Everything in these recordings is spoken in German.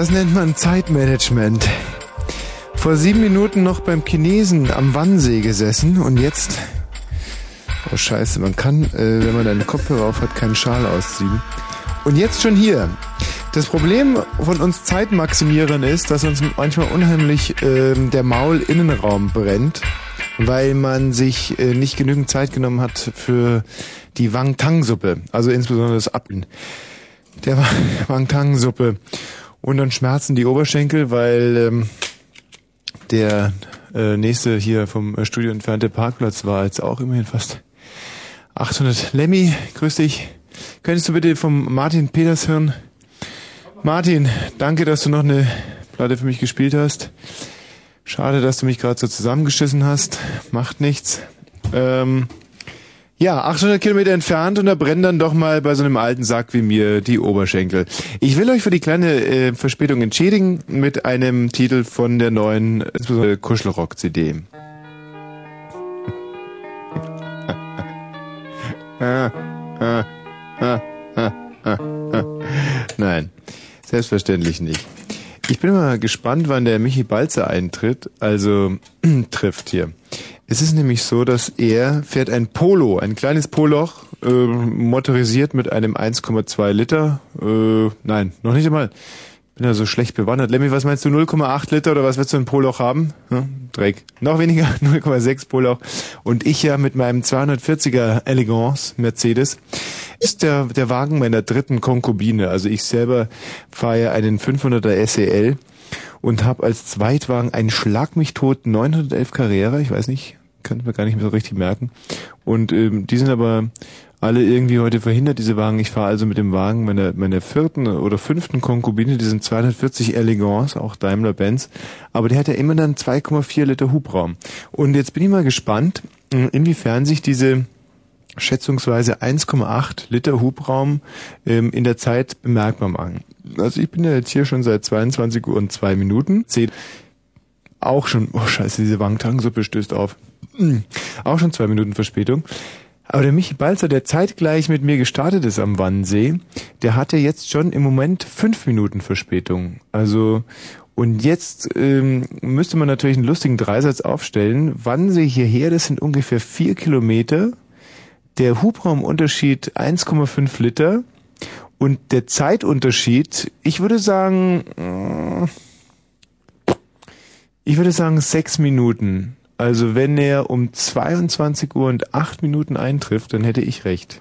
Das nennt man Zeitmanagement. Vor sieben Minuten noch beim Chinesen am Wannsee gesessen und jetzt... Oh scheiße, man kann, äh, wenn man einen Kopfhörer auf hat, keinen Schal ausziehen. Und jetzt schon hier. Das Problem von uns Zeitmaximierern ist, dass uns manchmal unheimlich äh, der Maul-Innenraum brennt, weil man sich äh, nicht genügend Zeit genommen hat für die Wang Tang Suppe, also insbesondere das Abend der Wang Tang Suppe. Und dann schmerzen die Oberschenkel, weil ähm, der äh, nächste hier vom äh, Studio entfernte Parkplatz war jetzt auch immerhin fast 800. Lemmy, grüß dich. Könntest du bitte vom Martin Peters hören? Martin, danke, dass du noch eine Platte für mich gespielt hast. Schade, dass du mich gerade so zusammengeschissen hast. Macht nichts. Ähm, ja, 800 Kilometer entfernt und da brennen dann doch mal bei so einem alten Sack wie mir die Oberschenkel. Ich will euch für die kleine äh, Verspätung entschädigen mit einem Titel von der neuen äh, Kuschelrock-CD. Nein, selbstverständlich nicht. Ich bin mal gespannt, wann der Michi Balzer eintritt, also trifft hier. Es ist nämlich so, dass er fährt ein Polo, ein kleines Poloch, äh, motorisiert mit einem 1,2 Liter. Äh, nein, noch nicht einmal. Bin ja so schlecht bewandert. Lemmy, was meinst du, 0,8 Liter oder was willst du ein Poloch haben? Hm? Dreck. Noch weniger, 0,6 Poloch. Und ich ja mit meinem 240er Elegance Mercedes ist der, der Wagen meiner dritten Konkubine. Also ich selber fahre einen 500er SEL und habe als Zweitwagen einen Schlag mich tot 911 Carrera, ich weiß nicht, kann mir gar nicht mehr so richtig merken. Und ähm, die sind aber alle irgendwie heute verhindert, diese Wagen. Ich fahre also mit dem Wagen meiner, meiner vierten oder fünften Konkubine, diesen 240 Elegance, auch Daimler-Benz. Aber der hat ja immer dann 2,4 Liter Hubraum. Und jetzt bin ich mal gespannt, inwiefern sich diese schätzungsweise 1,8 Liter Hubraum ähm, in der Zeit bemerkbar machen. Also ich bin ja jetzt hier schon seit 22 Uhr und zwei Minuten. Seht auch schon, oh scheiße, diese Wangtangsuppe stößt auf. Hm. Auch schon zwei Minuten Verspätung. Aber der Michi Balzer, der zeitgleich mit mir gestartet ist am Wannsee, der hatte jetzt schon im Moment fünf Minuten Verspätung. Also, und jetzt ähm, müsste man natürlich einen lustigen Dreisatz aufstellen. Wannsee hierher, das sind ungefähr vier Kilometer. Der Hubraumunterschied 1,5 Liter. Und der Zeitunterschied, ich würde sagen, äh, ich würde sagen sechs Minuten. Also wenn er um 22 Uhr und 8 Minuten eintrifft, dann hätte ich recht.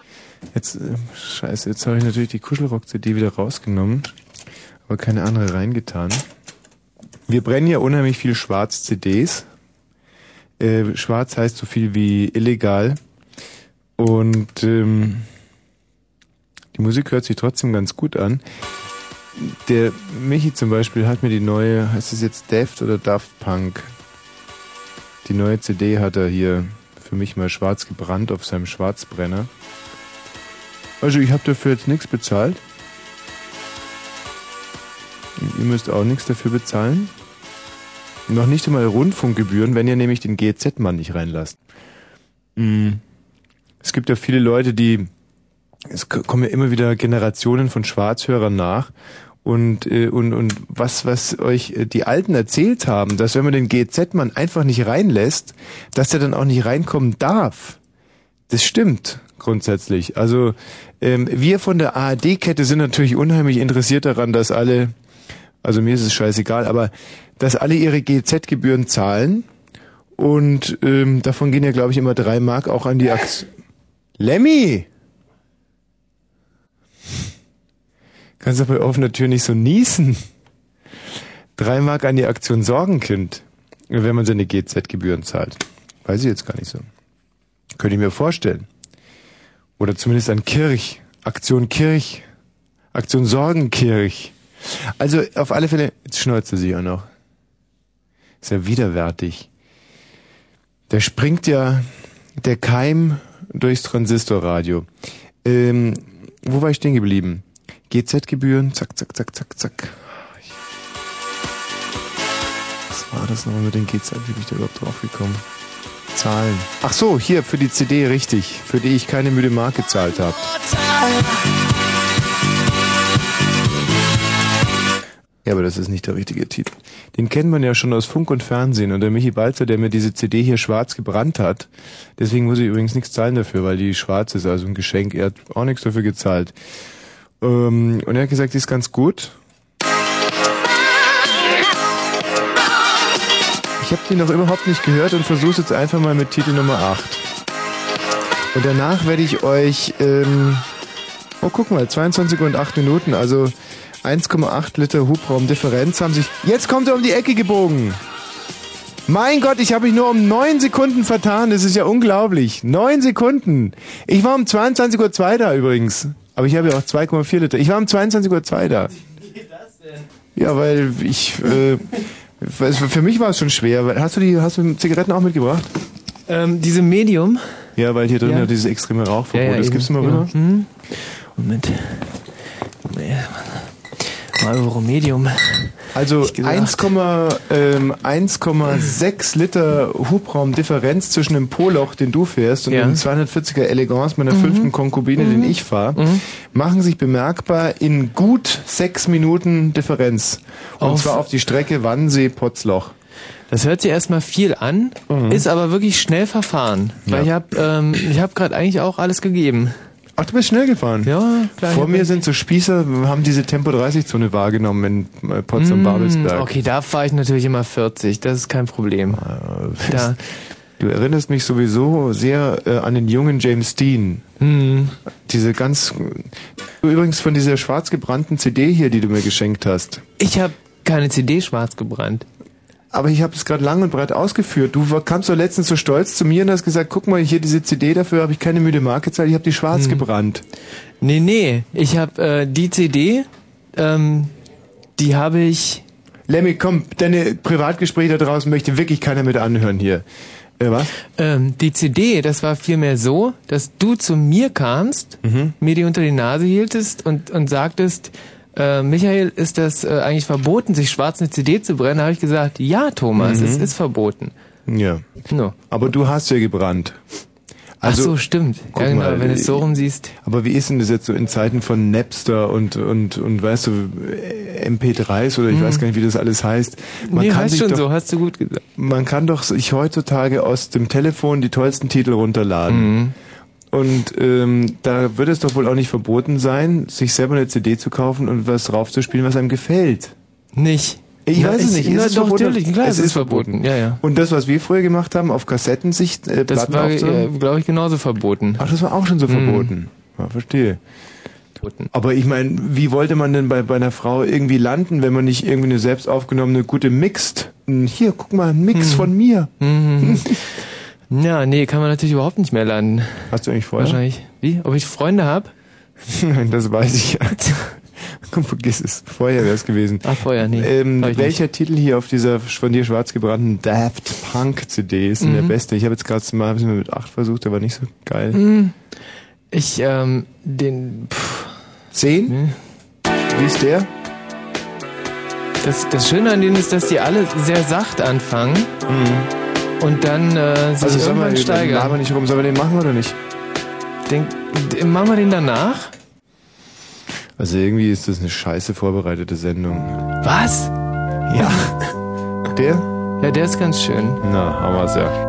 Jetzt, äh, scheiße, jetzt habe ich natürlich die Kuschelrock-CD wieder rausgenommen, aber keine andere reingetan. Wir brennen ja unheimlich viel Schwarz-CDs. Äh, schwarz heißt so viel wie illegal. Und ähm, die Musik hört sich trotzdem ganz gut an. Der Michi zum Beispiel hat mir die neue, heißt es jetzt Daft oder Daft Punk? Die neue CD hat er hier für mich mal schwarz gebrannt auf seinem Schwarzbrenner. Also ich habe dafür jetzt nichts bezahlt. Ihr müsst auch nichts dafür bezahlen. Noch nicht einmal Rundfunkgebühren, wenn ihr nämlich den GZ-Mann nicht reinlasst. Mm. Es gibt ja viele Leute, die, es kommen ja immer wieder Generationen von Schwarzhörern nach und, äh, und, und was, was euch äh, die Alten erzählt haben, dass wenn man den GZ-Mann einfach nicht reinlässt, dass der dann auch nicht reinkommen darf. Das stimmt grundsätzlich. Also ähm, wir von der ARD-Kette sind natürlich unheimlich interessiert daran, dass alle, also mir ist es scheißegal, aber dass alle ihre GZ-Gebühren zahlen und ähm, davon gehen ja, glaube ich, immer drei Mark auch an die Aktion. Lemmy! Kannst du bei offener Tür nicht so niesen. Drei Mark an die Aktion Sorgenkind, wenn man seine GZ-Gebühren zahlt. Weiß ich jetzt gar nicht so. Könnte ich mir vorstellen. Oder zumindest an Kirch. Aktion Kirch. Aktion Sorgenkirch. Also auf alle Fälle, jetzt schneuzt er sich auch noch. Ist ja widerwärtig. Der springt ja der Keim durchs Transistorradio. Ähm, wo war ich stehen geblieben? GZ-Gebühren, zack, zack, zack, zack, zack. Was war das nochmal mit den GZ? Wie bin ich da überhaupt drauf gekommen? Zahlen. Ach so, hier für die CD richtig, für die ich keine müde Mark gezahlt habe. Ja, aber das ist nicht der richtige Titel. Den kennt man ja schon aus Funk und Fernsehen. Und der Michi Balzer, der mir diese CD hier schwarz gebrannt hat, deswegen muss ich übrigens nichts zahlen dafür, weil die schwarz ist, also ein Geschenk. Er hat auch nichts dafür gezahlt. Ähm, und er hat gesagt, die ist ganz gut. Ich habe die noch überhaupt nicht gehört und versuche jetzt einfach mal mit Titel Nummer 8. Und danach werde ich euch, ähm, oh guck mal, 22 und 8 Minuten, also 1,8 Liter Hubraumdifferenz haben sich, jetzt kommt er um die Ecke gebogen. Mein Gott, ich habe mich nur um 9 Sekunden vertan, das ist ja unglaublich. 9 Sekunden. Ich war um 22.02 Uhr da übrigens. Aber ich habe ja auch 2,4 Liter. Ich war um 22.02 Uhr da. Wie geht das denn? Ja, weil ich, äh, für mich war es schon schwer. Hast du die, hast du Zigaretten auch mitgebracht? Ähm, diese Medium. Ja, weil hier drin ja, ja dieses extreme Rauchverbot ja, ja, Das gibst du mal rüber? Mhm. Moment. Marlboro Medium. Also 1,6 ähm, Liter Hubraumdifferenz zwischen dem Poloch, den du fährst, und ja. dem 240er Elegance meiner mhm. fünften Konkubine, mhm. den ich fahre, mhm. machen sich bemerkbar in gut sechs Minuten Differenz. Und auf zwar auf die Strecke Wannsee-Potzloch. Das hört sich erstmal viel an, mhm. ist aber wirklich schnell verfahren. Weil ja. ich habe ähm, ich hab gerade eigentlich auch alles gegeben. Ach, du bist schnell gefahren? Ja, klar. Vor mir sind so Spießer, haben diese Tempo 30 Zone wahrgenommen in äh, Potsdam-Babelsberg. Mm, okay, da fahre ich natürlich immer 40, das ist kein Problem. Äh, da. Du erinnerst mich sowieso sehr äh, an den jungen James Dean. Mhm. Diese ganz übrigens von dieser schwarz gebrannten CD hier, die du mir geschenkt hast. Ich habe keine CD schwarz gebrannt. Aber ich habe es gerade lang und breit ausgeführt. Du kamst doch letztens so stolz zu mir und hast gesagt, guck mal, hier diese CD, dafür habe ich keine müde Marke gezahlt, ich habe die schwarz hm. gebrannt. Nee, nee, ich habe äh, die CD, ähm, die habe ich... Lemmy, komm, deine Privatgespräche da draußen möchte wirklich keiner mit anhören hier. Äh, was? Ähm, die CD, das war vielmehr so, dass du zu mir kamst, mhm. mir die unter die Nase hieltest und, und sagtest, äh, Michael, ist das äh, eigentlich verboten, sich schwarz eine CD zu brennen? Da habe ich gesagt, ja, Thomas, mhm. es ist verboten. Ja. No. Aber du hast ja gebrannt. Also, Ach so, stimmt. Ja, genau, mal, wenn du es so rum siehst. Aber wie ist denn das jetzt so in Zeiten von Napster und, und, und weißt du, MP3s oder ich hm. weiß gar nicht, wie das alles heißt. Man nee, kann heißt schon doch, so, hast du gut gesagt. Man kann doch sich heutzutage aus dem Telefon die tollsten Titel runterladen. Mhm. Und ähm, da wird es doch wohl auch nicht verboten sein, sich selber eine CD zu kaufen und was draufzuspielen, was einem gefällt. Nicht. Ich ja, weiß es nicht. Ist es doch, verboten? natürlich, klar, es ist verboten. verboten. Ja, ja. Und das, was wir früher gemacht haben, auf Kassetten sich äh, Das war, äh, glaube ich, genauso verboten. Ach, das war auch schon so mhm. verboten. Ja, verstehe. Aber ich meine, wie wollte man denn bei, bei einer Frau irgendwie landen, wenn man nicht irgendwie eine selbst aufgenommene gute Mixt? Hier, guck mal, ein Mix mhm. von mir. Mhm. Ja, nee, kann man natürlich überhaupt nicht mehr landen. Hast du eigentlich Freunde? Wahrscheinlich. Wie? Ob ich Freunde hab? Nein, das weiß ich ja. Komm, vergiss es. Vorher wäre es gewesen. Ach, vorher, nee. Ähm, welcher nicht. Titel hier auf dieser von dir schwarz gebrannten Daft Punk CD ist denn mhm. der beste? Ich habe jetzt gerade mal, mal mit 8 versucht, der war nicht so geil. Mhm. Ich, ähm, den, pff. 10? Nee. Wie ist der? Das, das Schöne an denen ist, dass die alle sehr sacht anfangen. Mhm und dann äh, sich also irgendwann wir, steigern. Also nicht rum. Sollen wir den machen oder nicht? Den, den, machen wir den danach? Also irgendwie ist das eine scheiße vorbereitete Sendung. Was? Ja. der? Ja, der ist ganz schön. Na, haben wir's ja.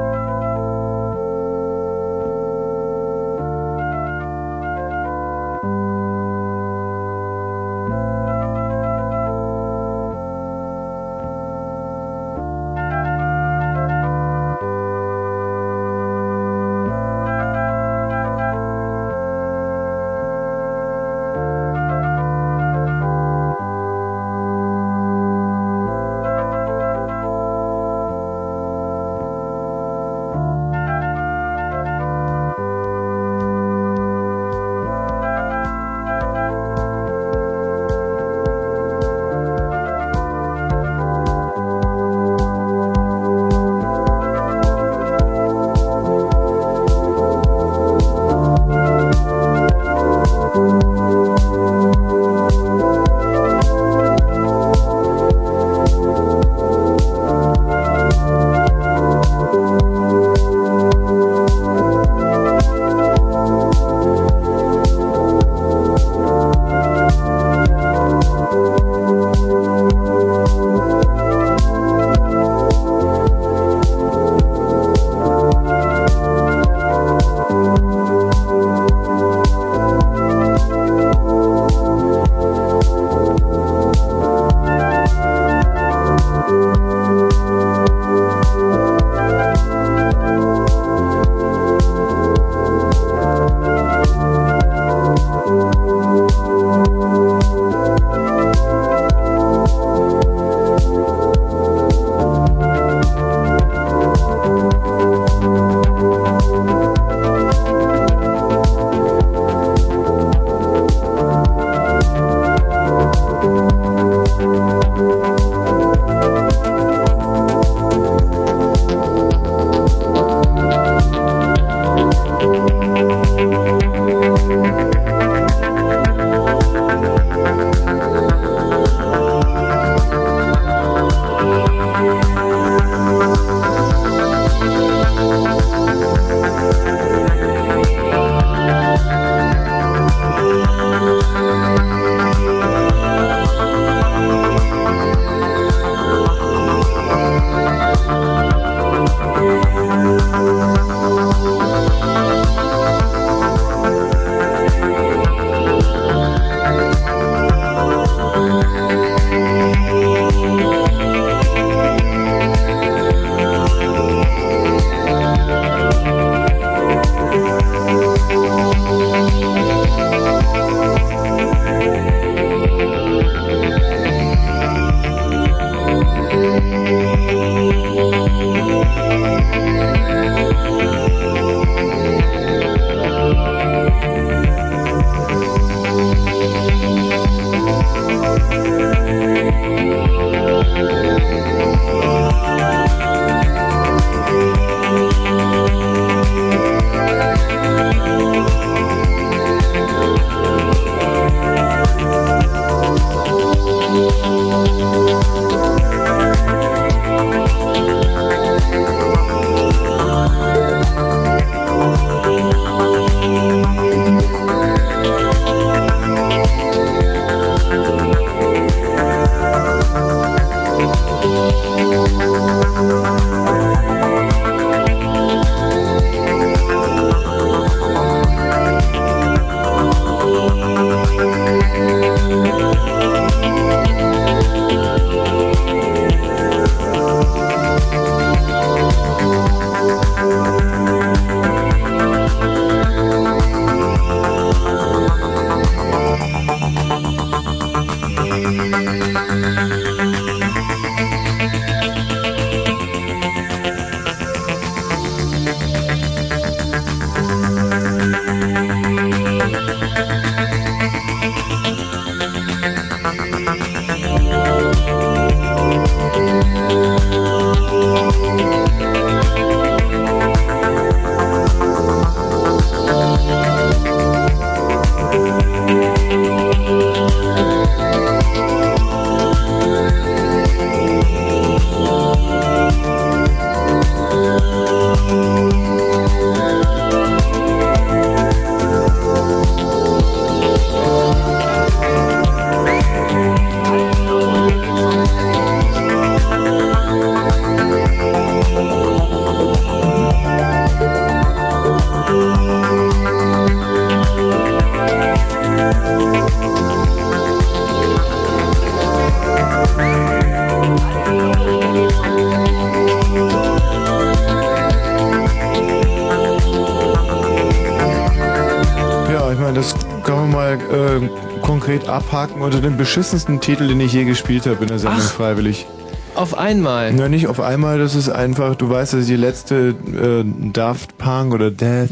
Abhaken unter dem beschissensten Titel, den ich je gespielt habe in der Sendung Ach. freiwillig. Auf einmal. Na, nicht auf einmal, das ist einfach, du weißt, das ist die letzte äh, Daft Punk oder Death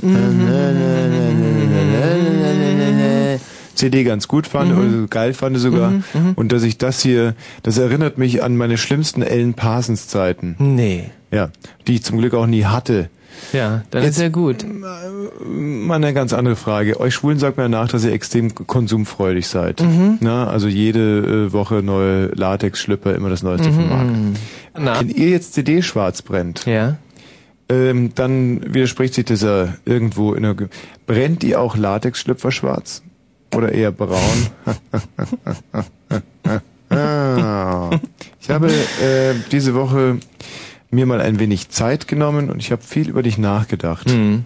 CD ganz gut fand oder geil fand sogar. Und dass ich das hier, das erinnert mich an meine schlimmsten Ellen Parsons Zeiten. Nee. Ja, die ich zum Glück auch nie hatte. Ja, dann Jetzt- ist ja gut. Mal eine ganz andere Frage. Euch Schwulen sagt ja nach, dass ihr extrem konsumfreudig seid. Na, also jede äh, Woche neue Latex-Schlüpper, immer das Neueste vom Markt. Na. Wenn ihr jetzt CD schwarz brennt, Ja. ähm, dann widerspricht sich dieser irgendwo in der... Ge Brennt ihr auch Latex-Schlüpfer schwarz? Oder eher braun? ah. Ich habe äh, diese Woche mir mal ein wenig Zeit genommen und ich habe viel über dich nachgedacht. Hm.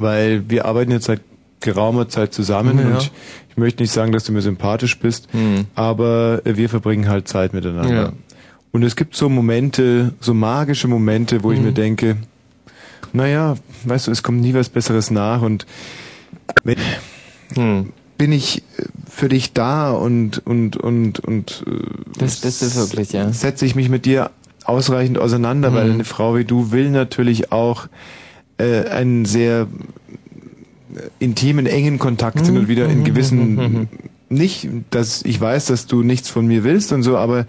Weil wir arbeiten jetzt seit geraumer Zeit zusammen Ja. und ich, ich möchte nicht sagen, dass du mir sympathisch bist, Hm. aber äh, wir verbringen halt Zeit miteinander. Ja. Und es gibt so Momente, so magische Momente, wo ich Hm. mir denke, naja, weißt du, es kommt nie was Besseres nach und wenn, Hm. bin ich äh, für dich da und und und und äh, Das bist du wirklich, ja. setze ich mich mit dir ausreichend auseinander, weil Mhm. eine Frau wie du will natürlich auch äh, einen sehr äh, intimen, engen Kontakt sind und wieder in gewissen nicht, dass ich weiß, dass du nichts von mir willst und so, aber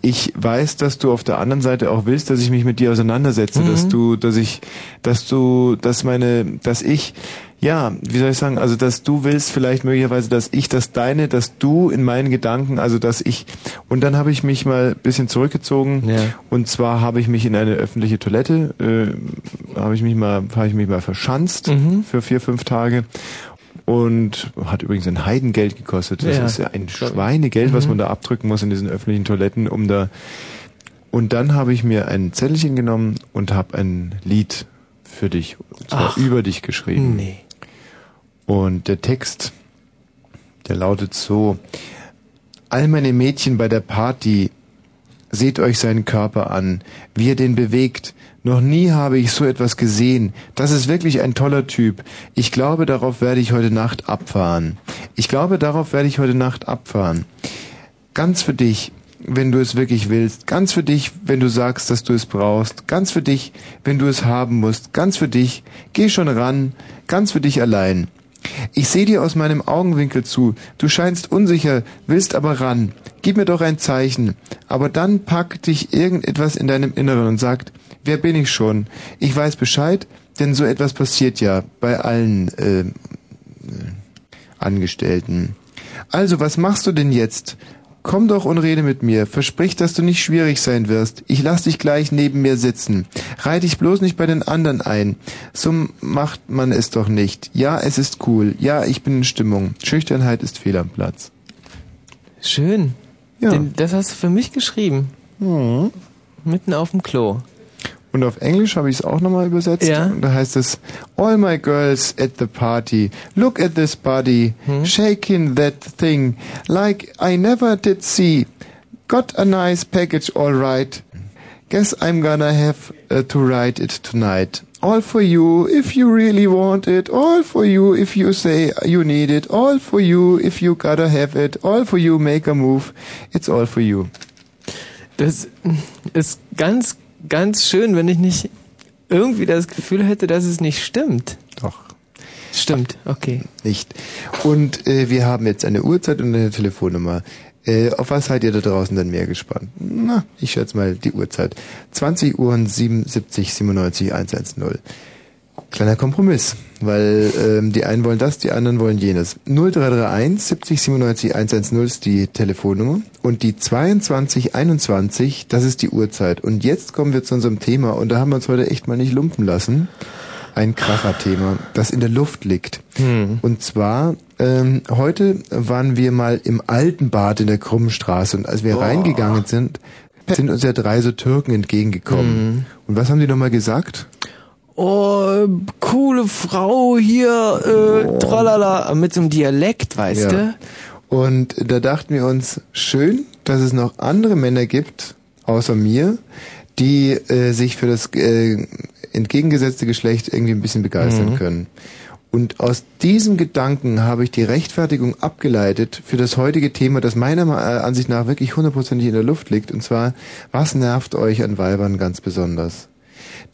ich weiß, dass du auf der anderen Seite auch willst, dass ich mich mit dir auseinandersetze, dass du, dass ich, dass du, dass meine, dass ich, ja, wie soll ich sagen, also dass du willst vielleicht möglicherweise, dass ich das deine, dass du in meinen Gedanken, also dass ich, und dann habe ich mich mal ein bisschen zurückgezogen Ja. und zwar habe ich mich in eine öffentliche Toilette, äh, habe ich mich mal, habe ich mich mal verschanzt Mhm. für vier, fünf Tage und hat übrigens ein Heidengeld gekostet. Das Ja. ist ja ein Schweinegeld, was man da abdrücken muss in diesen öffentlichen Toiletten, um da. Und dann habe ich mir ein Zettelchen genommen und habe ein Lied für dich, und zwar Ach. über dich geschrieben. Nee. Und der Text, der lautet so: All meine Mädchen bei der Party, seht euch seinen Körper an, wie er den bewegt. Noch nie habe ich so etwas gesehen. Das ist wirklich ein toller Typ. Ich glaube, darauf werde ich heute Nacht abfahren. Ich glaube, darauf werde ich heute Nacht abfahren. Ganz für dich, wenn du es wirklich willst. Ganz für dich, wenn du sagst, dass du es brauchst. Ganz für dich, wenn du es haben musst. Ganz für dich. Geh schon ran. Ganz für dich allein. Ich sehe dir aus meinem Augenwinkel zu. Du scheinst unsicher, willst aber ran. Gib mir doch ein Zeichen. Aber dann packt dich irgendetwas in deinem Inneren und sagt, wer bin ich schon? Ich weiß Bescheid, denn so etwas passiert ja bei allen äh, äh, Angestellten. Also, was machst du denn jetzt? Komm doch und rede mit mir. Versprich, dass du nicht schwierig sein wirst. Ich lass dich gleich neben mir sitzen. Reih dich bloß nicht bei den anderen ein. So macht man es doch nicht. Ja, es ist cool. Ja, ich bin in Stimmung. Schüchternheit ist fehl am Platz. Schön. Ja. Den, das hast du für mich geschrieben. Mitten auf dem Klo. Und auf Englisch habe ich es auch nochmal übersetzt. Ja. Und da heißt es, All my girls at the party, look at this body, shaking that thing, like I never did see. Got a nice package all right. Guess I'm gonna have uh, to write it tonight. All for you if you really want it. All for you if you say you need it. All for you if you gotta have it. All for you make a move. It's all for you. Das ist ganz, ganz schön, wenn ich nicht irgendwie das Gefühl hätte, dass es nicht stimmt. Doch. Stimmt, okay. nicht. Und äh, wir haben jetzt eine Uhrzeit und eine Telefonnummer. Äh, auf was seid ihr da draußen dann mehr gespannt? Na, ich schätze mal die Uhrzeit. 20 Uhr und 77 97 110. Kleiner Kompromiss, weil ähm, die einen wollen das, die anderen wollen jenes. 0331 70 97 110 ist die Telefonnummer und die 22 21, das ist die Uhrzeit. Und jetzt kommen wir zu unserem Thema und da haben wir uns heute echt mal nicht lumpen lassen. Ein Kracher-Thema, das in der Luft liegt. Und zwar, ähm, heute waren wir mal im alten Bad in der Krummenstraße und als wir reingegangen sind, sind uns ja drei so Türken entgegengekommen. Und was haben die nochmal gesagt? Oh, coole Frau hier, äh, tralala, mit so einem Dialekt, weißt Oh. Ja. Und da dachten wir uns, schön, dass es noch andere Männer gibt, außer mir, die äh, sich für das äh, entgegengesetzte Geschlecht irgendwie ein bisschen begeistern können. Und aus diesem Gedanken habe ich die Rechtfertigung abgeleitet für das heutige Thema, das meiner äh, Ansicht nach wirklich hundertprozentig in der Luft liegt. Und zwar, was nervt euch an Weibern ganz besonders?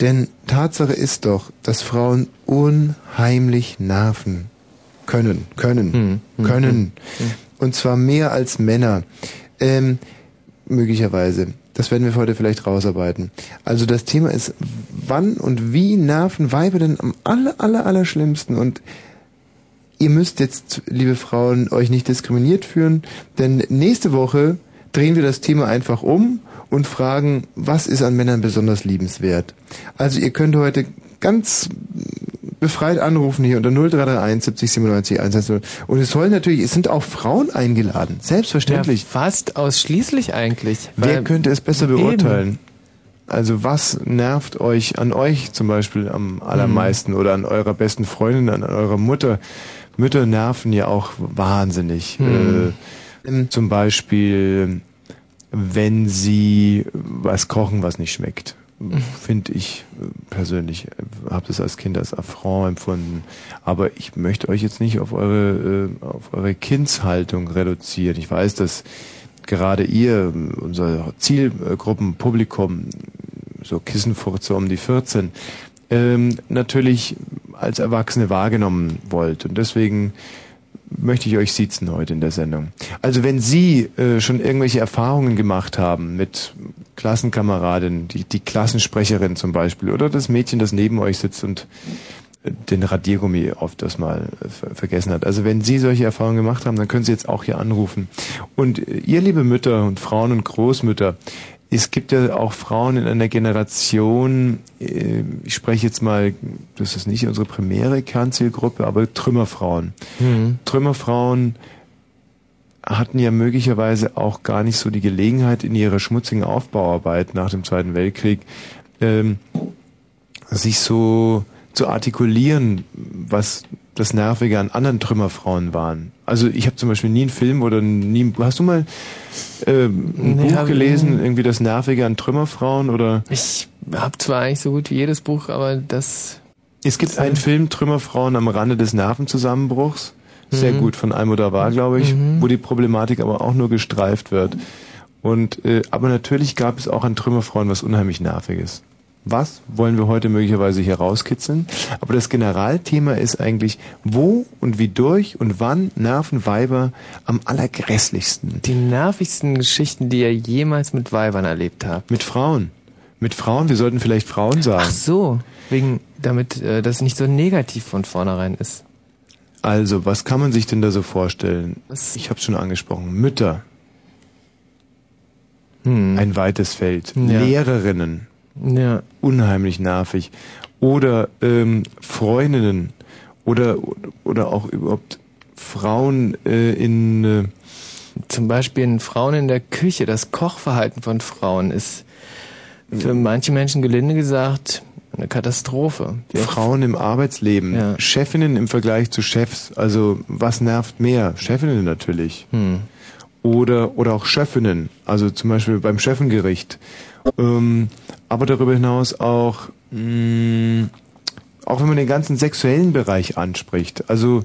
Denn Tatsache ist doch, dass Frauen unheimlich nerven können, können, hm. können. Hm. Und zwar mehr als Männer. Ähm, möglicherweise. Das werden wir heute vielleicht rausarbeiten. Also das Thema ist, wann und wie nerven Weiber denn am aller, aller, aller schlimmsten? Und ihr müsst jetzt, liebe Frauen, euch nicht diskriminiert fühlen, denn nächste Woche drehen wir das Thema einfach um und fragen, was ist an Männern besonders liebenswert? Also ihr könnt heute ganz befreit anrufen hier unter 0331 70 97 110. Und es sollen natürlich, es sind auch Frauen eingeladen, selbstverständlich. Ja, fast ausschließlich eigentlich. Wer könnte es besser beurteilen? Eben. Also was nervt euch an euch zum Beispiel am allermeisten mhm. oder an eurer besten Freundin, an eurer Mutter? Mütter nerven ja auch wahnsinnig. Mhm. Äh, zum Beispiel, wenn sie was kochen, was nicht schmeckt finde ich äh, persönlich, äh, habe das als Kind als Affront empfunden. Aber ich möchte euch jetzt nicht auf eure, äh, auf eure Kindshaltung reduzieren. Ich weiß, dass gerade ihr, unser Zielgruppenpublikum, so Kissenfurzer um die 14, ähm, natürlich als Erwachsene wahrgenommen wollt. Und deswegen möchte ich euch siezen heute in der Sendung. Also wenn Sie äh, schon irgendwelche Erfahrungen gemacht haben mit Klassenkameradin, die, die Klassensprecherin zum Beispiel, oder das Mädchen, das neben euch sitzt und äh, den Radiergummi oft das mal äh, vergessen hat. Also wenn Sie solche Erfahrungen gemacht haben, dann können Sie jetzt auch hier anrufen. Und äh, ihr, liebe Mütter und Frauen und Großmütter, es gibt ja auch Frauen in einer Generation, äh, ich spreche jetzt mal, das ist nicht unsere primäre Kernzielgruppe, aber Trümmerfrauen. Mhm. Trümmerfrauen hatten ja möglicherweise auch gar nicht so die Gelegenheit in ihrer schmutzigen Aufbauarbeit nach dem Zweiten Weltkrieg, ähm, sich so zu artikulieren, was das Nervige an anderen Trümmerfrauen waren. Also ich habe zum Beispiel nie einen Film oder nie, hast du mal äh, ein nee, Buch gelesen, irgendwie das Nervige an Trümmerfrauen oder? Ich habe zwar eigentlich so gut wie jedes Buch, aber das. Es gibt einen Film Trümmerfrauen am Rande des Nervenzusammenbruchs, sehr mhm. gut von Almodovar, glaube ich, mhm. wo die Problematik aber auch nur gestreift wird. Und äh, aber natürlich gab es auch an Trümmerfrauen was unheimlich nerviges. Was wollen wir heute möglicherweise hier rauskitzeln? Aber das Generalthema ist eigentlich, wo und wie durch und wann nerven Weiber am allergrässlichsten? Die nervigsten Geschichten, die ihr jemals mit Weibern erlebt habt. Mit Frauen. Mit Frauen, wir sollten vielleicht Frauen sagen. Ach so, wegen, damit äh, das nicht so negativ von vornherein ist. Also, was kann man sich denn da so vorstellen? Was? Ich habe schon angesprochen. Mütter. Hm. Ein weites Feld. Ja. Lehrerinnen. Ja. Unheimlich nervig. Oder ähm, Freundinnen oder oder auch überhaupt Frauen äh, in äh, zum Beispiel in Frauen in der Küche. Das Kochverhalten von Frauen ist für manche Menschen gelinde gesagt eine Katastrophe. Frauen im Arbeitsleben, ja. Chefinnen im Vergleich zu Chefs. Also was nervt mehr? Chefinnen natürlich. Hm. Oder oder auch Chefinnen. Also zum Beispiel beim Chefengericht. Ähm, aber darüber hinaus auch, mh, mm, auch wenn man den ganzen sexuellen Bereich anspricht, also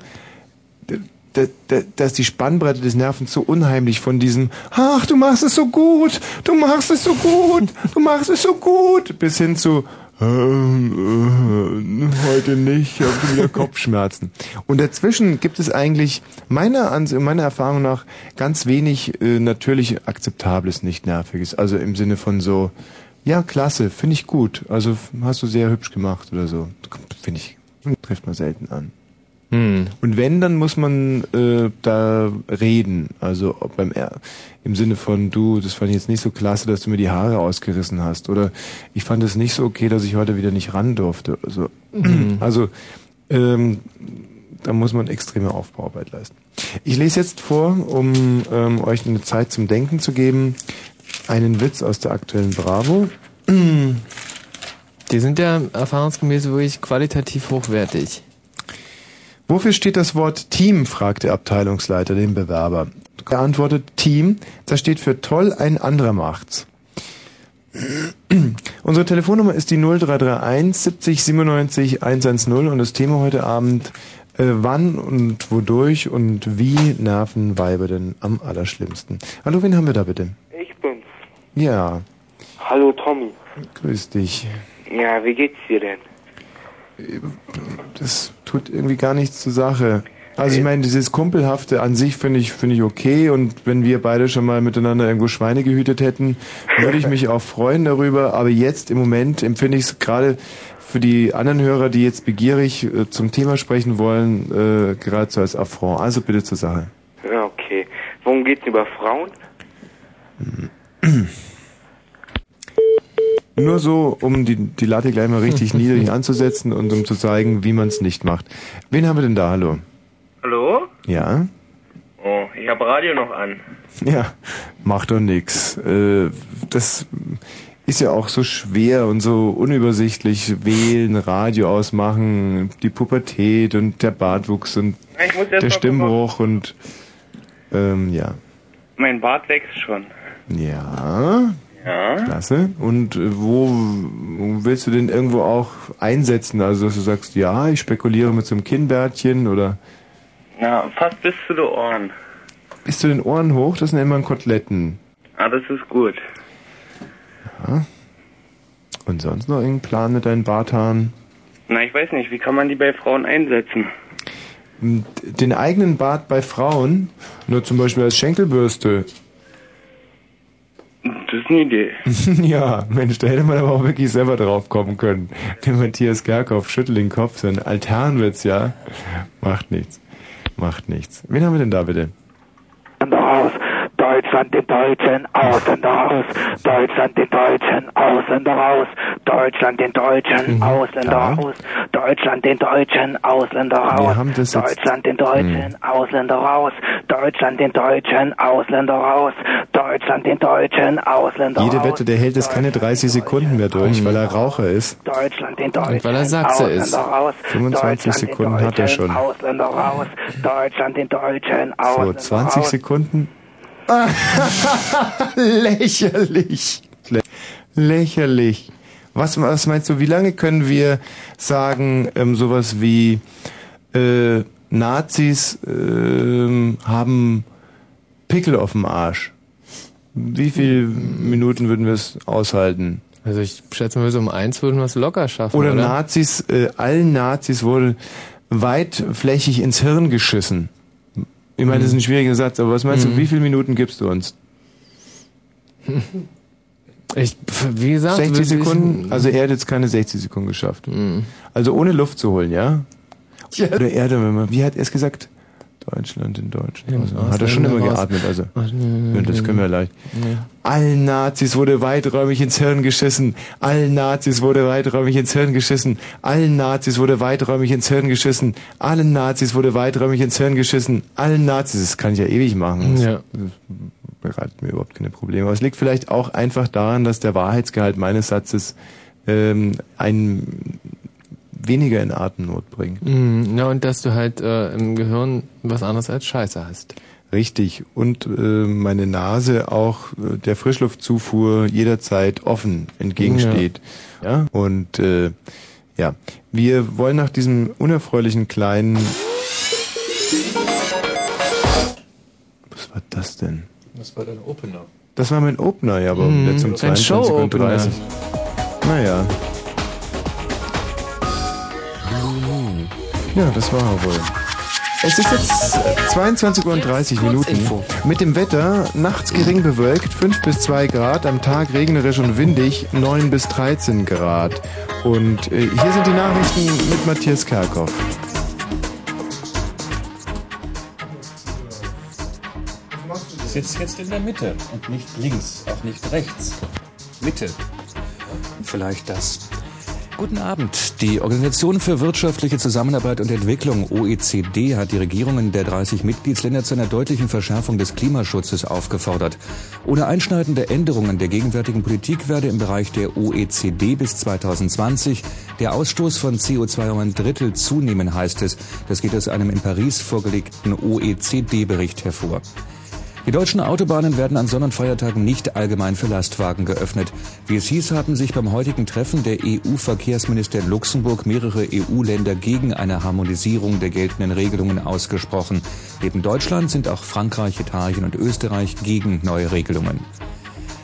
dass die Spannbreite des Nervens so unheimlich von diesem Ach, du machst es so gut, du machst es so gut, du machst es so gut, bis hin zu äh, äh, heute nicht, ich habe wieder Kopfschmerzen. Und dazwischen gibt es eigentlich meiner Ansicht, meiner Erfahrung nach ganz wenig äh, natürlich akzeptables, nicht nerviges. Also im Sinne von so, ja, klasse, finde ich gut. Also hast du sehr hübsch gemacht oder so. Finde ich, trifft man selten an. Hm. Und wenn, dann muss man äh, da reden. Also beim im Sinne von du, das fand ich jetzt nicht so klasse, dass du mir die Haare ausgerissen hast. Oder ich fand es nicht so okay, dass ich heute wieder nicht ran durfte. Also, mhm. also ähm, da muss man extreme Aufbauarbeit leisten. Ich lese jetzt vor, um ähm, euch eine Zeit zum Denken zu geben, einen Witz aus der aktuellen Bravo. Die sind ja erfahrungsgemäß wirklich qualitativ hochwertig. Wofür steht das Wort Team? fragt der Abteilungsleiter den Bewerber. Er antwortet Team, das steht für toll, ein anderer macht's. Unsere Telefonnummer ist die 0331 70 97 110 und das Thema heute Abend Äh, wann und wodurch und wie nerven Weiber denn am allerschlimmsten? Hallo, wen haben wir da bitte? Ich bin's. Ja, Hallo Tommy. grüß dich. Ja, wie geht's dir denn? Das tut irgendwie gar nichts zur Sache. Also ich meine, dieses Kumpelhafte an sich finde ich, finde ich okay und wenn wir beide schon mal miteinander irgendwo Schweine gehütet hätten, würde ich mich auch freuen darüber. Aber jetzt im Moment empfinde ich es gerade für die anderen Hörer, die jetzt begierig äh, zum Thema sprechen wollen, äh, geradezu als Affront. Also bitte zur Sache. Ja, okay. Worum geht's über Frauen? Nur so, um die, die Latte gleich mal richtig niedrig anzusetzen und um zu zeigen, wie man es nicht macht. Wen haben wir denn da? Hallo? Hallo? Ja? Oh, ich habe Radio noch an. Ja, macht doch nix. Äh, das ist ja auch so schwer und so unübersichtlich. Wählen, Radio ausmachen, die Pubertät und der Bartwuchs und der Stimmbruch und ähm, ja. Mein Bart wächst schon. Ja, Ja? klasse. Und äh, wo, wo willst du den irgendwo auch einsetzen? Also dass du sagst, ja, ich spekuliere mit so einem Kinnbärtchen oder Na, fast bis zu den Ohren. bis zu den Ohren hoch, das nennt man Koteletten. Ah, das ist gut. Ja. Und sonst noch irgendeinen Plan mit deinen Barthaaren? Na, ich weiß nicht, wie kann man die bei Frauen einsetzen? Den eigenen Bart bei Frauen, nur zum Beispiel als Schenkelbürste. Das ist eine Idee. ja, Mensch, da hätte man aber auch wirklich selber drauf kommen können. Der Matthias Gerkhoff schüttelt den Kopf, so ein Alternwitz, ja. Macht nichts. Macht nichts. Wen haben wir denn da bitte? Raus, Deutschland den Deutschen, Ausländer raus, Deutschland den Deutschen, Ausländer raus, Deutschland den Deutschen, Ausländer Ja. raus, Deutschland den Deutschen, Ausländer raus, Deutschland den Deutschen, Ausländer raus, Deutschland den Deutschen, Ausländer raus, Deutschland den Deutschen, Ausländer Jede raus, Wette, der hält es keine 30 Sekunden mehr durch, weil er Raucher ist. Deutschland den Deutschen, weil er Sachse Ausländer ist. raus, 25 Deutschland den Sekunden hat er Deutschen, schon. Ausländer raus, Deutschland den Deutschen, So, Ausländer 20 raus. Sekunden. Lächerlich. Lä- Lächerlich. Was, was meinst du, wie lange können wir sagen, ähm, sowas wie äh, Nazis ähm, haben Pickel auf dem Arsch? Wie viele Minuten würden wir es aushalten? Also ich schätze mal, so um eins würden wir es locker schaffen, Oder oder? Nazis, äh, allen Nazis wurde weitflächig ins Hirn geschissen. Ich meine, das ist ein schwieriger Satz, aber was meinst Mhm. du, wie viele Minuten gibst du uns? Ich, wie gesagt, 60 würde ich- Sekunden? Also er hat jetzt keine 60 Sekunden geschafft. Mhm. Also ohne Luft zu holen, ja? Oder Erde, wenn man, wie hat er es gesagt? Deutschland in Deutschland. Also, hat er schon immer geatmet, also. Das können wir leicht. Allen Nazis wurde weiträumig ins Hirn geschissen. Allen Nazis wurde weiträumig ins Hirn geschissen. Allen Nazis wurde weiträumig ins Hirn geschissen. Allen Nazis wurde weiträumig ins Hirn geschissen. Allen Nazis, das kann ich ja ewig machen. Das Ja. bereitet mir überhaupt keine Probleme. Aber es liegt vielleicht auch einfach daran, dass der Wahrheitsgehalt meines Satzes ähm, einen weniger in Atemnot bringt. Mhm, Ja, und dass du halt äh, im Gehirn was anderes als Scheiße hast. Richtig. Und äh, meine Nase auch äh, der Frischluftzufuhr jederzeit offen entgegensteht. Ja. Und äh, ja, wir wollen nach diesem unerfreulichen kleinen. Was war das denn? Das war dein Opener. Das war mein Opener, ja, aber Mhm, jetzt um ein 22 und Show-Opener. 30. Naja. Ja, das war er wohl. Es ist jetzt äh, 22 Uhr und 30 Minuten. Mit dem Wetter, nachts gering bewölkt, 5 bis 2 Grad, am Tag regnerisch und windig, 9 bis 13 Grad. Und äh, hier sind die Nachrichten mit Matthias Kerkhoff. Sitz jetzt in der Mitte und nicht links, auch nicht rechts. Mitte. Vielleicht das. Guten Abend. Die Organisation für wirtschaftliche Zusammenarbeit und Entwicklung OECD hat die Regierungen der 30 Mitgliedsländer zu einer deutlichen Verschärfung des Klimaschutzes aufgefordert. Ohne einschneidende Änderungen der gegenwärtigen Politik werde im Bereich der OECD bis 2020 der Ausstoß von CO2 um ein Drittel zunehmen, heißt es. Das geht aus einem in Paris vorgelegten OECD-Bericht hervor. Die deutschen Autobahnen werden an Sonn- und Feiertagen nicht allgemein für Lastwagen geöffnet. Wie es hieß, haben sich beim heutigen Treffen der EU-Verkehrsminister in Luxemburg mehrere EU-Länder gegen eine Harmonisierung der geltenden Regelungen ausgesprochen. Neben Deutschland sind auch Frankreich, Italien und Österreich gegen neue Regelungen.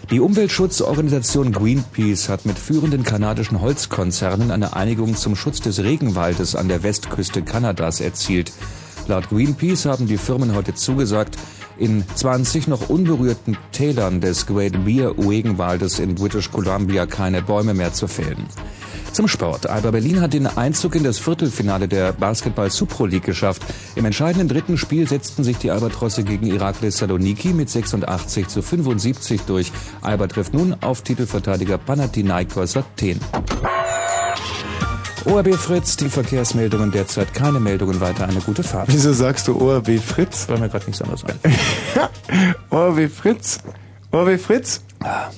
Die Umweltschutzorganisation Greenpeace hat mit führenden kanadischen Holzkonzernen eine Einigung zum Schutz des Regenwaldes an der Westküste Kanadas erzielt. Laut Greenpeace haben die Firmen heute zugesagt, in 20 noch unberührten Tälern des Great Bear Regenwaldes in British Columbia keine Bäume mehr zu fällen. Zum Sport. Alba Berlin hat den Einzug in das Viertelfinale der Basketball Supro League geschafft. Im entscheidenden dritten Spiel setzten sich die Albatrosse gegen Iraklis Saloniki mit 86 zu 75 durch. Alba trifft nun auf Titelverteidiger Panathinaikos Athen. ORB Fritz, die Verkehrsmeldungen derzeit keine Meldungen weiter, eine gute Fahrt. Wieso sagst du ORB Fritz? Weil mir gerade nichts anderes ein. ORB Fritz? ORB Fritz? Ah.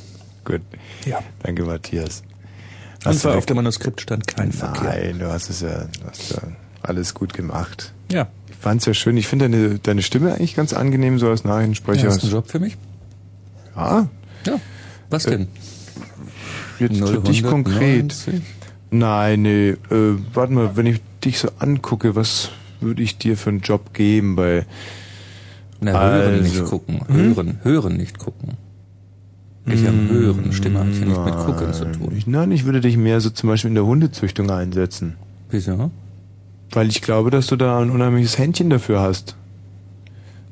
Gut. Ja. Danke, Matthias. Und Hast du war auf dem Manuskript stand kein Verkehr. Nein, du hast es ja, hast ja alles gut gemacht. Ja. Ich fand's ja schön. Ich finde deine, deine Stimme eigentlich ganz angenehm, so als Nachrichtensprecher. Hast du einen Job für mich? Ja, Ja. Was denn? jetzt für dich konkret. Nein, nee, äh, warte mal, wenn ich dich so angucke, was würde ich dir für einen Job geben bei... Na, hören Also. nicht gucken. Hören, hören nicht gucken. Ich am Hören, Stimme hat ja nicht mit Gucken zu tun. Ich, nein, ich würde dich mehr so zum Beispiel in der Hundezüchtung einsetzen. Wieso? Weil ich glaube, dass du da ein unheimliches Händchen dafür hast.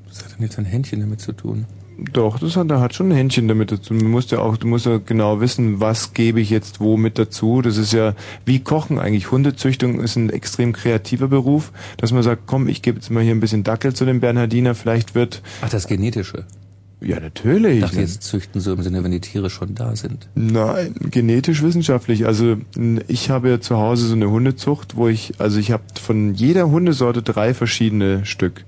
Das hat doch nichts ein Händchen damit zu tun. Doch, das hat, da hat schon ein Händchen damit dazu. Du musst ja auch, du musst ja genau wissen, was gebe ich jetzt wo mit dazu. Das ist ja wie Kochen eigentlich. Hundezüchtung ist ein extrem kreativer Beruf, dass man sagt, komm, ich gebe jetzt mal hier ein bisschen Dackel zu dem Bernhardiner, vielleicht wird, Ach, das Genetische. ja natürlich. Ich dachte, jetzt züchten so im Sinne, wenn die Tiere schon da sind. Nein, genetisch wissenschaftlich. Also ich habe ja zu Hause so eine Hundezucht, wo ich, also ich habe von jeder Hundesorte drei verschiedene Stück.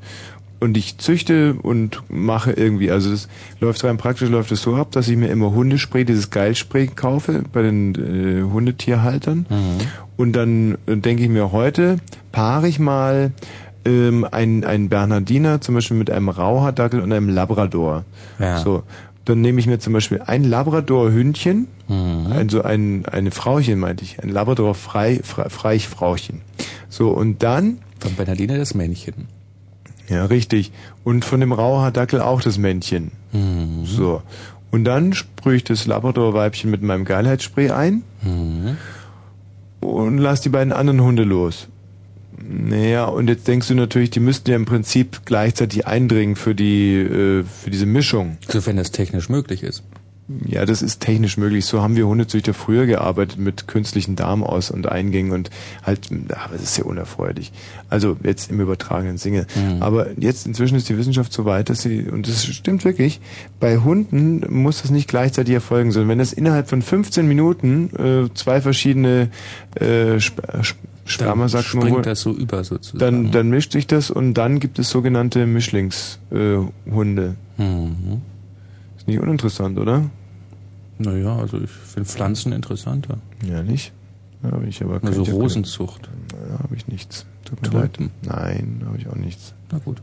Und ich züchte und mache irgendwie, also es läuft rein praktisch, läuft es so ab, dass ich mir immer Hundespray, dieses Geilspray kaufe bei den äh, Hundetierhaltern. Und dann äh, denke ich mir, heute paare ich mal ähm, einen, einen Bernhardiner, zum Beispiel mit einem Rauhaardackel und einem Labrador. Ja. So. Dann nehme ich mir zum Beispiel ein Labrador-Hündchen, also ein, eine Frauchen, meinte ich, ein Labrador-Freichfrauchen. So, und dann, Von Bernardine das Männchen. Ja richtig, und von dem Rauhaardackel auch das Männchen. So. Und dann sprühe ich das Labrador-Weibchen mit meinem Geilheitsspray ein und lass die beiden anderen Hunde los. Naja, und jetzt denkst du natürlich, die müssten ja im Prinzip gleichzeitig eindringen für die, äh, für diese Mischung. Sofern das technisch möglich ist. Ja, das ist technisch möglich. So haben wir Hundezüchter früher gearbeitet mit künstlichen Darmaus- und Eingängen und halt, aber das ist ja unerfreulich. Also jetzt im übertragenen Sinne. Aber jetzt inzwischen ist die Wissenschaft so weit, dass sie, und das stimmt wirklich, bei Hunden muss das nicht gleichzeitig erfolgen, sondern wenn das innerhalb von 15 Minuten äh, zwei verschiedene äh, Sp Sp sagt man springt wohl, das so über sozusagen. dann, dann mischt sich das und dann gibt es sogenannte Mischlingshunde. Äh. Mhm. Ist nicht uninteressant, oder? Naja, also ich finde Pflanzen interessanter. Ja, nicht? Da habe ich aber Also hab Rosenzucht. keine- Da habe ich nichts. Tut mir leid. Nein, da habe ich auch nichts. Na gut.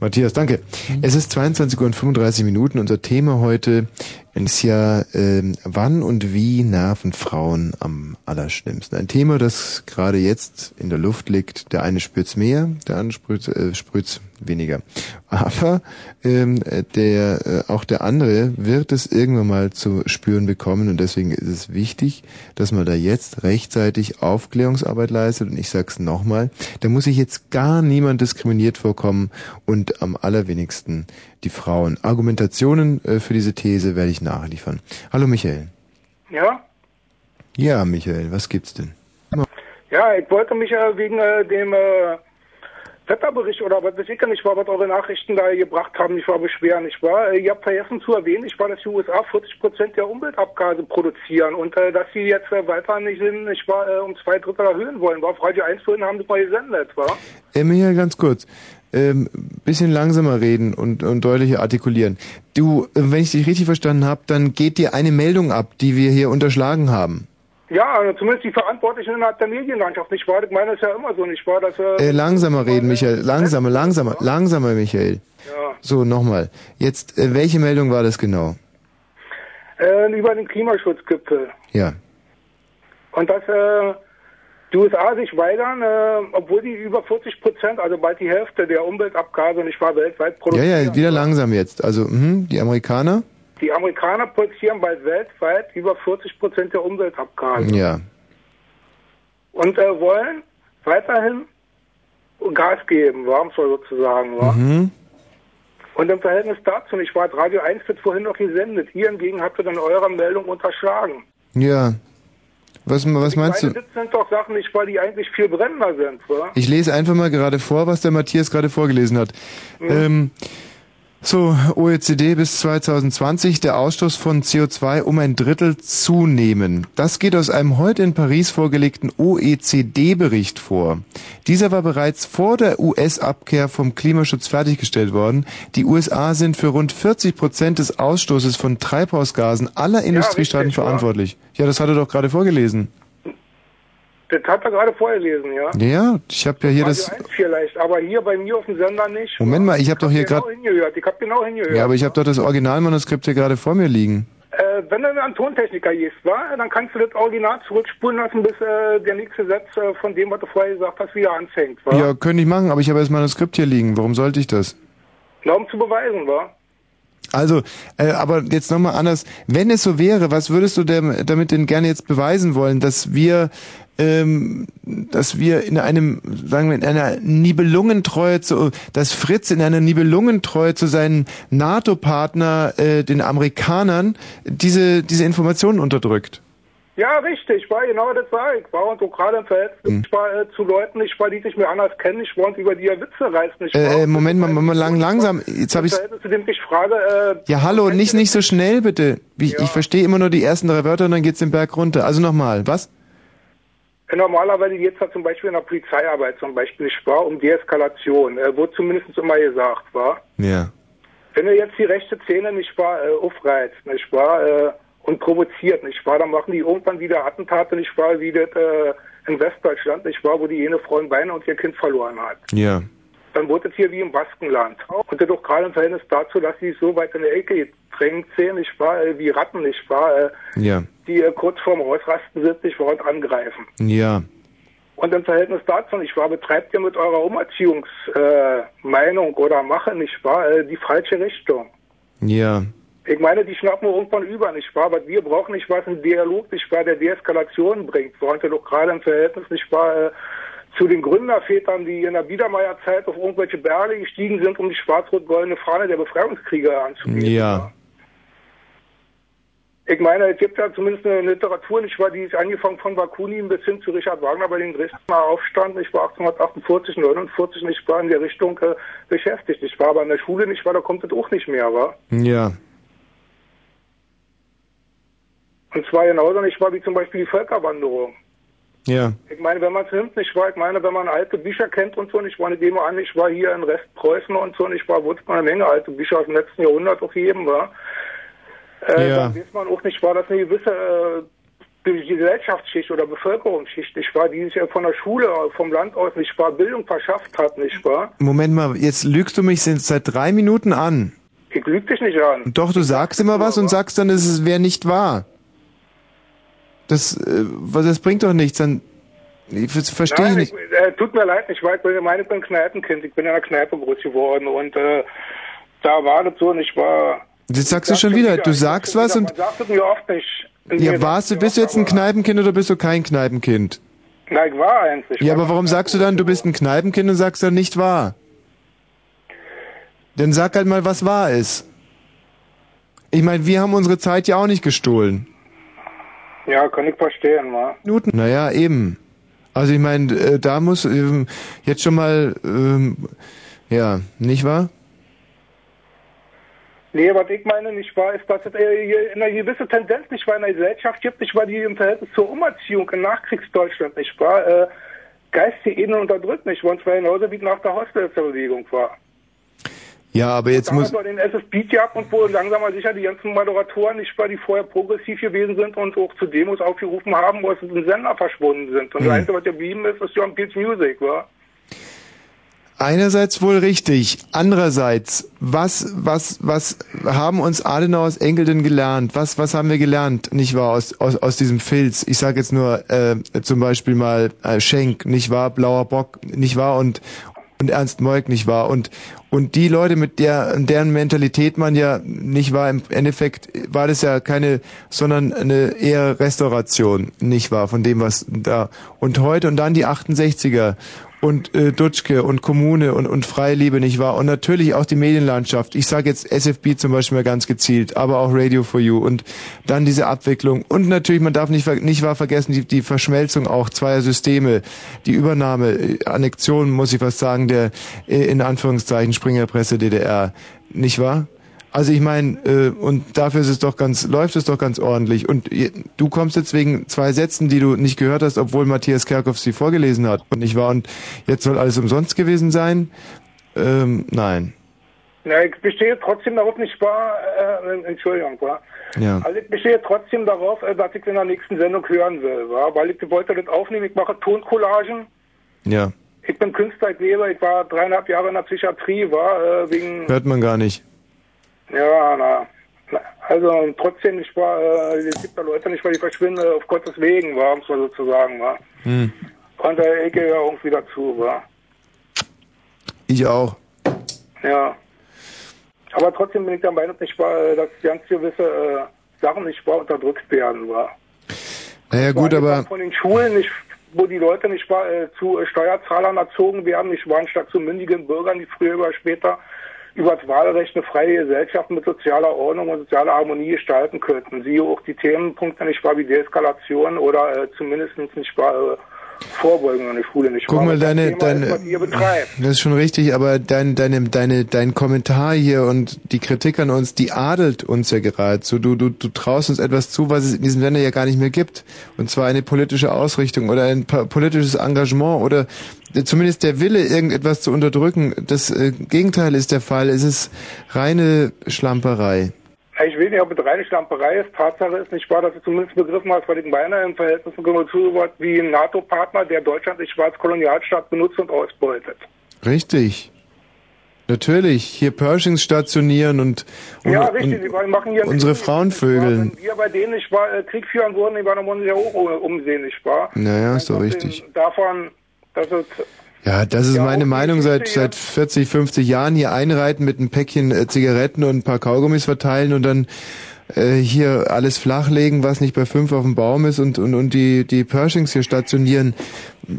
Matthias, danke. Es ist 22 Uhr und 35 Minuten. Unser Thema heute ist ja, ähm, wann und wie nerven Frauen am allerschlimmsten. Ein Thema, das gerade jetzt in der Luft liegt. Der eine spürt's mehr, der andere sprüht's, äh, sprüht's weniger. Aber ähm, der, äh, auch der andere wird es irgendwann mal zu spüren bekommen und deswegen ist es wichtig, dass man da jetzt rechtzeitig Aufklärungsarbeit leistet und ich sag's nochmal, da muss sich jetzt gar niemand diskriminiert vorkommen und am allerwenigsten die Frauen. Argumentationen äh, für diese These werde ich nachliefern. Hallo Michael. Ja? Ja, Michael, was gibt's denn? Ja, ich wollte mich äh, wegen äh, dem äh, Wetterbericht oder was weiß ich ja nicht, war, was eure Nachrichten da gebracht haben, ich war beschweren, nicht wahr? Äh, ihr habt vergessen zu erwähnen, ich war, dass die USA 40 Prozent der Umweltabgase produzieren und äh, dass sie jetzt äh, weiter nicht sind, ich war, äh, um zwei Drittel erhöhen wollen. War auf Radio 1 vorhin haben sie mal gesendet, war? Äh, Michael, ganz kurz. Ähm, bisschen langsamer reden und, und deutlicher artikulieren. Du, äh, wenn ich dich richtig verstanden habe, dann geht dir eine Meldung ab, die wir hier unterschlagen haben. Ja, also zumindest die Verantwortlichen innerhalb der Medienlandschaft, nicht wahr? Ich meine, es ist ja immer so, nicht wahr? Dass, Äh, langsamer reden, Michael. Langsamer, langsamer, langsamer, Michael. Ja. So, nochmal. Jetzt, äh, welche Meldung war das genau? Äh, über den Klimaschutzgipfel. Ja. Und dass äh, die USA sich weigern, äh, obwohl die über 40 Prozent, also bald die Hälfte der Umweltabgase, nicht wahr, weltweit Ja, produzieren. ja, wieder langsam jetzt. Also, mhm, die Amerikaner? Die Amerikaner produzieren bald weltweit über 40 Prozent der Umweltabgase. Ja. Und äh, wollen weiterhin Gas geben, war so sozusagen. War. Mhm. Und im Verhältnis dazu, ich war Radio 1 wird vorhin noch gesendet. Ihr hingegen habt ihr dann eurer Meldung unterschlagen. Ja. Was, was meinst Meine du? das sind doch Sachen, nicht weil die eigentlich viel brennender sind, wa? Ich lese einfach mal gerade vor, was der Matthias gerade vorgelesen hat. Ähm, so, OECD bis 2020, der Ausstoß von CO2 um ein Drittel zunehmen. Das geht aus einem heute in Paris vorgelegten OECD-Bericht vor. Dieser war bereits vor der US-Abkehr vom Klimaschutz fertiggestellt worden. Die USA sind für rund 40 Prozent des Ausstoßes von Treibhausgasen aller Industriestaaten ja. verantwortlich. Ja, das hat er doch gerade vorgelesen. Das hat er gerade vorgelesen, ja? Ja, ich habe ja hier Radio das... 1 vielleicht, aber hier bei mir auf dem Sender nicht. Moment mal, ich habe doch hier genau gerade... hingehört. Ich habe genau hingehört. Ja, aber ich habe doch das Originalmanuskript hier gerade vor mir liegen. Äh, wenn du einen Tontechniker gehst, wa, dann kannst du das Original zurückspulen lassen, bis äh, der nächste Satz äh, von dem, was du vorher gesagt hast, wieder anfängt. Wa? Ja, könnte ich machen, aber ich habe das Manuskript hier liegen. Warum sollte ich das? Na, um zu beweisen, wa? Also, äh, aber jetzt nochmal anders. Wenn es so wäre, was würdest du dem, damit denn gerne jetzt beweisen wollen, dass wir, ähm, dass wir in einem, sagen wir, in einer Nibelungentreue zu, dass Fritz in einer Nibelungentreue zu seinen NATO-Partner, äh, den Amerikanern, diese, diese Informationen unterdrückt? Ja, richtig, war genau das war ich. War und so gerade im Verhältnis Hm. ich war, äh, zu Leuten, ich war, die sich mir anders kennen, ich war und über die er Witze reißt, nicht Äh, äh, Moment mal, mal lang, langsam. Jetzt habe ich zu dem ich frage, äh, Ja, hallo, nicht nicht so schnell bitte. Ich, ich verstehe immer nur die ersten drei Wörter und dann geht's den Berg runter. Also nochmal, was? äh, normalerweise jetzt hat zum Beispiel in der Polizeiarbeit zum Beispiel nicht wahr, um Deeskalation, äh, wurde zumindest immer gesagt, war. Ja. Wenn er jetzt die rechte Szene nicht wahr, äh, aufreizt, nicht wahr, äh, und provoziert, nicht wahr, dann machen die irgendwann wieder Attentate, nicht wahr, wie das äh, in Westdeutschland, nicht wahr, wo die eine Frau ein Bein und ihr Kind verloren hat. Ja. Dann wurde es hier wie im Baskenland. Und das doch gerade im Verhältnis dazu, dass sie so weit in der Ecke gedrängt sind, nicht wahr, äh, wie Ratten, nicht wahr, äh, Ja. die äh, kurz vorm Ausrasten sind, nicht wahr, und angreifen. Ja. Und im Verhältnis dazu, nicht wahr, betreibt ihr mit eurer Umerziehungsmeinung äh, oder Mache, nicht wahr, äh, die falsche Richtung. Ja. Ich meine, die schnappen wir irgendwann über, nicht wahr? Was wir brauchen, nicht was ein Dialog, nicht wahr, der Deeskalation bringt. Wir heute doch gerade im Verhältnis, nicht wahr, äh, zu den Gründervätern, die in der Biedermeierzeit auf irgendwelche Berge gestiegen sind, um die schwarz-rot-goldene Fahne der Befreiungskriege anzugehen. Ja. Ich meine, es gibt ja zumindest eine Literatur, nicht wahr, die ist angefangen von Bakunin bis hin zu Richard Wagner bei den Dresdner Aufstand, nicht wahr, 1848, 49, nicht wahr, in der Richtung äh, beschäftigt, nicht wahr, aber in der Schule, nicht wahr, da kommt es auch nicht mehr, wahr? Ja. Und zwar genauso nicht wahr, wie zum Beispiel die Völkerwanderung. Ja. Ich meine, wenn man es nimmt, nicht wahr, ich meine, wenn man alte Bücher kennt und so, nicht wahr, ich nehme an, ich war hier in Restpreußen und so, nicht wahr, wurde es mal eine Menge alte Bücher aus dem letzten Jahrhundert auch gegeben, war. Äh, Ja. Dann weiß man auch nicht wahr, dass eine gewisse äh, Gesellschaftsschicht oder Bevölkerungsschicht, nicht wahr, die sich ja von der Schule, vom Land aus, nicht wahr, Bildung verschafft hat, nicht wahr? Moment mal, jetzt lügst du mich seit drei Minuten an. Ich lüge dich nicht an. Doch, du sagst immer was und sagst dann, es wäre nicht wahr. Das, äh, was, das bringt doch nichts. Dann ich ver- verstehe ich nicht. ich, äh, tut mir leid, ich weiß, ich meine, ich bin ein Kneipenkind, ich bin in einer Kneipe groß geworden und äh, da war das so, nicht wahr. Jetzt sagst du schon wieder, du Ich sagst sag was und sagt es mir oft nicht. Ja, warst du, bist du jetzt ein Kneipenkind oder bist du kein Kneipenkind? Na, ich war eins. Ich Ja, war aber warum sagst du dann, du bist ein Kneipenkind und sagst dann nicht wahr? Dann sag halt mal, was wahr ist. Ich meine, wir haben unsere Zeit ja auch nicht gestohlen. Ja, kann ich verstehen, wa? Minuten. Naja, eben. Also ich meine, äh, da muss ähm, jetzt schon mal, ähm, ja, nicht wahr? Nee, was ich meine nicht wahr, ist, dass es äh, eine gewisse Tendenz nicht wahr in der Gesellschaft gibt, nicht wahr, die im Verhältnis zur Umerziehung in Nachkriegsdeutschland nicht wahr, äh, geistige Ebene unterdrückt nicht wahr, und zwar genauso wie nach der Hostelbewegung war. Ja, aber jetzt muss, war den SS Beat gehabt und wo langsam mal sicher die ganzen Moderatoren nicht wahr, die vorher progressiv gewesen sind und auch zu Demos aufgerufen haben, wo es in Sender verschwunden sind. Und Hm. das Einzige, was geblieben ist, ist John Pete's Music, war. einerseits wohl richtig. Andererseits, was, was, was haben uns Adenauers Enkel denn gelernt? Was, was haben wir gelernt, nicht wahr, aus, aus, aus diesem Filz? Ich sage jetzt nur äh, zum Beispiel mal äh, Schenk, nicht wahr, Blauer Bock, nicht wahr, und, und Ernst Moik, nicht wahr? Und, und die Leute, mit der, deren Mentalität man ja nicht war, im Endeffekt war das ja keine, sondern eine eher Restauration, nicht wahr, von dem, was da. Und heute und dann die 68er und äh, Dutschke und Kommune und, und Freie Liebe, nicht wahr? Und natürlich auch die Medienlandschaft. Ich sage jetzt SFB zum Beispiel mal ganz gezielt, aber auch Radio for You und dann diese Abwicklung. Und natürlich, man darf nicht, nicht wahr vergessen, die, die Verschmelzung auch zweier Systeme, die Übernahme, äh, Annexion, muss ich fast sagen, der äh, in Anführungszeichen Springerpresse DDR, nicht wahr? Also ich meine, äh, und dafür ist es doch ganz, läuft es doch ganz ordentlich. Und du kommst jetzt wegen zwei Sätzen, die du nicht gehört hast, obwohl Matthias Kerkhoff sie vorgelesen hat und nicht wahr? Und jetzt soll alles umsonst gewesen sein? Ähm, nein. Ja, ich bestehe trotzdem darauf, nicht wahr, äh, Entschuldigung, war. Ja. Also ich bestehe trotzdem darauf, äh, dass ich in der nächsten Sendung hören will, war, weil ich wollte das aufnehmen, ich mache Toncollagen. Ja. Ich bin Künstler, ich lebe, ich war dreieinhalb Jahre in der Psychiatrie, war, äh, wegen, Hört man gar nicht. Ja, na, also trotzdem nicht wahr, äh, es gibt da Leute nicht, weil die verschwinden, äh, auf Gottes Wegen, war, es so zu sagen, war. Hm. Äh, ich gehe ja irgendwie dazu, war. Ich auch. Ja. Aber trotzdem bin ich der Meinung, nicht wahr, äh, dass ganz gewisse äh, Sachen nicht wahr unterdrückt werden, war. Naja gut, aber Von den Schulen nicht, wo die Leute nicht wahr, äh, zu äh, Steuerzahlern erzogen werden, nicht wahr, anstatt zu mündigen Bürgern, die früher oder später über das Wahlrecht eine freie Gesellschaft mit sozialer Ordnung und sozialer Harmonie gestalten könnten. Siehe auch die Themenpunkte nicht wahr, wie Deeskalation oder äh, zumindest nicht wahr, Vorbeugung an der Schule nicht Guck mal, Das deine, ihr betreibt. das ist schon richtig, aber dein, deine, deine, dein Kommentar hier und die Kritik an uns, die adelt uns ja geradezu. Du, du, du traust uns etwas zu, was es in diesem Länder ja gar nicht mehr gibt. Und zwar eine politische Ausrichtung oder ein politisches Engagement oder zumindest der Wille, irgendetwas zu unterdrücken. Das äh, Gegenteil ist der Fall. Es ist reine Schlamperei. Ich weiß nicht, ob es reine Schlamperei ist. Tatsache ist nicht wahr, dass du zumindest begriffen hast, weil ich meine im Verhältnis zu wird wie ein NATO-Partner, der Deutschland als Kolonialstaat benutzt und ausbeutet. Richtig. Natürlich. Hier Pershings stationieren und, und, ja, richtig. und unsere Frauen vögeln. Wenn wir bei denen nicht wahr, äh, Krieg führen würden, die waren uns ja auch äh, umsehen, nicht wahr? Naja, ist doch richtig. Davon, dass es Ja, das ist meine Meinung. Seit seit 40, 50 Jahren hier einreiten mit einem Päckchen äh, Zigaretten und ein paar Kaugummis verteilen und dann äh, hier alles flachlegen, was nicht bei fünf auf dem Baum ist und und und die die Pershings hier stationieren.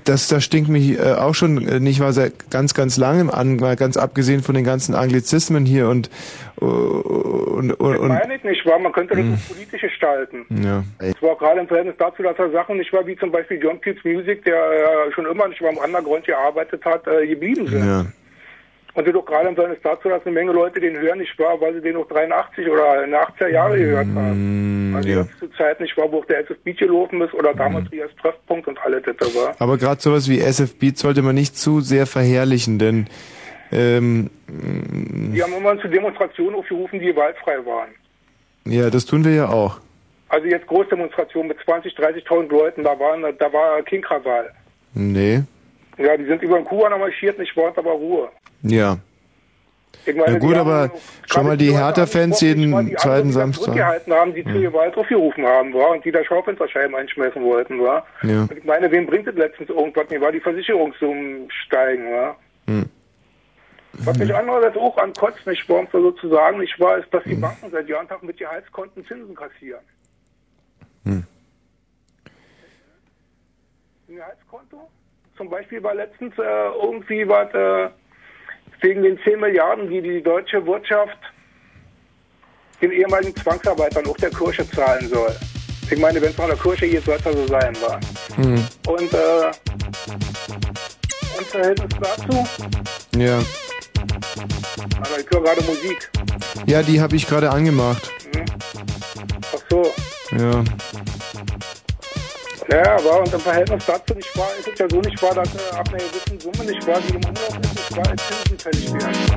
Das das stinkt mich äh, auch schon äh, nicht wahr seit ganz ganz langem an, mal ganz abgesehen von den ganzen Anglizismen hier und und und, und meine ich nicht wahr, man könnte das Hm. auch politisch gestalten. ja. Es war auch gerade im Verhältnis dazu, dass er Sachen nicht war, wie zum Beispiel John Keats Music, der äh, schon immer nicht mal im Underground gearbeitet hat, äh, geblieben sind. Ja. Und doch gerade im Verhältnis dazu, dass eine Menge Leute den hören nicht wahr, weil sie den noch 83 oder in den 80er Jahre gehört haben. Also ja. zur Zeit nicht wahr, wo auch der SFB gelaufen ist oder damals Trias Treffpunkt und alles das war. Aber gerade sowas wie SF Beat sollte man nicht zu sehr verherrlichen, denn ähm, Die haben immer zu Demonstrationen aufgerufen, die gewaltfrei waren. ja, das tun wir ja auch. Also jetzt Großdemonstrationen mit 20, 30.000 Leuten, da waren, da war King Krawall. Nee. Ja, die sind über den Kubaner marschiert, nicht wahr, aber Ruhe. Ja. Ich meine, ja gut, die aber schau mal die Hertha-Fans jeden die zweiten die Samstag. zurückgehalten haben, die zu Gewalt aufgerufen haben, war, und die da Schaufensterscheiben einschmeißen wollten, war. Ja. Und ich meine, wem bringt es letztens irgendwas? Mir war die Versicherungssummen steigen, war. Hm. Was mich andererseits auch ankotzt, nicht wahr, um es so zu sagen, nicht wahr, ist, dass die Banken seit Jahren Tag mit Gehaltskonten Zinsen kassieren. Hm. Ein Gehaltskonto? Zum Beispiel war letztens äh, irgendwie was äh, wegen den 10 Milliarden, die die deutsche Wirtschaft den ehemaligen Zwangsarbeitern auch der Kirche zahlen soll. Ich meine, wenn es von der Kirche geht, soll es ja so sein, war. Hm. Und, äh, und Verhältnis dazu? Ja. Also ich höre gerade Musik. Ja, die habe ich gerade angemacht. Hm? Ach so. Ja. Ja, und im Verhältnis dazu nicht wahr, ist es ja so nicht wahr, dass äh, ab einer gewissen Summe nicht wahr, die im Umlauf ist, nicht wahr, als Zinsen fällig werden.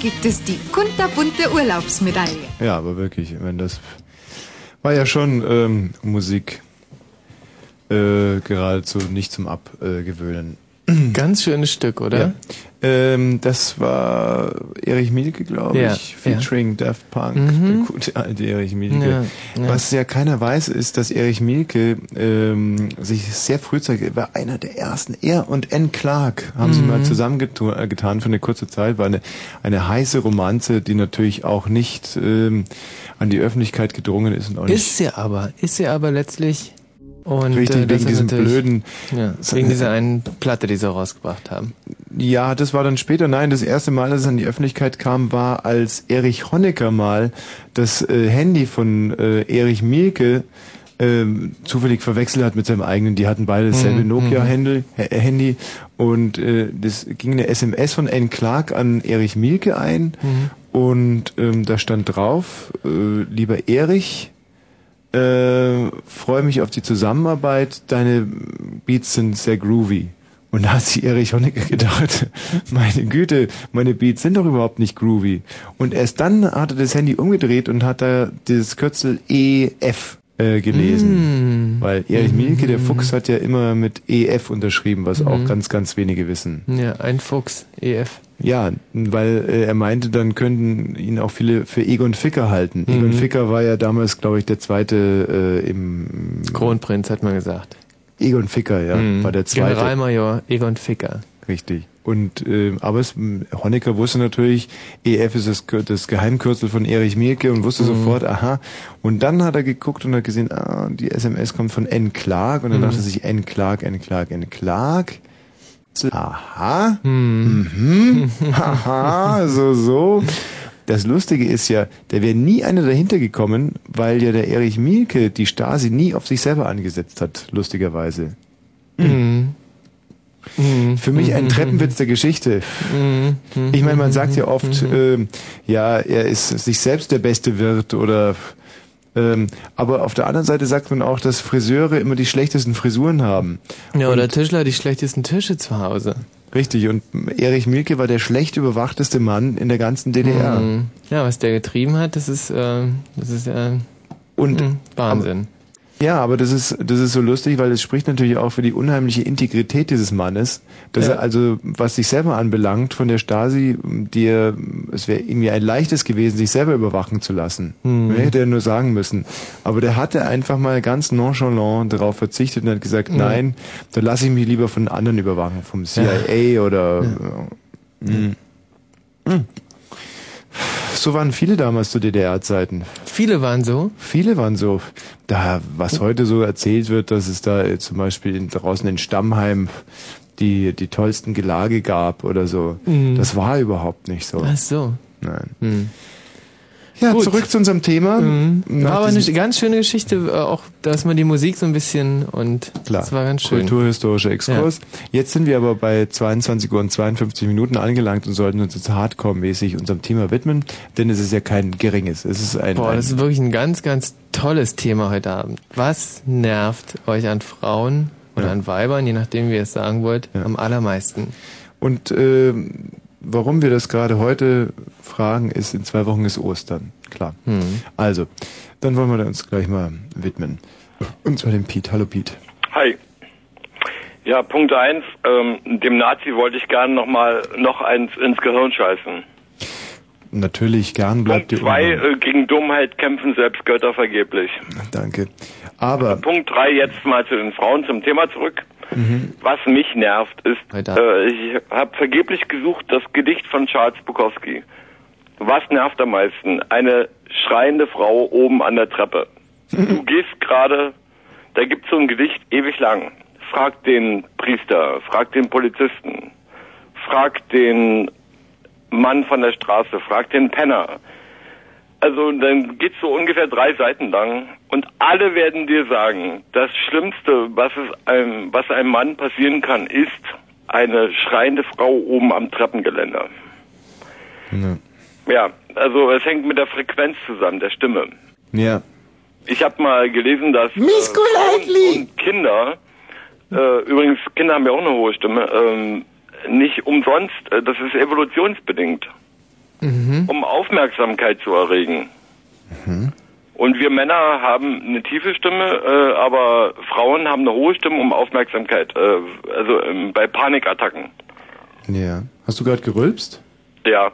Gibt es die kunterbunte Urlaubsmedaille. Ja, aber wirklich, wenn das war ja schon ähm, Musik äh, geradezu nicht zum Abgewöhnen. Ganz schönes Stück, oder? Ja. Ähm, das war Erich Mielke, glaube Ja, ich, featuring Daft Punk, Mhm. der gute alte Erich Mielke. Ja, ja. Was ja keiner weiß, ist, dass Erich Mielke ähm, sich sehr frühzeitig, war einer der ersten, er und N. Clark haben sie Mhm. mal zusammengetan getan für eine kurze Zeit, war eine, eine heiße Romanze, die natürlich auch nicht ähm, an die Öffentlichkeit gedrungen ist und auch Ist sie aber, ist sie aber letztlich. Und Richtig, äh, wegen diesem blöden- Ja, wegen dieser einen Platte, die sie rausgebracht haben. Ja, das war dann später. Nein, das erste Mal, dass es an die Öffentlichkeit kam, war, als Erich Honecker mal das äh, Handy von äh, Erich Mielke ähm, zufällig verwechselt hat mit seinem eigenen. Die hatten beide dasselbe Mhm, Nokia-Handy Handy und äh, das ging eine SMS von N. Clark an Erich Mielke ein Mhm. und ähm, da stand drauf, äh, lieber Erich, äh, freue mich auf die Zusammenarbeit. Deine Beats sind sehr groovy. Und da hat sich Erich Honecker gedacht, meine Güte, meine Beats sind doch überhaupt nicht groovy. Und erst dann hat er das Handy umgedreht und hat da das Kürzel EF äh, gelesen. Mm. Weil Erich Mielke, der Fuchs, hat ja immer mit EF unterschrieben, was auch Mhm. ganz, ganz wenige wissen. Ja, ein Fuchs, EF. Ja, weil äh, er meinte, dann könnten ihn auch viele für Egon Ficker halten. Egon Mhm. Ficker war ja damals, glaube ich, der zweite äh, im Kronprinz, hat man gesagt. Egon Ficker, ja, Mhm. war der zweite. Generalmajor Egon Ficker. Richtig. Und äh, aber es, Honecker wusste natürlich, EF ist das, das Geheimkürzel von Erich Mielke und wusste Mhm. sofort, aha. Und dann hat er geguckt und hat gesehen, ah, die SMS kommt von N. Clark und dann Mhm. dachte er sich N. Clark, N. Clark, N. Clark. Aha. Hm. Mhm. Haha, so, so. Das Lustige ist ja, da wäre nie einer dahinter gekommen, weil ja der Erich Mielke die Stasi nie auf sich selber angesetzt hat, lustigerweise. Mhm. Mhm. Für mich ein Treppenwitz der Geschichte. Mhm. Ich meine, man sagt ja oft, ähm, ja, er ist sich selbst der beste Wirt oder ähm, aber auf der anderen Seite sagt man auch, dass Friseure immer die schlechtesten Frisuren haben. Ja, oder Tischler die schlechtesten Tische zu Hause. Richtig, und Erich Mielke war der schlecht überwachteste Mann in der ganzen DDR. Mhm. Ja, was der getrieben hat, das ist, äh, das ist äh, Und mhm, Wahnsinn. Ja, aber das ist, das ist so lustig, weil es spricht natürlich auch für die unheimliche Integrität dieses Mannes, dass Ja. er also, was sich selber anbelangt, von der Stasi, die er, es wäre irgendwie ein leichtes gewesen, sich selber überwachen zu lassen. Mhm. Hätte er nur sagen müssen. Aber der hatte einfach mal ganz nonchalant darauf verzichtet und hat gesagt, Mhm. nein, dann lasse ich mich lieber von anderen überwachen, vom CIA oder, Mhm. Mhm. So waren viele damals zu DDR-Zeiten. Viele waren so. Viele waren so. Da, was heute so erzählt wird, dass es da zum Beispiel in, draußen in Stammheim die, die tollsten Gelage gab oder so. Mhm. Das war überhaupt nicht so. Ach so. Nein. Hm. Ja, Gut. zurück zu unserem Thema. Mhm. War aber eine ganz schöne Geschichte, äh, auch dass man die Musik so ein bisschen und Klar, das war ganz schön. kulturhistorischer Exkurs. Jetzt sind wir aber bei 22 Uhr und 52 Minuten angelangt und sollten uns jetzt hardcore-mäßig unserem Thema widmen, denn es ist ja kein geringes. Es ist ein, Boah, ein das ist wirklich ein ganz, ganz tolles Thema heute Abend. Was nervt euch an Frauen oder Ja. an Weibern, je nachdem wie ihr es sagen wollt, am allermeisten? Und äh, warum wir das gerade heute fragen, ist, in zwei Wochen ist Ostern. Klar. Hm. Also, dann wollen wir uns gleich mal widmen. Und zwar dem Piet. Hallo Piet. Hi. Ja, Punkt eins, ähm, dem Nazi wollte ich gerne noch mal noch eins ins Gehirn scheißen. Natürlich, gern bleibt Punkt dir zwei, äh, gegen Dummheit kämpfen selbst Götter vergeblich. Danke. Aber, Punkt drei, jetzt mal zu den Frauen zum Thema zurück. Mhm. Was mich nervt, ist, äh, ich habe vergeblich gesucht das Gedicht von Charles Bukowski. Was nervt am meisten? Eine schreiende Frau oben an der Treppe. Du gehst gerade, da gibt's so ein Gedicht ewig lang. Frag den Priester, frag den Polizisten, frag den Mann von der Straße, frag den Penner. Also dann geht's so ungefähr drei Seiten lang und alle werden dir sagen, das Schlimmste, was es einem, was einem Mann passieren kann, ist eine schreiende Frau oben am Treppengeländer. Ja. Ja, also es hängt mit der Frequenz zusammen, der Stimme. ja. Ich habe mal gelesen, dass äh, und Kinder, äh, übrigens Kinder haben ja auch eine hohe Stimme, ähm, nicht umsonst, äh, das ist evolutionsbedingt, Mhm. um Aufmerksamkeit zu erregen. Und wir Männer haben eine tiefe Stimme, äh, aber Frauen haben eine hohe Stimme um Aufmerksamkeit, äh, also ähm, bei Panikattacken. Ja. Hast du gerade gerülpst? Ja.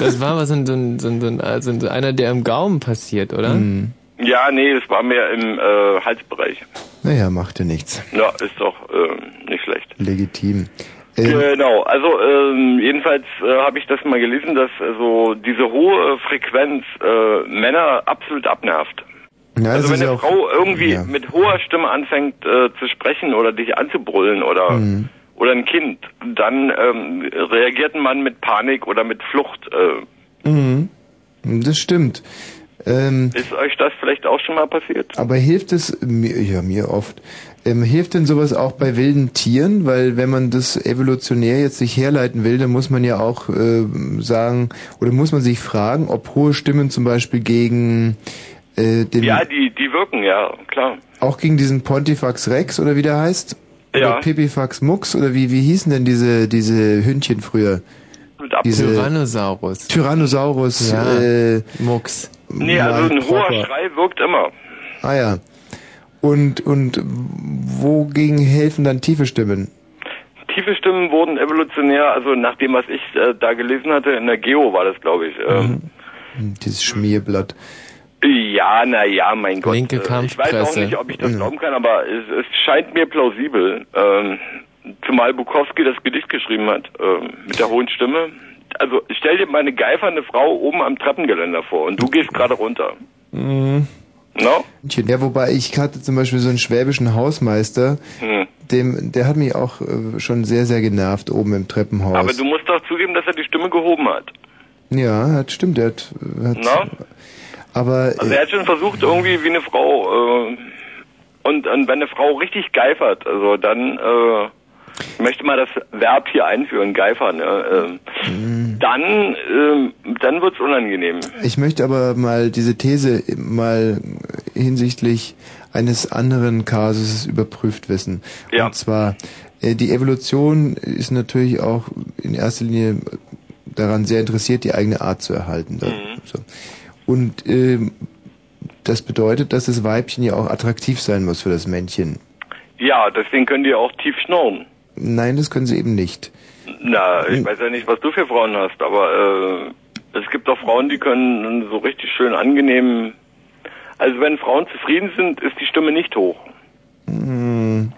Das war aber so ein, so ein, so ein, so also einer, der im Gaumen passiert, oder? Hm. Ja, nee, das war mehr im äh, Halsbereich. Naja, macht ja nichts. Ja, ist doch äh, nicht schlecht. Legitim. Genau, also ähm, jedenfalls äh, habe ich das mal gelesen, dass äh, so diese hohe Frequenz äh, Männer absolut abnervt. ja, also wenn eine Frau irgendwie ja. mit hoher Stimme anfängt äh, zu sprechen oder dich anzubrüllen oder Mhm. oder ein Kind, dann ähm, reagiert ein Mann mit Panik oder mit Flucht. Äh, Mhm. Das stimmt. Ähm, ist euch das vielleicht auch schon mal passiert? aber hilft es, mir, ja, mir oft, ähm, hilft denn sowas auch bei wilden Tieren? Weil wenn man das evolutionär jetzt sich herleiten will, dann muss man ja auch äh, sagen, oder muss man sich fragen, ob hohe Stimmen zum Beispiel gegen äh, den, Ja, die die wirken, ja, klar. auch gegen diesen Pontifex Rex oder wie der heißt? Oder Ja. Pipifax Mux oder wie, wie hießen denn diese, diese Hündchen früher? Diese Tyrannosaurus. Tyrannosaurus, Ja. äh, Mux. nee, also ein hoher proper. Schrei wirkt immer. Ah ja. Und, und wogegen helfen dann tiefe Stimmen? Tiefe Stimmen wurden evolutionär, also nach dem, was ich äh, da gelesen hatte, in der Geo war das, glaube ich. Ähm, Hm, Dieses Schmierblatt. Ja, na ja, mein Gott. Linke Äh, Ich weiß auch nicht, ob ich das glauben kann, aber es, es scheint mir plausibel. Ähm, zumal Bukowski das Gedicht geschrieben hat, ähm, mit der hohen Stimme. Also stell dir mal eine geifernde Frau oben am Treppengeländer vor und du gehst gerade runter. Mhm. No? Ja, wobei ich hatte zum Beispiel so einen schwäbischen Hausmeister, Hm. dem, der hat mich auch äh, schon sehr, sehr genervt oben im Treppenhaus. Aber du musst doch zugeben, dass er die Stimme gehoben hat. ja, hat, stimmt, der hat, hat Na? aber Also er hat schon versucht, irgendwie wie eine Frau, äh, und, und wenn eine Frau richtig geifert, also dann, äh, ich möchte mal das Verb hier einführen, geifern, ja, äh, dann, äh, dann wird's unangenehm. Ich möchte aber mal diese These mal hinsichtlich eines anderen Kasus überprüft wissen. Ja. Und zwar, äh, die Evolution ist natürlich auch in erster Linie daran sehr interessiert, die eigene Art zu erhalten. So. Und ähm, das bedeutet, dass das Weibchen ja auch attraktiv sein muss für das Männchen. Ja, deswegen können die auch tief schnurren. Nein, das können sie eben nicht. Na, ich weiß ja nicht, was du für Frauen hast, aber äh, es gibt auch Frauen, die können so richtig schön angenehm. Also wenn Frauen zufrieden sind, ist die Stimme nicht hoch. Hm,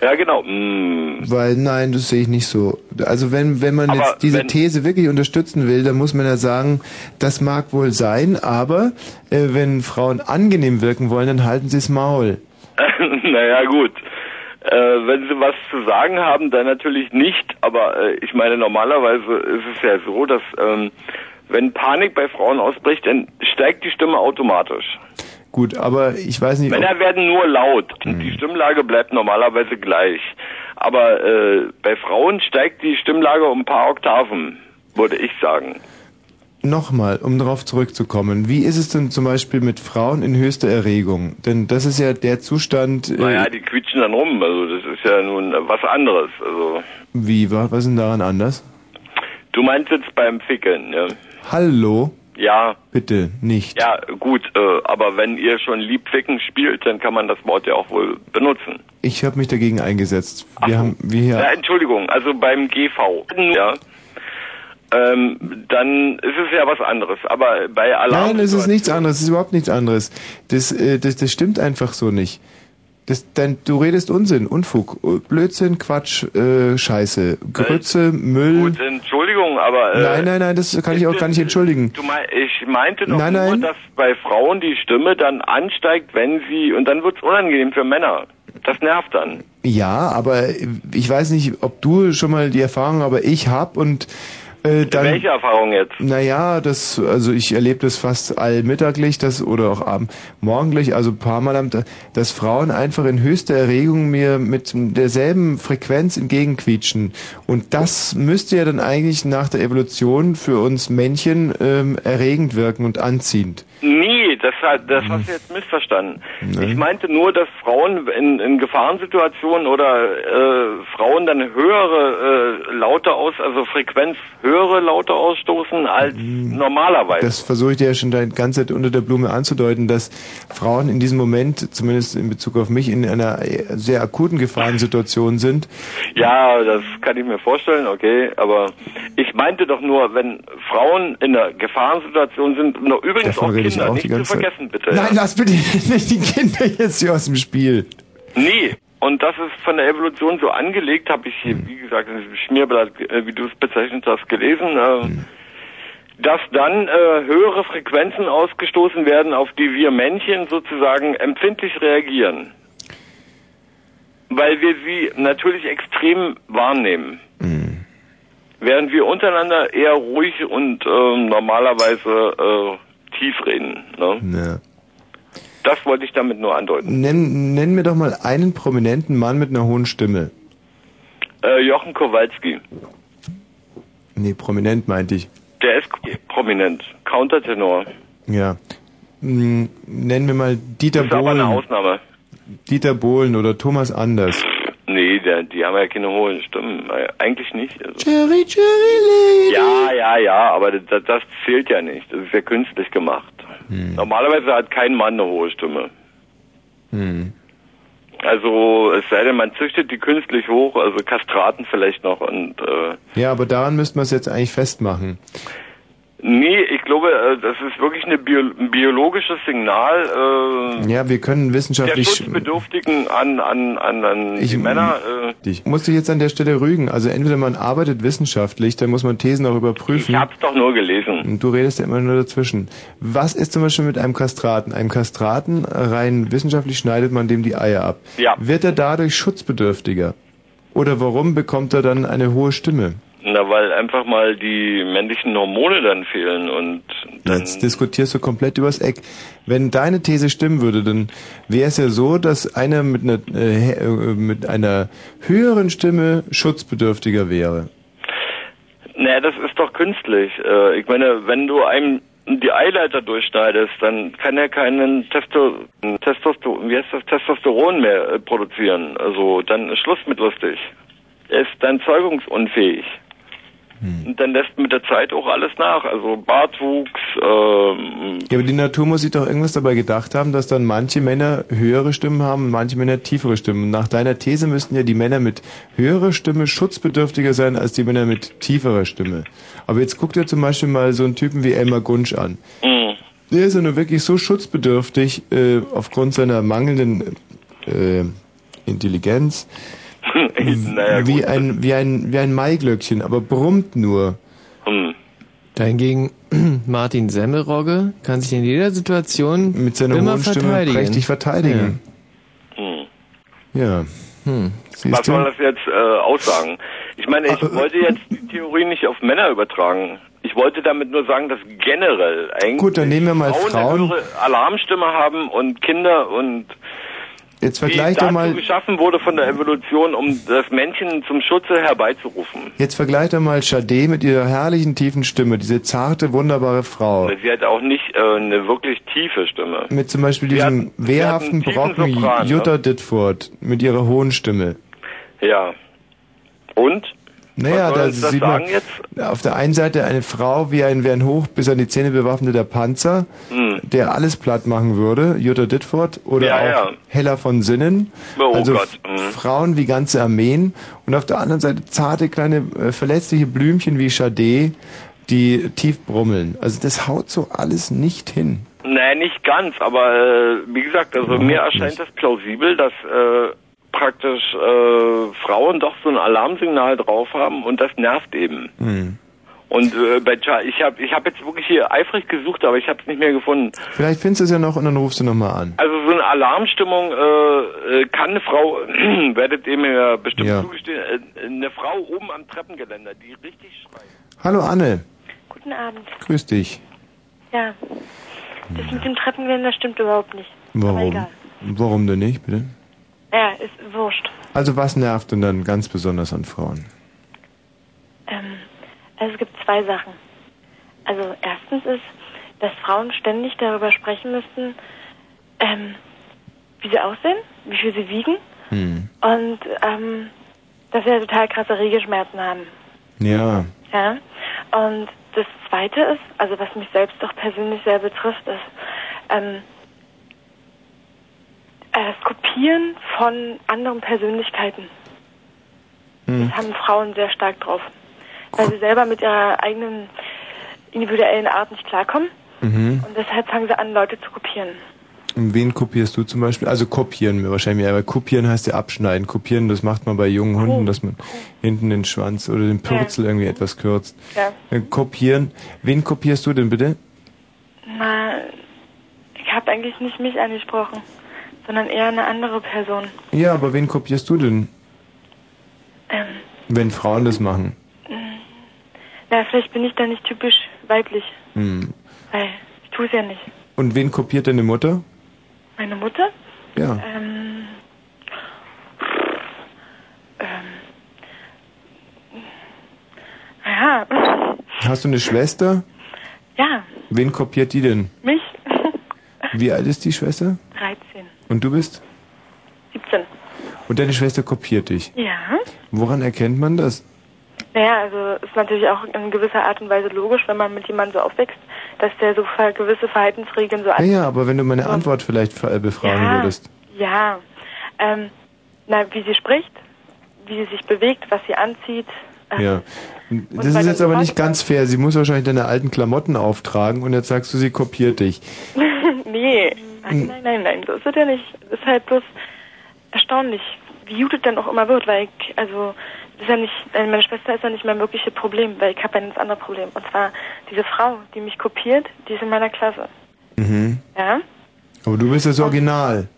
Ja, genau. Mm. weil nein, das sehe ich nicht so. Also wenn wenn man Aber jetzt diese These wirklich unterstützen will, dann muss man ja sagen, das mag wohl sein, aber äh, wenn Frauen angenehm wirken wollen, dann halten sie das Maul. naja, gut. Äh, wenn sie was zu sagen haben, dann natürlich nicht. Aber äh, ich meine, normalerweise ist es ja so, dass ähm, wenn Panik bei Frauen ausbricht, dann steigt die Stimme automatisch. Gut, aber ich weiß nicht. Männer werden nur laut und die Stimmlage bleibt normalerweise gleich. Aber äh, bei Frauen steigt die Stimmlage um ein paar Oktaven, würde ich sagen. Nochmal, um darauf zurückzukommen. Wie ist es denn zum Beispiel mit Frauen in höchster Erregung? Denn das ist ja der Zustand. Äh, Naja, die quietschen dann rum. Also das ist ja nun was anderes. Also wie, wa- was ist denn daran anders? du meinst jetzt beim Ficken, ja? Hallo? Ja, Bitte, nicht. ja, gut. Äh, aber wenn ihr schon Liebficken spielt, dann kann man das Wort ja auch wohl benutzen. Ich habe mich dagegen eingesetzt. Wir haben, wir hier. Ja, Entschuldigung, also beim GV, ja, ähm, dann ist es ja was anderes. Aber bei Alarm... Nein, es ist nichts anderes, es ist überhaupt nichts anderes. Das, äh, das, das stimmt einfach so nicht. Das, dein, du redest Unsinn, Unfug, Blödsinn, Quatsch, äh, Scheiße, Grütze, Müll. Gut, Entschuldigung, aber... Äh, nein, nein, nein, das kann ich auch gar nicht entschuldigen. Du mein, ich meinte doch Nein, nur, nein. dass bei Frauen die Stimme dann ansteigt, wenn sie... Und dann wird's unangenehm für Männer. Das nervt dann. Ja, aber ich weiß nicht, ob du schon mal die Erfahrung, aber ich hab und äh, dann. Welche Erfahrung jetzt? Naja, das, also ich erlebe das fast allmittaglich, das oder auch abend, morgendlich, also ein paar Mal am Tag, dass Frauen einfach in höchster Erregung mir mit derselben Frequenz entgegenquietschen. Und das müsste ja dann eigentlich nach der Evolution für uns Männchen ähm, erregend wirken und anziehend. Nee, das, hat, das hast du jetzt missverstanden. Nee. Ich meinte nur, dass Frauen in, in Gefahrensituationen oder äh, Frauen dann höhere äh, Laute aus, also Frequenz höhere Laute ausstoßen als normalerweise. Das versuche ich dir ja schon die ganze Zeit unter der Blume anzudeuten, dass Frauen in diesem Moment, zumindest in Bezug auf mich, in einer sehr akuten Gefahrensituation sind. Ja, das kann ich mir vorstellen, okay, aber ich meinte doch nur, wenn Frauen in einer Gefahrensituation sind, übrigens auch ich Kinder, auch nicht die zu ganze Zeit. vergessen, bitte. Nein, ja. lass bitte nicht die Kinder jetzt hier aus dem Spiel. Nee. Und das ist von der Evolution so angelegt, habe ich hier, wie gesagt, in diesem Schmierblatt, äh, wie du es bezeichnet hast, gelesen, äh, dass dann äh, höhere Frequenzen ausgestoßen werden, auf die wir Männchen sozusagen empfindlich reagieren. Weil wir sie natürlich extrem wahrnehmen. Während wir untereinander eher ruhig und ähm, normalerweise äh, tief reden. Ne? Ja. Das wollte ich damit nur andeuten. Nenn, nenn mir doch mal einen prominenten Mann mit einer hohen Stimme. Äh, Jochen Kowalski. Nee, prominent meinte ich. Der ist prominent. Countertenor. Ja. Hm, Nennen wir mal Dieter Das ist aber eine Bohlen. Ausnahme. Dieter Bohlen oder Thomas Anders. Nee, der, die haben ja keine hohen Stimmen. Äh, Eigentlich nicht. Also. Cherry, Cherry Lady. Ja, ja, ja, aber das, das zählt ja nicht. Das ist ja künstlich gemacht. Hm. Normalerweise hat kein Mann eine hohe Stimme. Hm. Also es sei denn, man züchtet die künstlich hoch, also Kastraten vielleicht noch und äh, Ja, aber daran müsste man es jetzt eigentlich festmachen. Nee, ich glaube, äh, das ist wirklich Bio ein biologisches Signal äh, Ja, wir können der wissenschaftlich. Schutzbedürftigen an an an, an die Ich- Männer. Äh, Ich muss dich jetzt an der Stelle rügen. Also entweder man arbeitet wissenschaftlich, dann muss man Thesen auch überprüfen. ich hab's doch nur gelesen. Und du redest ja immer nur dazwischen. Was ist zum Beispiel mit einem Kastraten? Einem Kastraten rein wissenschaftlich schneidet man dem die Eier ab. Ja. Wird er dadurch schutzbedürftiger? Oder warum bekommt er dann eine hohe Stimme? Na, weil einfach mal die männlichen Hormone dann fehlen und dann Jetzt diskutierst du komplett übers Eck. Wenn deine These stimmen würde, dann wäre es ja so, dass einer mit einer, äh, äh, mit einer höheren Stimme schutzbedürftiger wäre. Naja, das ist doch künstlich. Äh, ich meine, wenn du einem die Eileiter durchschneidest, dann kann er keinen Testo Testosteron, wie heißt das, Testosteron mehr äh, produzieren. Also dann ist Schluss mit lustig. Er ist dann zeugungsunfähig. Und dann lässt mit der Zeit auch alles nach. Also Bartwuchs, ähm, Ja, aber die Natur muss sich doch irgendwas dabei gedacht haben, dass dann manche Männer höhere Stimmen haben und manche Männer tiefere Stimmen. Nach deiner These müssten ja die Männer mit höherer Stimme schutzbedürftiger sein als die Männer mit tieferer Stimme. Aber jetzt guck dir zum Beispiel mal so einen Typen wie Elmar Gunsch an. mh. Der ist ja nur wirklich so schutzbedürftig äh, aufgrund seiner mangelnden äh, Intelligenz naja, wie gut. ein wie ein wie ein Maiglöckchen, aber brummt nur. Hm. Dahingegen Martin Semmelrogge kann sich in jeder Situation Mit seiner immer hohen Stimme verteidigen. prächtig verteidigen. Hm. Ja. Hm, Was siehst soll das jetzt äh, aussagen? Ich meine, ich wollte jetzt die Theorie nicht auf Männer übertragen. Ich wollte damit nur sagen, dass generell eigentlich Gut, dann nehmen wir mal Frauen, Frauen. eine höhere Alarmstimme haben und Kinder und Jetzt die vergleich dazu doch mal, geschaffen wurde von der Evolution, um das Männchen zum Schutze herbeizurufen. jetzt vergleich doch mal Sade mit ihrer herrlichen tiefen Stimme, diese zarte, wunderbare Frau. Sie hat auch nicht äh, eine wirklich tiefe Stimme. Mit zum Beispiel diesem hat- wehrhaften Brocken Sopran, ne? Jutta Ditford mit ihrer hohen Stimme. Ja. Und? Naja, da sieht man jetzt? auf der einen Seite eine Frau wie ein, wie ein hoch bis an die Zähne bewaffneter Panzer, Hm. der alles platt machen würde, Jutta Ditford, oder Ja, auch ja. Hella von Sinnen. Oh also Gott, F- hm. Frauen wie ganze Armeen und auf der anderen Seite zarte kleine äh, verletzliche Blümchen wie Sade, die tief brummeln. Also das haut so alles nicht hin. Naja, nicht ganz, aber äh, wie gesagt, also mir erscheint das plausibel, dass äh, praktisch äh, Frauen doch so ein Alarmsignal drauf haben und das nervt eben. Hm. Und äh, bei Cha ich habe ich hab jetzt wirklich hier eifrig gesucht, aber ich habe es nicht mehr gefunden. Vielleicht findest du es ja noch und dann rufst du nochmal an. Also so eine Alarmstimmung äh, äh, kann eine Frau, werdet ihr mir bestimmt Ja. zugestehen, äh, eine Frau oben am Treppengeländer, die richtig schreit. Hallo Anne, Guten Abend. grüß dich. Ja. Das mit dem Treppengeländer stimmt überhaupt nicht. Aber Warum? egal. Warum denn nicht, bitte? Ja, ist wurscht. Also was nervt denn dann ganz besonders an Frauen? Ähm, also es gibt zwei Sachen. Also erstens ist, dass Frauen ständig darüber sprechen müssten, ähm, wie sie aussehen, wie viel sie wiegen Hm. und ähm, dass sie ja total krasse Regelschmerzen haben. Ja. Ja. Und das Zweite ist, also was mich selbst doch persönlich sehr betrifft, ist ähm, äh, das Kopieren von anderen Persönlichkeiten. Hm. Das haben Frauen sehr stark drauf. Weil sie selber mit ihrer eigenen individuellen Art nicht klarkommen. Mhm. Und deshalb fangen sie an, Leute zu kopieren. Und wen kopierst du zum Beispiel? Also kopieren wir wahrscheinlich, aber kopieren heißt ja abschneiden. Kopieren, das macht man bei jungen Hunden, dass man hinten den Schwanz oder den Pürzel irgendwie etwas kürzt. Ja. Äh, Kopieren. Wen kopierst du denn bitte? Na, ich habe eigentlich nicht mich angesprochen, sondern eher eine andere Person. Ja, aber wen kopierst du denn, Ähm, wenn Frauen das machen? na, vielleicht bin ich da nicht typisch weiblich, Hm. weil ich tue es ja nicht. Und wen kopiert deine Mutter? Meine Mutter? Ja. Ähm, ähm, ja, Hast du eine Schwester? ja, Wen kopiert die denn? mich, Wie alt ist die Schwester? 13, Und du bist? 17. Und deine Schwester kopiert dich. Ja, Woran erkennt man das? naja, also ist natürlich auch in gewisser Art und Weise logisch, wenn man mit jemandem so aufwächst, dass der so gewisse Verhaltensregeln so Ja, ja, aber wenn du meine Antwort vielleicht äh, befragen Ja. würdest. Ja, ähm, na, wie sie spricht, wie sie sich bewegt, was sie anzieht. Ähm, Ja. Das ist jetzt aber nicht ganz fair. Sie muss wahrscheinlich deine alten Klamotten auftragen und jetzt sagst du, sie kopiert dich. nee, nein, nein, nein, nein, so ist es ja nicht. Es ist halt bloß erstaunlich, wie gut es dann auch immer wird, weil ich, also, ist ja nicht, äh, meine Schwester ist ja nicht mein wirkliches Problem, weil ich habe ein anderes Problem. Und zwar diese Frau, die mich kopiert, die ist in meiner Klasse. Mhm. Ja? Aber du bist das Original.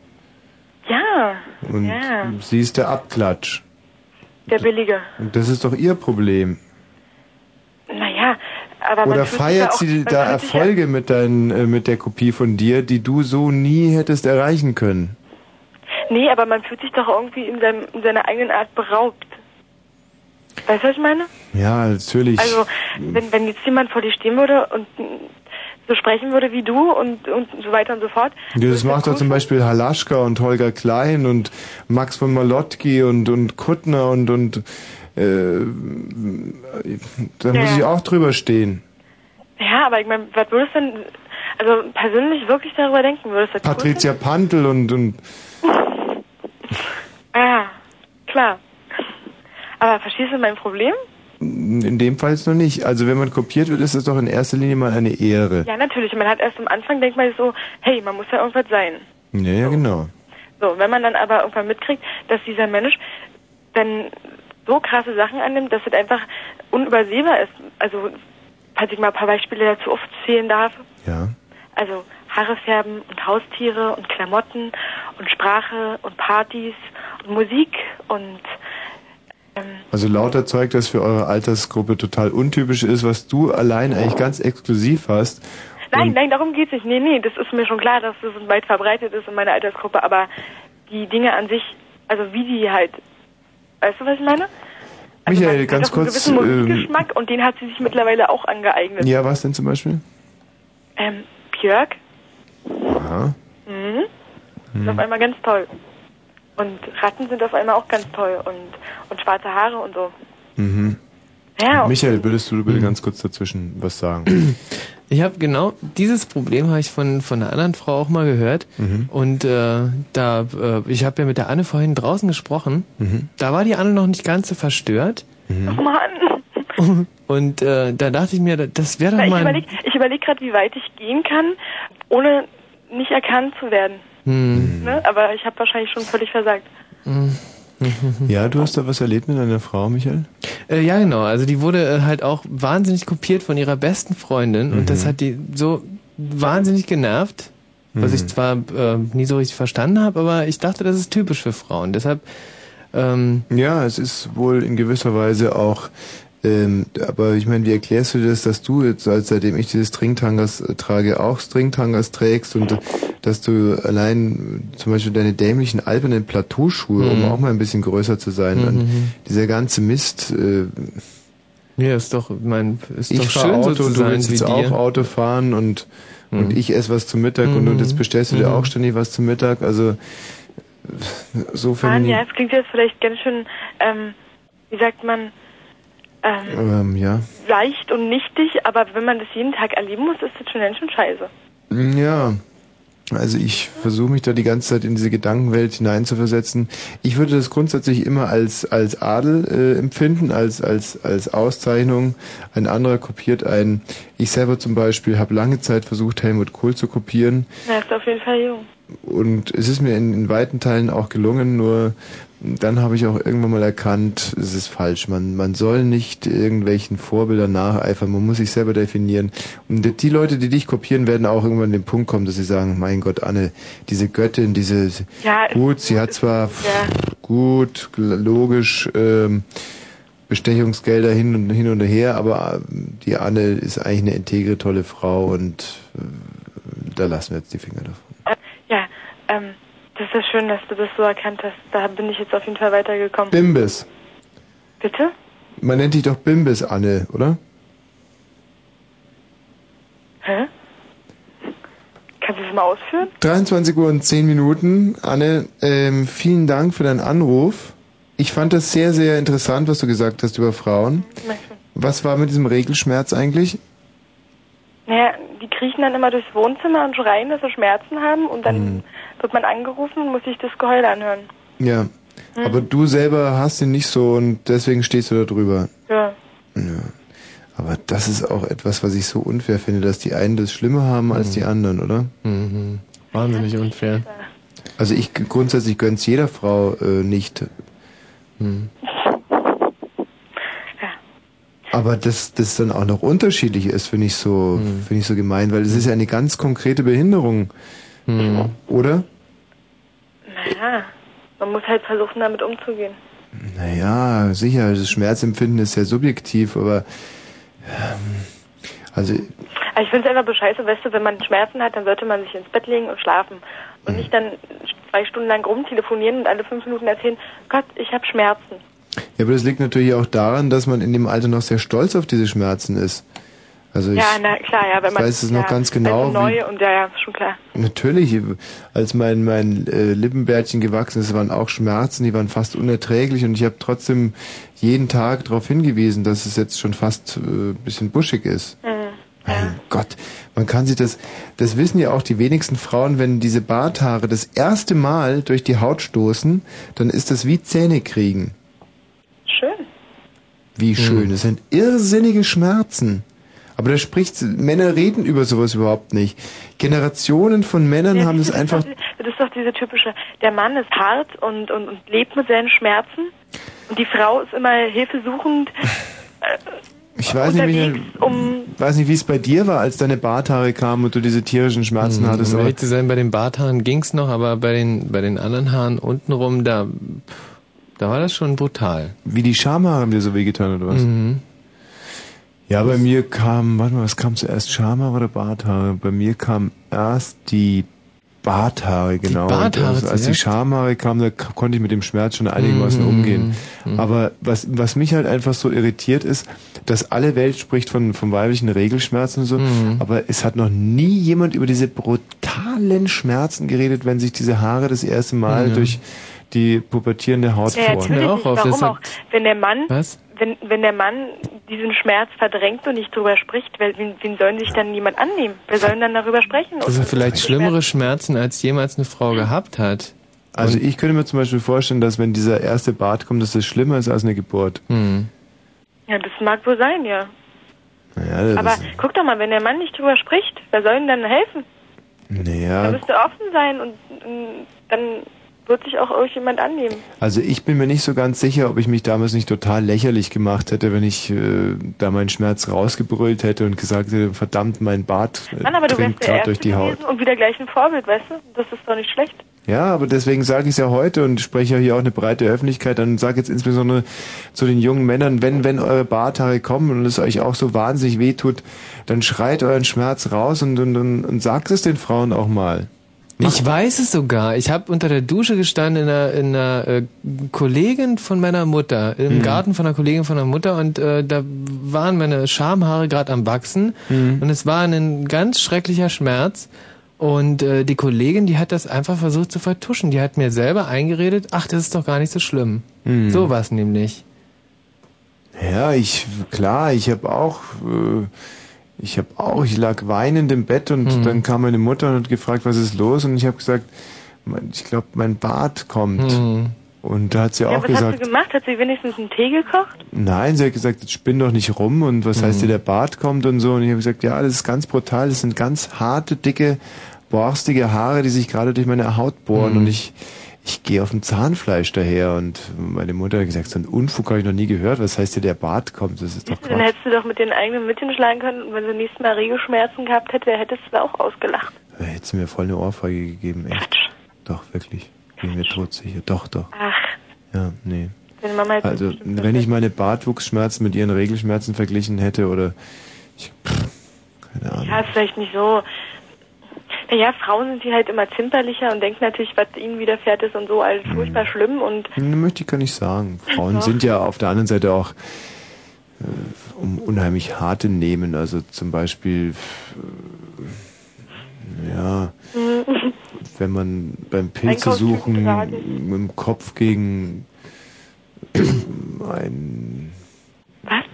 Ja, Und ja, sie ist der Abklatsch. der Billige. Und das ist doch ihr Problem. Naja, Oder feiert auch, sie da Erfolge mit, dein, äh, mit der Kopie von dir, die du so nie hättest erreichen können? Nee, aber man fühlt sich doch irgendwie in, seinem, in seiner eigenen Art beraubt. Weißt du, was ich meine? Ja, natürlich. Also, wenn, wenn jetzt jemand vor dir stehen würde und so sprechen würde wie du und, und so weiter und so fort. Ja, das macht doch zum Beispiel Halaschka und Holger Klein und Max von Malotki und, und Kuttner und, und äh, da muss Ja. ich auch drüber stehen. Ja, aber ich meine, was würdest du denn, also persönlich wirklich darüber denken? Würdest du das cool Patricia Pantel und, und? Ja, klar. Aber verstehst du mein Problem? in dem Fall jetzt noch nicht. Also wenn man kopiert wird, ist das doch in erster Linie mal eine Ehre. Ja, natürlich. Man hat erst am Anfang, denkt man so, hey, man muss ja irgendwas sein. Ja, ja, genau. So, wenn man dann aber irgendwann mitkriegt, dass dieser Mensch dann so krasse Sachen annimmt, dass es einfach unübersehbar ist. Also, falls ich mal ein paar Beispiele dazu aufzählen darf. Ja. Also Haare färben und Haustiere und Klamotten und Sprache und Partys Musik und ähm, Also lauter Zeug, das für eure Altersgruppe total untypisch ist, was du allein eigentlich ganz exklusiv hast. Nein, nein, darum geht's nicht. Nee, nee, das ist mir schon klar, dass das weit verbreitet ist in meiner Altersgruppe, aber die Dinge an sich, also wie die halt, weißt du, was ich meine? Michael, Hat ganz doch einen kurz. gewissen Ähm, Musikgeschmack und den hat sie sich mittlerweile auch angeeignet. ja, was denn zum Beispiel? Ähm, Björk, Aha. mhm, ist auf einmal ganz toll. Und Ratten sind auf einmal auch ganz toll und, und schwarze Haare und so. Mhm. Ja, Michael, würdest du bitte ganz kurz dazwischen was sagen? Ich habe genau dieses Problem habe ich von von einer anderen Frau auch mal gehört Mhm. und äh, da äh, ich habe ja mit der Anne vorhin draußen gesprochen. Mhm. Da war die Anne noch nicht ganz so verstört oh Mann. und äh, da dachte ich mir, das wäre doch ich mal überlege ich überleg gerade, wie weit ich gehen kann, ohne nicht erkannt zu werden. Hm. Ne? Aber ich habe wahrscheinlich schon völlig versagt. Ja, du hast da was erlebt mit deiner Frau, Michael? Äh, ja, genau. Also die wurde äh, halt auch wahnsinnig kopiert von ihrer besten Freundin und das hat die so wahnsinnig genervt, was ich zwar äh, nie so richtig verstanden habe, aber ich dachte, das ist typisch für Frauen. Deshalb ähm, Ja, es ist wohl in gewisser Weise auch, ähm, aber ich meine, wie erklärst du das, dass du jetzt, als seitdem ich dieses Stringtangas äh, trage, auch Stringtangas trägst und äh, dass du allein äh, zum Beispiel deine dämlichen albernen Plateauschuhe, um Mhm. auch mal ein bisschen größer zu sein, Mhm. und dieser ganze Mist, äh, ja, ist doch, mein, ist doch ich fahre schön Auto, so zu du sein willst wie jetzt auch Auto fahren und, und Mhm. ich esse was zum Mittag und, Mhm. und jetzt bestellst du dir Mhm. auch ständig was zum Mittag, also so Mann, ja, es klingt jetzt vielleicht ganz schön, ähm, wie sagt man, ähm, Ähm, ja. leicht und nichtig, aber wenn man das jeden Tag erleben muss, ist das schon ganz schön scheiße. Ja, also ich versuche mich da die ganze Zeit in diese Gedankenwelt hineinzuversetzen. Ich würde das grundsätzlich immer als als Adel äh, empfinden, als als als Auszeichnung. Ein anderer kopiert einen. Ich selber zum Beispiel habe lange Zeit versucht, Helmut Kohl zu kopieren Na, ist auf jeden Fall jung. und es ist mir in, in weiten Teilen auch gelungen. Nur dann habe ich auch irgendwann mal erkannt, es ist falsch. Man man soll nicht irgendwelchen Vorbildern nacheifern. Man muss sich selber definieren. Und die Leute, die dich kopieren, werden auch irgendwann an den Punkt kommen, dass sie sagen, mein Gott, Anne, diese Göttin, diese Ja, gut, sie hat zwar Ja. gut, logisch ähm, Bestechungsgelder hin und hin und her, aber ähm, die Anne ist eigentlich eine integre, tolle Frau und äh, da lassen wir jetzt die Finger davon. Äh, ja, ähm, das ist ja schön, dass du das so erkannt hast. Da bin ich jetzt auf jeden Fall weitergekommen. Bimbis. Bitte? Man nennt dich doch Bimbis, Anne, oder? Hä? Kannst du das mal ausführen? 23 Uhr und 10 Minuten. Anne, ähm, vielen Dank für deinen Anruf. Ich fand das sehr, sehr interessant, was du gesagt hast über Frauen. Was war mit diesem Regelschmerz eigentlich? Naja, die kriechen dann immer durchs Wohnzimmer und schreien, dass sie Schmerzen haben und dann wird man angerufen muss sich das Geheul anhören. Ja. Hm. Aber du selber hast ihn nicht so und deswegen stehst du da drüber. Ja. Ja. Aber das ist auch etwas, was ich so unfair finde, dass die einen das schlimmer haben als die anderen, oder? Mhm. Wahnsinnig unfair. Also ich grundsätzlich gönn's jeder Frau äh, nicht. Mhm. Aber dass das dann auch noch unterschiedlich ist, finde ich so, finde ich so gemein, weil es ist ja eine ganz konkrete Behinderung, oder? Naja, man muss halt versuchen, damit umzugehen. Naja, sicher, das Schmerzempfinden ist sehr subjektiv, aber ähm, also Aber ich finde es einfach bescheiße, weißt du, wenn man Schmerzen hat, dann sollte man sich ins Bett legen und schlafen. Und nicht dann zwei Stunden lang rumtelefonieren und alle fünf Minuten erzählen, Gott, ich habe Schmerzen. ja, aber das liegt natürlich auch daran, dass man in dem Alter noch sehr stolz auf diese Schmerzen ist. Also ich, ja, na klar, ja, wenn man... weiß es ja, noch ganz genau, Also neu und ja, ja, schon klar. Natürlich, als mein mein äh, Lippenbärtchen gewachsen ist, waren auch Schmerzen, die waren fast unerträglich und ich habe trotzdem jeden Tag darauf hingewiesen, dass es jetzt schon fast äh, bisschen buschig ist. Mhm. Mein Gott, man kann sich das, das wissen ja auch die wenigsten Frauen, wenn diese Barthaare das erste Mal durch die Haut stoßen, dann ist das wie Zähne kriegen. Schön. Wie schön, das sind irrsinnige Schmerzen. Aber da spricht, Männer reden über sowas überhaupt nicht. Generationen von Männern haben das ist einfach das ist doch diese typische, der Mann ist hart und, und, und lebt mit seinen Schmerzen und die Frau ist immer hilfesuchend. Äh, Ich weiß nicht, wie, um weiß nicht, wie es bei dir war, als deine Barthaare kamen und du diese tierischen Schmerzen hattest. Um ehrlich zu sein, bei den Barthaaren ging's noch, aber bei den, bei den anderen Haaren untenrum, da, da war das schon brutal. Wie die Schamhaare haben dir so wehgetan, oder was? Mhm. Ja, bei mir kam, warte mal, was kam zuerst, Schamhaare oder Barthaare? Bei mir kam erst die Barthaare, genau. Barthaare Und das, als die? Schamhaare kamen, da konnte ich mit dem Schmerz schon einigermaßen Mhm. umgehen. Mhm. Aber was, was mich halt einfach so irritiert ist, dass alle Welt spricht von, von weiblichen Regelschmerzen und so, Mhm. aber es hat noch nie jemand über diese brutalen Schmerzen geredet, wenn sich diese Haare das erste Mal Ja. durch die pubertierende Haut Ja, bohren. natürlich nicht. Warum auch? Wenn der Mann, Was? Wenn, wenn der Mann diesen Schmerz verdrängt und nicht drüber spricht, wen, wen sollen sich dann jemand annehmen? Wer soll denn dann darüber sprechen? Das sind vielleicht schlimmere Schmerzen, als jemals eine Frau gehabt hat. Also ich könnte mir zum Beispiel vorstellen, dass wenn dieser erste Bart kommt, dass das schlimmer ist als eine Geburt. Hm. Ja, das mag wohl sein, ja. Naja, das Aber guck doch mal, wenn der Mann nicht drüber spricht, wer soll ihm dann helfen? Er naja, müsste offen sein und mm, dann wird sich auch irgendjemand annehmen. also ich bin mir nicht so ganz sicher, ob ich mich damals nicht total lächerlich gemacht hätte, wenn ich äh, da meinen Schmerz rausgebrüllt hätte und gesagt hätte, verdammt, mein Bart äh, Mann, aber du wärst der gerade durch Erste die Haut. und wieder gleich ein Vorbild, weißt du? Das ist doch nicht schlecht. Ja, aber deswegen sage ich es ja heute und spreche ja hier auch eine breite Öffentlichkeit an und sage jetzt insbesondere zu den jungen Männern, wenn, wenn eure Barthaare kommen und es euch auch so wahnsinnig wehtut, dann schreit euren Schmerz raus und, und, und, und sagt es den Frauen auch mal. Ich weiß es sogar. Ich habe unter der Dusche gestanden in einer, in einer äh, Kollegin von meiner Mutter, im Mhm. Garten von einer Kollegin von meiner Mutter und äh, da waren meine Schamhaare gerade am wachsen Mhm. und es war ein ganz schrecklicher Schmerz und äh, die Kollegin, die hat das einfach versucht zu vertuschen. Die hat mir selber eingeredet, ach, das ist doch gar nicht so schlimm. Mhm. So war es nämlich. Ja, ich, klar, ich habe auch, äh, ich habe auch, ich lag weinend im Bett und Mhm. dann kam meine Mutter und hat gefragt, was ist los? Und ich habe gesagt, ich glaube, mein Bart kommt. Mhm. Und da hat sie ja, auch was hast gesagt, du gemacht? Hat sie wenigstens einen Tee gekocht? nein, sie hat gesagt, jetzt spinn doch nicht rum und was heißt Mhm. dir, der Bart kommt und so. Und ich habe gesagt, ja, das ist ganz brutal, das sind ganz harte, dicke, borstige Haare, die sich gerade durch meine Haut bohren Mhm. und ich, ich gehe auf dem Zahnfleisch daher und meine Mutter hat gesagt, so einen Unfug habe ich noch nie gehört, was heißt dir, der Bart kommt, das ist doch Dann Quatsch. hättest du doch mit den eigenen Müttchen schlagen können und wenn sie nächstes Mal Regelschmerzen gehabt hätte, hättest du auch ausgelacht. Da hätte sie mir voll eine Ohrfeige gegeben, echt. Doch, wirklich. Bin mir todsicher. Doch, doch. Ach, Ja, nee. deine Mama hätte Also, wenn ich meine Bartwuchsschmerzen mit ihren Regelschmerzen verglichen hätte oder ich, pff, keine Ahnung. Ja, vielleicht nicht so. Naja, Frauen sind die halt immer zimperlicher und denken natürlich, was ihnen widerfährt ist und so alles Mhm. furchtbar schlimm und Ne, möchte ich gar nicht sagen. Frauen Doch. sind ja auf der anderen Seite auch äh, um unheimlich harte nehmen. Also zum Beispiel, äh, ja, wenn man beim Pilze suchen mit dem Kopf gegen ein Was?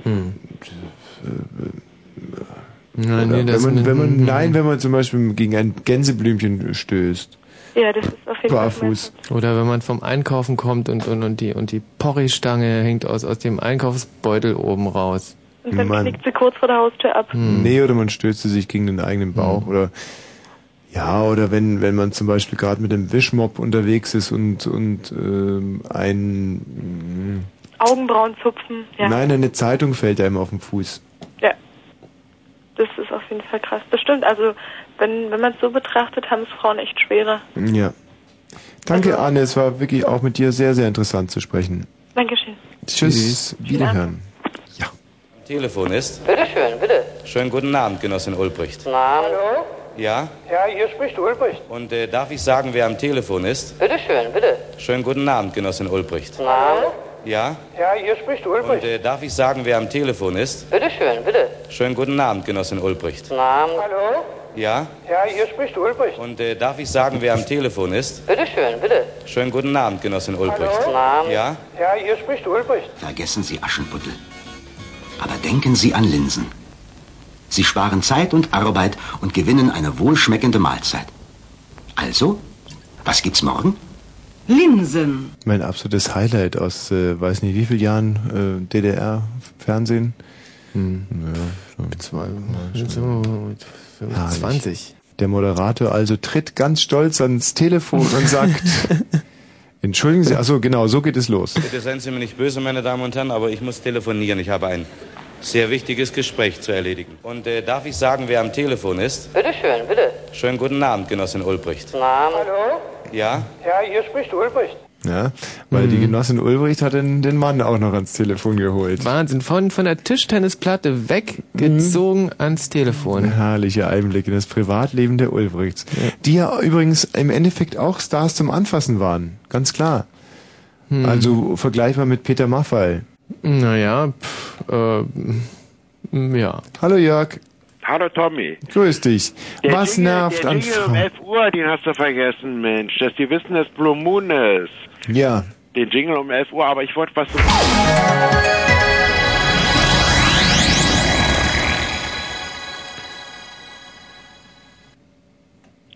Hm. Oder Nein, nee, wenn man, wenn man, nein, wenn man zum Beispiel gegen ein Gänseblümchen stößt. ja, das ist auf jeden Fall Barfuß. Oder wenn man vom Einkaufen kommt und, und, und die, und die Porridge-Stange hängt aus, aus dem Einkaufsbeutel oben raus. Und dann Man- knickt sie kurz vor der Haustür ab. Hm. Nee, oder man stößt sich gegen den eigenen Bauch oder ja, oder wenn, wenn man zum Beispiel gerade mit dem Wischmopp unterwegs ist und, und ähm, ein Augenbrauen zupfen, ja. nein, eine Zeitung fällt einem auf den Fuß. Ja. Das ist auf jeden Fall krass. Das stimmt. Also, wenn, wenn man es so betrachtet, haben es Frauen echt schwerer. Ja. Danke, Also Anne, es war wirklich auch mit dir sehr, sehr interessant zu sprechen. Dankeschön. Tschüss, wiederhören. Telefon ist. Bitte schön, bitte. Schönen guten Abend, Genossin Ulbricht. Na, Hallo? Ja? Ja, hier spricht Ulbricht. Und äh, darf ich sagen, wer am Telefon ist? bitte schön, bitte. Schönen guten Abend, Genossin Ulbricht. Na, Ja? Ja, hier spricht Und Ulbricht. äh, darf ich sagen, wer am Telefon ist? bitte schön, bitte. Schönen guten Abend, Genossin Ulbricht. Na, Hallo? Ja? Ja, hier spricht Ulbricht. Und äh, darf ich sagen, wer am Telefon ist? bitte schön, bitte. Schönen guten Abend, Genossin Ulbricht. Hallo? Na, Ja? Ja, hier spricht Ulbricht. Vergessen Sie Aschenputtel. Aber denken Sie an Linsen. Sie sparen Zeit und Arbeit und gewinnen eine wohlschmeckende Mahlzeit. Also, was gibt's morgen? Linsen. Mein absolutes Highlight aus, äh, weiß nicht wie vielen Jahren äh, DDR-Fernsehen. Hm. Ja, zwei, Mit 20. Der Moderator also tritt ganz stolz ans Telefon und sagt, entschuldigen Sie, achso, genau, so geht es los. Bitte seien Sie mir nicht böse, meine Damen und Herren, aber ich muss telefonieren. Ich habe ein Sehr wichtiges Gespräch zu erledigen. Und äh, darf ich sagen, wer am Telefon ist? Bitte schön, bitte. Schönen guten Abend, Genossin Ulbricht. Guten Abend. Hallo? Ja? Ja, hier spricht Ulbricht. Ja, weil die Genossin Ulbricht hat den, den Mann auch noch ans Telefon geholt. Wahnsinn, von, von der Tischtennisplatte weggezogen ans Telefon. Ein herrlicher Einblick in das Privatleben der Ulbrichts. Die ja übrigens im Endeffekt auch Stars zum Anfassen waren. Ganz klar. Hm. Also vergleichbar mit Peter Maffay. Naja, pff, äh, ja. Hallo Jörg. Hallo Tommy. Grüß dich. Der Was Jingle, nervt der an Jingle um Frauen? 11 Uhr, den hast du vergessen, Mensch. Dass die wissen, dass Blue Moon ist. Ja. Den Jingle um 11 Uhr, aber ich wollte was...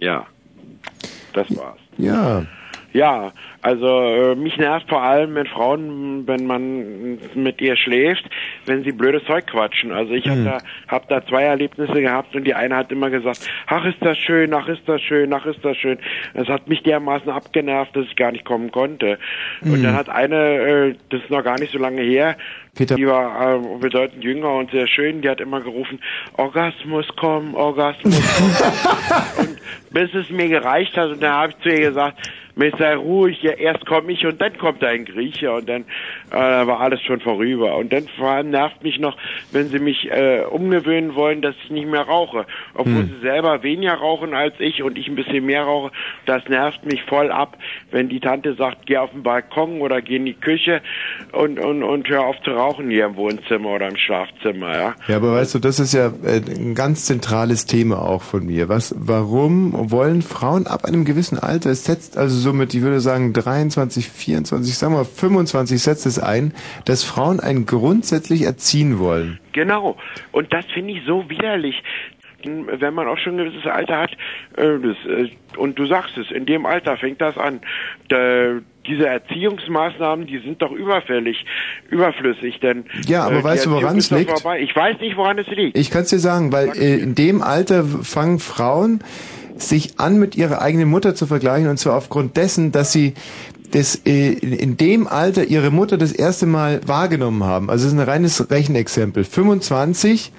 Ja, das war's. Ja. Ja, also äh, mich nervt vor allem mit Frauen, wenn man mit ihr schläft, wenn sie blödes Zeug quatschen. Also ich Hm. hab da, hab da zwei Erlebnisse gehabt und die eine hat immer gesagt, ach ist das schön, ach ist das schön, ach ist das schön. Das hat mich dermaßen abgenervt, dass ich gar nicht kommen konnte. Und Hm. dann hat eine, äh, das ist noch gar nicht so lange her, Peter. die war äh, bedeutend jünger und sehr schön, die hat immer gerufen, Orgasmus komm, Orgasmus komm. und bis es mir gereicht hat und dann habe ich zu ihr gesagt, Mensch, sei ruhig, erst komme ich und dann kommt ein Grieche und dann äh, war alles schon vorüber. Und dann vor allem nervt mich noch, wenn sie mich äh, umgewöhnen wollen, dass ich nicht mehr rauche. Obwohl Hm. sie selber weniger rauchen als ich und ich ein bisschen mehr rauche. Das nervt mich voll ab, wenn die Tante sagt, geh auf den Balkon oder geh in die Küche und, und, und hör auf zu rauchen hier im Wohnzimmer oder im Schlafzimmer, ja. Ja, aber weißt du, das ist ja äh, ein ganz zentrales Thema auch von mir. Was, warum wollen Frauen ab einem gewissen Alter, es setzt also somit, ich würde sagen 23, 24, sagen wir 25 setzt es ein, dass Frauen einen grundsätzlich erziehen wollen. Genau. Und das finde ich so widerlich. Wenn man auch schon ein gewisses Alter hat, äh, das, äh, und du sagst es, in dem Alter fängt das an. Da, diese Erziehungsmaßnahmen, die sind doch überfällig, überflüssig, denn Ja, aber äh, weißt du, woran es liegt? Ich weiß nicht, woran es liegt. Ich kann es dir sagen, weil äh, in dem Alter fangen Frauen sich an, mit ihrer eigenen Mutter zu vergleichen und zwar aufgrund dessen, dass sie das, äh, in dem Alter ihre Mutter das erste Mal wahrgenommen haben. Also es ist ein reines Rechenexempel. 25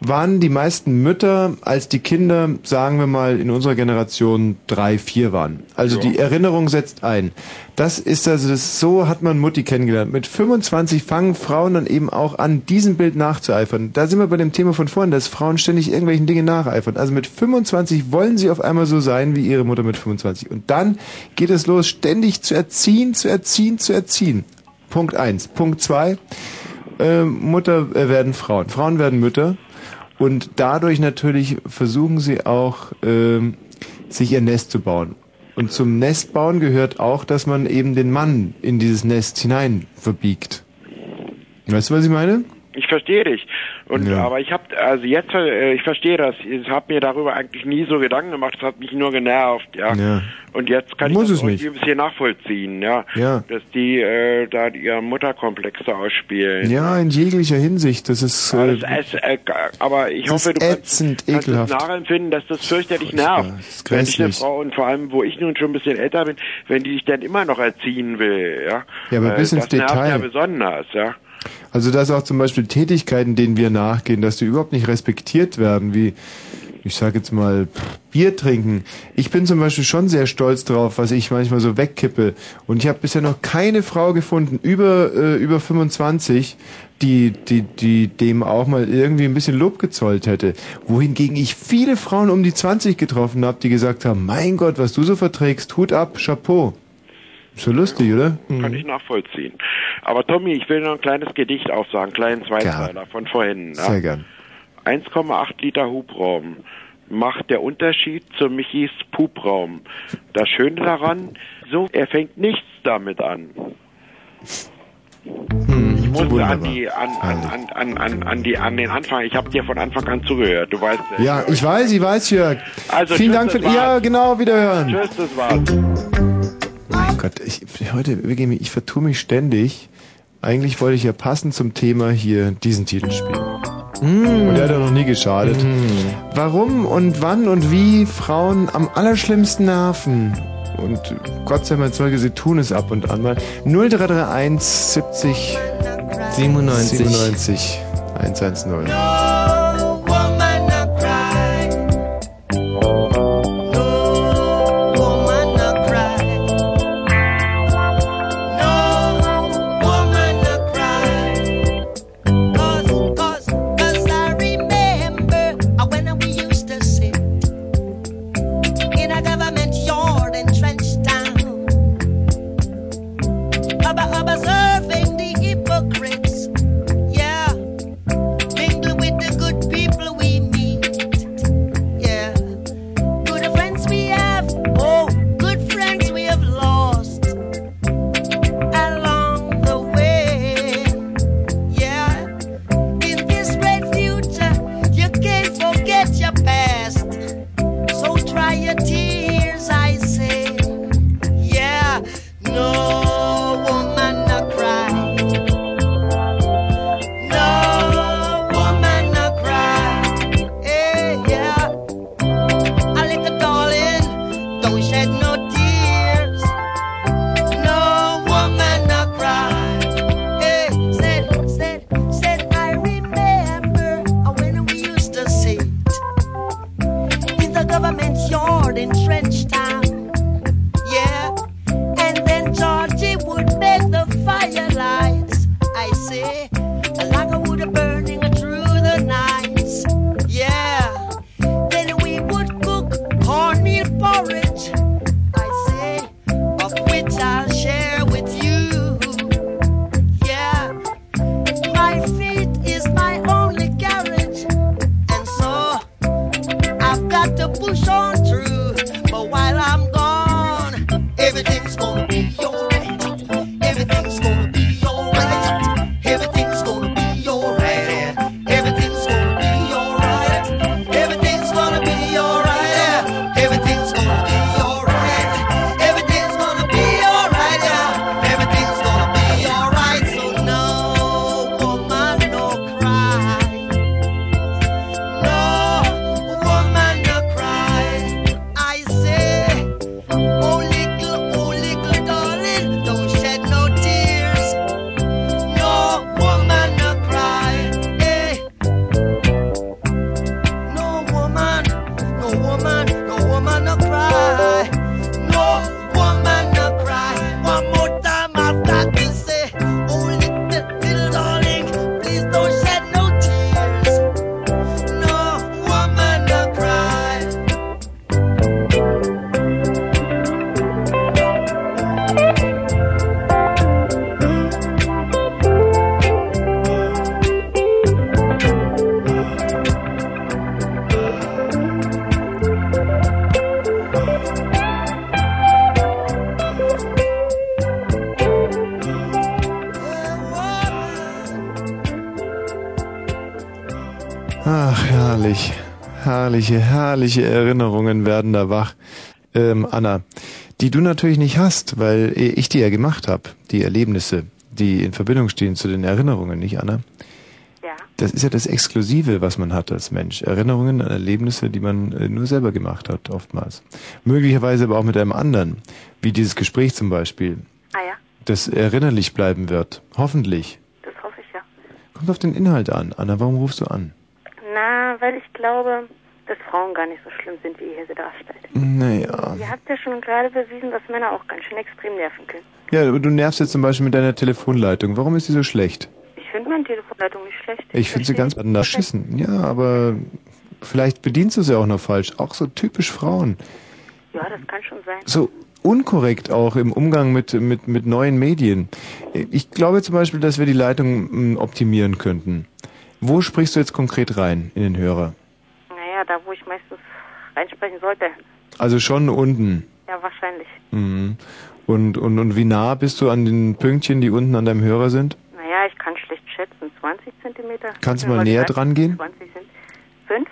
waren die meisten Mütter, als die Kinder, sagen wir mal, in unserer Generation drei, vier waren. Also die Erinnerung setzt ein. Das ist also das, so hat man Mutti kennengelernt. Mit 25 fangen Frauen dann eben auch an, diesem Bild nachzueifern. Da sind wir bei dem Thema von vorhin, dass Frauen ständig irgendwelchen Dingen nacheifern. Also mit 25 wollen sie auf einmal so sein wie ihre Mutter mit 25. Und dann geht es los, ständig zu erziehen, zu erziehen, zu erziehen. Punkt eins. Punkt zwei. Äh, Mutter äh, werden Frauen. Frauen werden Mütter. Und dadurch natürlich versuchen sie auch, ähm, sich ihr Nest zu bauen. Und zum Nestbauen gehört auch, dass man eben den Mann in dieses Nest hinein verbiegt. Weißt du, was ich meine? Ich verstehe dich. Und Ja. aber ich habe also jetzt äh, ich verstehe das. Ich habe mir darüber eigentlich nie so Gedanken gemacht. Das hat mich nur genervt, ja. Ja. Und jetzt kann Muss ich das es irgendwie ein bisschen nachvollziehen, ja. Ja. Dass die äh, da ihre Mutterkomplexe ausspielen. Ja, in jeglicher Hinsicht. Das ist, Aber, äh, das, es, äh, aber ich das hoffe, ist du kannst, ätzend, kannst es ekelhaft. nachempfinden, dass das fürchterlich nervt. ist wenn ich eine. Frau und vor allem, wo ich nun schon ein bisschen älter bin, wenn die dich dann immer noch erziehen will, ja. Ja, aber Äh, bis ins das nervt ja Detail. besonders, ja. Also dass auch zum Beispiel Tätigkeiten, denen wir nachgehen, dass die überhaupt nicht respektiert werden, wie ich sage jetzt mal Bier trinken. Ich bin zum Beispiel schon sehr stolz drauf, was ich manchmal so wegkippe. Und ich habe bisher noch keine Frau gefunden über äh, über 25, die die die dem auch mal irgendwie ein bisschen Lob gezollt hätte. Wohingegen ich viele Frauen um die 20 getroffen habe, die gesagt haben: Mein Gott, was du so verträgst, Hut ab, Chapeau. So lustig, oder? Kann ich nachvollziehen. Aber Tommy, ich will noch ein kleines Gedicht aufsagen, einen kleinen Zweizeiler von vorhin. Ja? Sehr gern. 1,8 Liter Hubraum macht der Unterschied zu Michis Pupraum. Das Schöne daran, so, er fängt nichts damit an. ich musste an die an, an, an, an, an, die an den Anfang. Ich habe dir von Anfang an zugehört. Du weißt Ja, ich weiß, ich weiß, Jörg. Also, Vielen Dank für war's. Ja, genau, wiederhören. Tschüss, das war's. Gott, ich, heute, wirklich, ich vertue mich ständig. Eigentlich wollte ich ja passend zum Thema hier diesen Titel spielen. Und der hat ja noch nie geschadet. Warum und wann und wie Frauen am allerschlimmsten nerven. Und Gott sei Dank, Zeuge, sie tun es ab und an mal. 0331 70 97 97 110. Herrliche, herrliche Erinnerungen werden da wach. Ähm, Anna, die du natürlich nicht hast, weil ich die ja gemacht habe, die Erlebnisse, die in Verbindung stehen zu den Erinnerungen, nicht Anna? Ja. Das ist ja das Exklusive, was man hat als Mensch. Erinnerungen an Erlebnisse, die man äh, nur selber gemacht hat, oftmals. Möglicherweise aber auch mit einem anderen, wie dieses Gespräch zum Beispiel, Ah ja, das erinnerlich bleiben wird. Hoffentlich. das hoffe ich ja. Kommt auf den Inhalt an. Anna, warum rufst du an? Na, weil ich glaube, dass Frauen gar nicht so schlimm sind, wie ihr hier sie darstellt. Naja. Ihr habt ja schon gerade bewiesen, dass Männer auch ganz schön extrem nerven können. Ja, aber du nervst jetzt zum Beispiel mit deiner Telefonleitung. Warum ist die so schlecht? Ich finde meine Telefonleitung nicht schlecht. Ich finde sie ganz beschissen. Ja, aber vielleicht bedienst du sie auch noch falsch. Auch so typisch Frauen. Ja, das kann schon sein. So unkorrekt auch im Umgang mit, mit, mit neuen Medien. Ich glaube zum Beispiel, dass wir die Leitung mm, optimieren könnten. Wo sprichst du jetzt konkret rein in den Hörer? Naja, da wo ich meistens reinsprechen sollte. Also schon unten. Ja, wahrscheinlich. Mhm. Und, und, und wie nah bist du an den Pünktchen, die unten an deinem Hörer sind? Naja, ich kann schlecht schätzen. 20 Zentimeter? Kannst du mal näher 30, dran gehen? 20 sind. Fünf?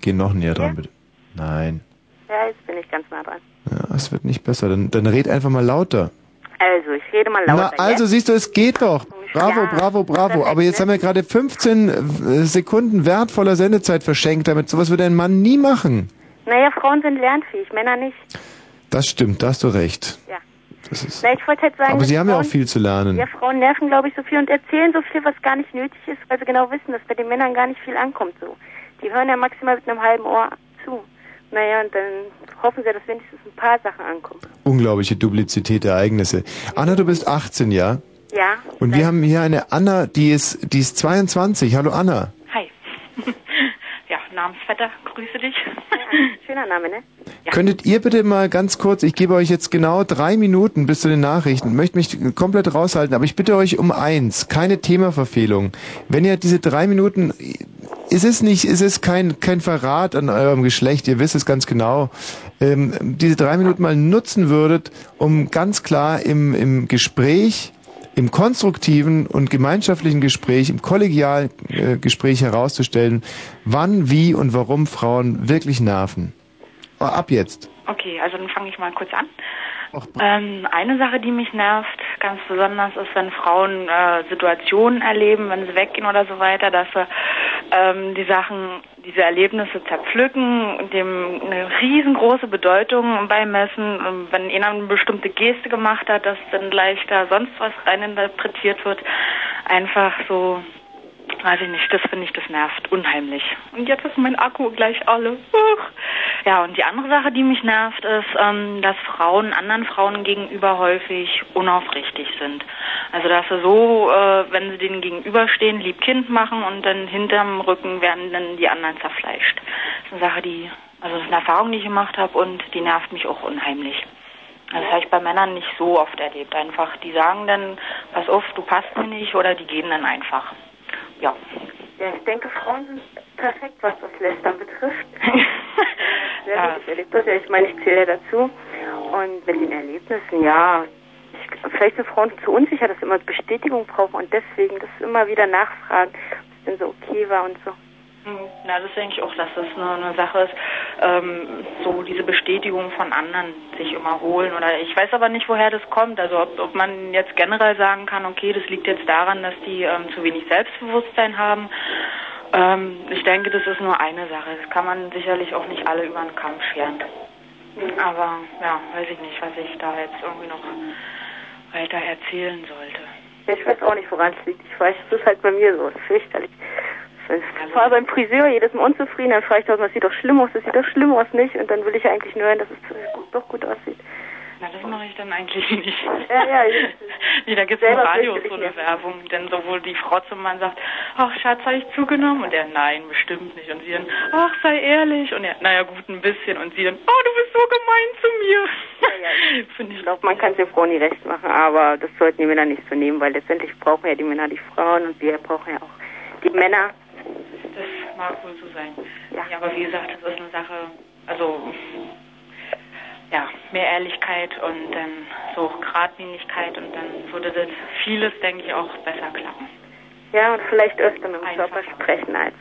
Geh noch näher dran, bitte. Nein. Ja, jetzt bin ich ganz nah dran. Ja, es wird nicht besser. Dann, dann red einfach mal lauter. Also, ich rede mal lauter. Na, also jetzt. siehst du, es geht doch. Bravo, bravo, bravo. Aber jetzt haben wir gerade 15 äh, Sekunden wertvoller Sendezeit verschenkt damit. Sowas würde ein Mann nie machen. Naja, Frauen sind lernfähig, Männer nicht. Das stimmt, da hast du recht. Ja. Das ist Na, ich wollte halt sagen, aber Sie haben ja auch viel zu lernen. Ja, Frauen nerven, glaube ich, so viel und erzählen so viel, was gar nicht nötig ist, weil sie genau wissen, dass bei den Männern gar nicht viel ankommt so. Die hören ja maximal mit einem halben Ohr zu. Naja, und dann hoffen sie, dass wenigstens ein paar Sachen ankommen. Unglaubliche Duplizität der Ereignisse. Anna, du bist 18, ja? Ja? Und wir haben hier eine Anna, die ist, die ist 22. Hallo Anna. Hi. ja, Namensvetter, grüße dich. Schöner Name, ne? Könntet ihr bitte mal ganz kurz, ich gebe euch jetzt genau drei Minuten bis zu den Nachrichten, möchte mich komplett raushalten, aber ich bitte euch um eins, keine Themaverfehlung. Wenn ihr diese drei Minuten, ist es nicht, ist es kein, kein Verrat an eurem Geschlecht, ihr wisst es ganz genau, ähm, diese drei Minuten mal nutzen würdet, um ganz klar im, im Gespräch, im konstruktiven und gemeinschaftlichen Gespräch, im kollegialen äh, Gespräch herauszustellen, wann, wie und warum Frauen wirklich nerven. Ab jetzt. Okay, also dann fange ich mal kurz an. Ähm, eine Sache, die mich nervt, ganz besonders, ist, wenn Frauen äh, Situationen erleben, wenn sie weggehen oder so weiter, dass sie ähm, die Sachen, diese Erlebnisse zerpflücken dem eine riesengroße Bedeutung beimessen. Und wenn einer eine bestimmte Geste gemacht hat, dass dann gleich da sonst was reininterpretiert wird. Einfach so, weiß ich nicht, das finde ich, das nervt unheimlich. Und jetzt ist mein Akku gleich alle. Ja, und die andere Sache, die mich nervt, ist, ähm, dass Frauen anderen Frauen gegenüber häufig unaufrichtig sind. Also dass sie so, äh, wenn sie denen gegenüberstehen, lieb Kind machen und dann hinterm Rücken werden dann die anderen zerfleischt. Das ist eine Sache, die, also das ist eine Erfahrung, die ich gemacht habe und die nervt mich auch unheimlich. Also das habe ich bei Männern nicht so oft erlebt. Einfach, die sagen dann, pass auf, du passt mir nicht, oder die gehen dann einfach. Ja. Ja, ich denke, Frauen sind perfekt, was das Lästern betrifft. Gut, ich erlebe das ja. Ich meine, ich zähle ja dazu. Und mit den Erlebnissen, ja, ich, vielleicht sind Frauen zu unsicher, dass sie immer Bestätigung brauchen und deswegen das immer wieder nachfragen, ob es denn so okay war und so. Ja, das denke ich auch, dass das eine, eine Sache ist, ähm, so diese Bestätigung von anderen sich immer holen. Oder ich weiß aber nicht, woher das kommt. Also ob, ob man jetzt generell sagen kann, okay, das liegt jetzt daran, dass die ähm, zu wenig Selbstbewusstsein haben. Ähm, ich denke, das ist nur eine Sache. Das kann man sicherlich auch nicht alle über den Kamm scheren. Aber ja, weiß ich nicht, was ich da jetzt irgendwie noch weiter erzählen sollte. Ja, ich weiß auch nicht, woran es liegt. Ich weiß, es ist halt bei mir so, fürchterlich. Ich fahre beim Friseur jedes Mal unzufrieden, dann frage ich tausendmal, das sieht doch schlimm aus, das sieht doch schlimm aus nicht. Und dann will ich ja eigentlich nur hören, dass es gut, doch gut aussieht. Na, das mache ich dann eigentlich nicht. Ja, ja. nee, da gibt es im Radio so ich eine nicht. Werbung, denn sowohl die Frau zum Mann sagt, ach Schatz, habe ich zugenommen? Und er, nein, bestimmt nicht. Und sie dann, ach, sei ehrlich. Und er, naja, gut, ein bisschen. Und sie dann, oh, du bist so gemein zu mir. Finde Ich glaube, man kann es den Frauen nie recht machen, aber das sollten die Männer nicht so nehmen, weil letztendlich brauchen ja die Männer die Frauen und wir brauchen ja auch die Männer. Das mag wohl so sein. Ja. aber wie gesagt, das ist eine Sache, also ja, mehr Ehrlichkeit und dann so Gradlinigkeit und dann würde das vieles, denke ich, auch besser klappen. Ja, und vielleicht öfter mit dem Körper sprechen als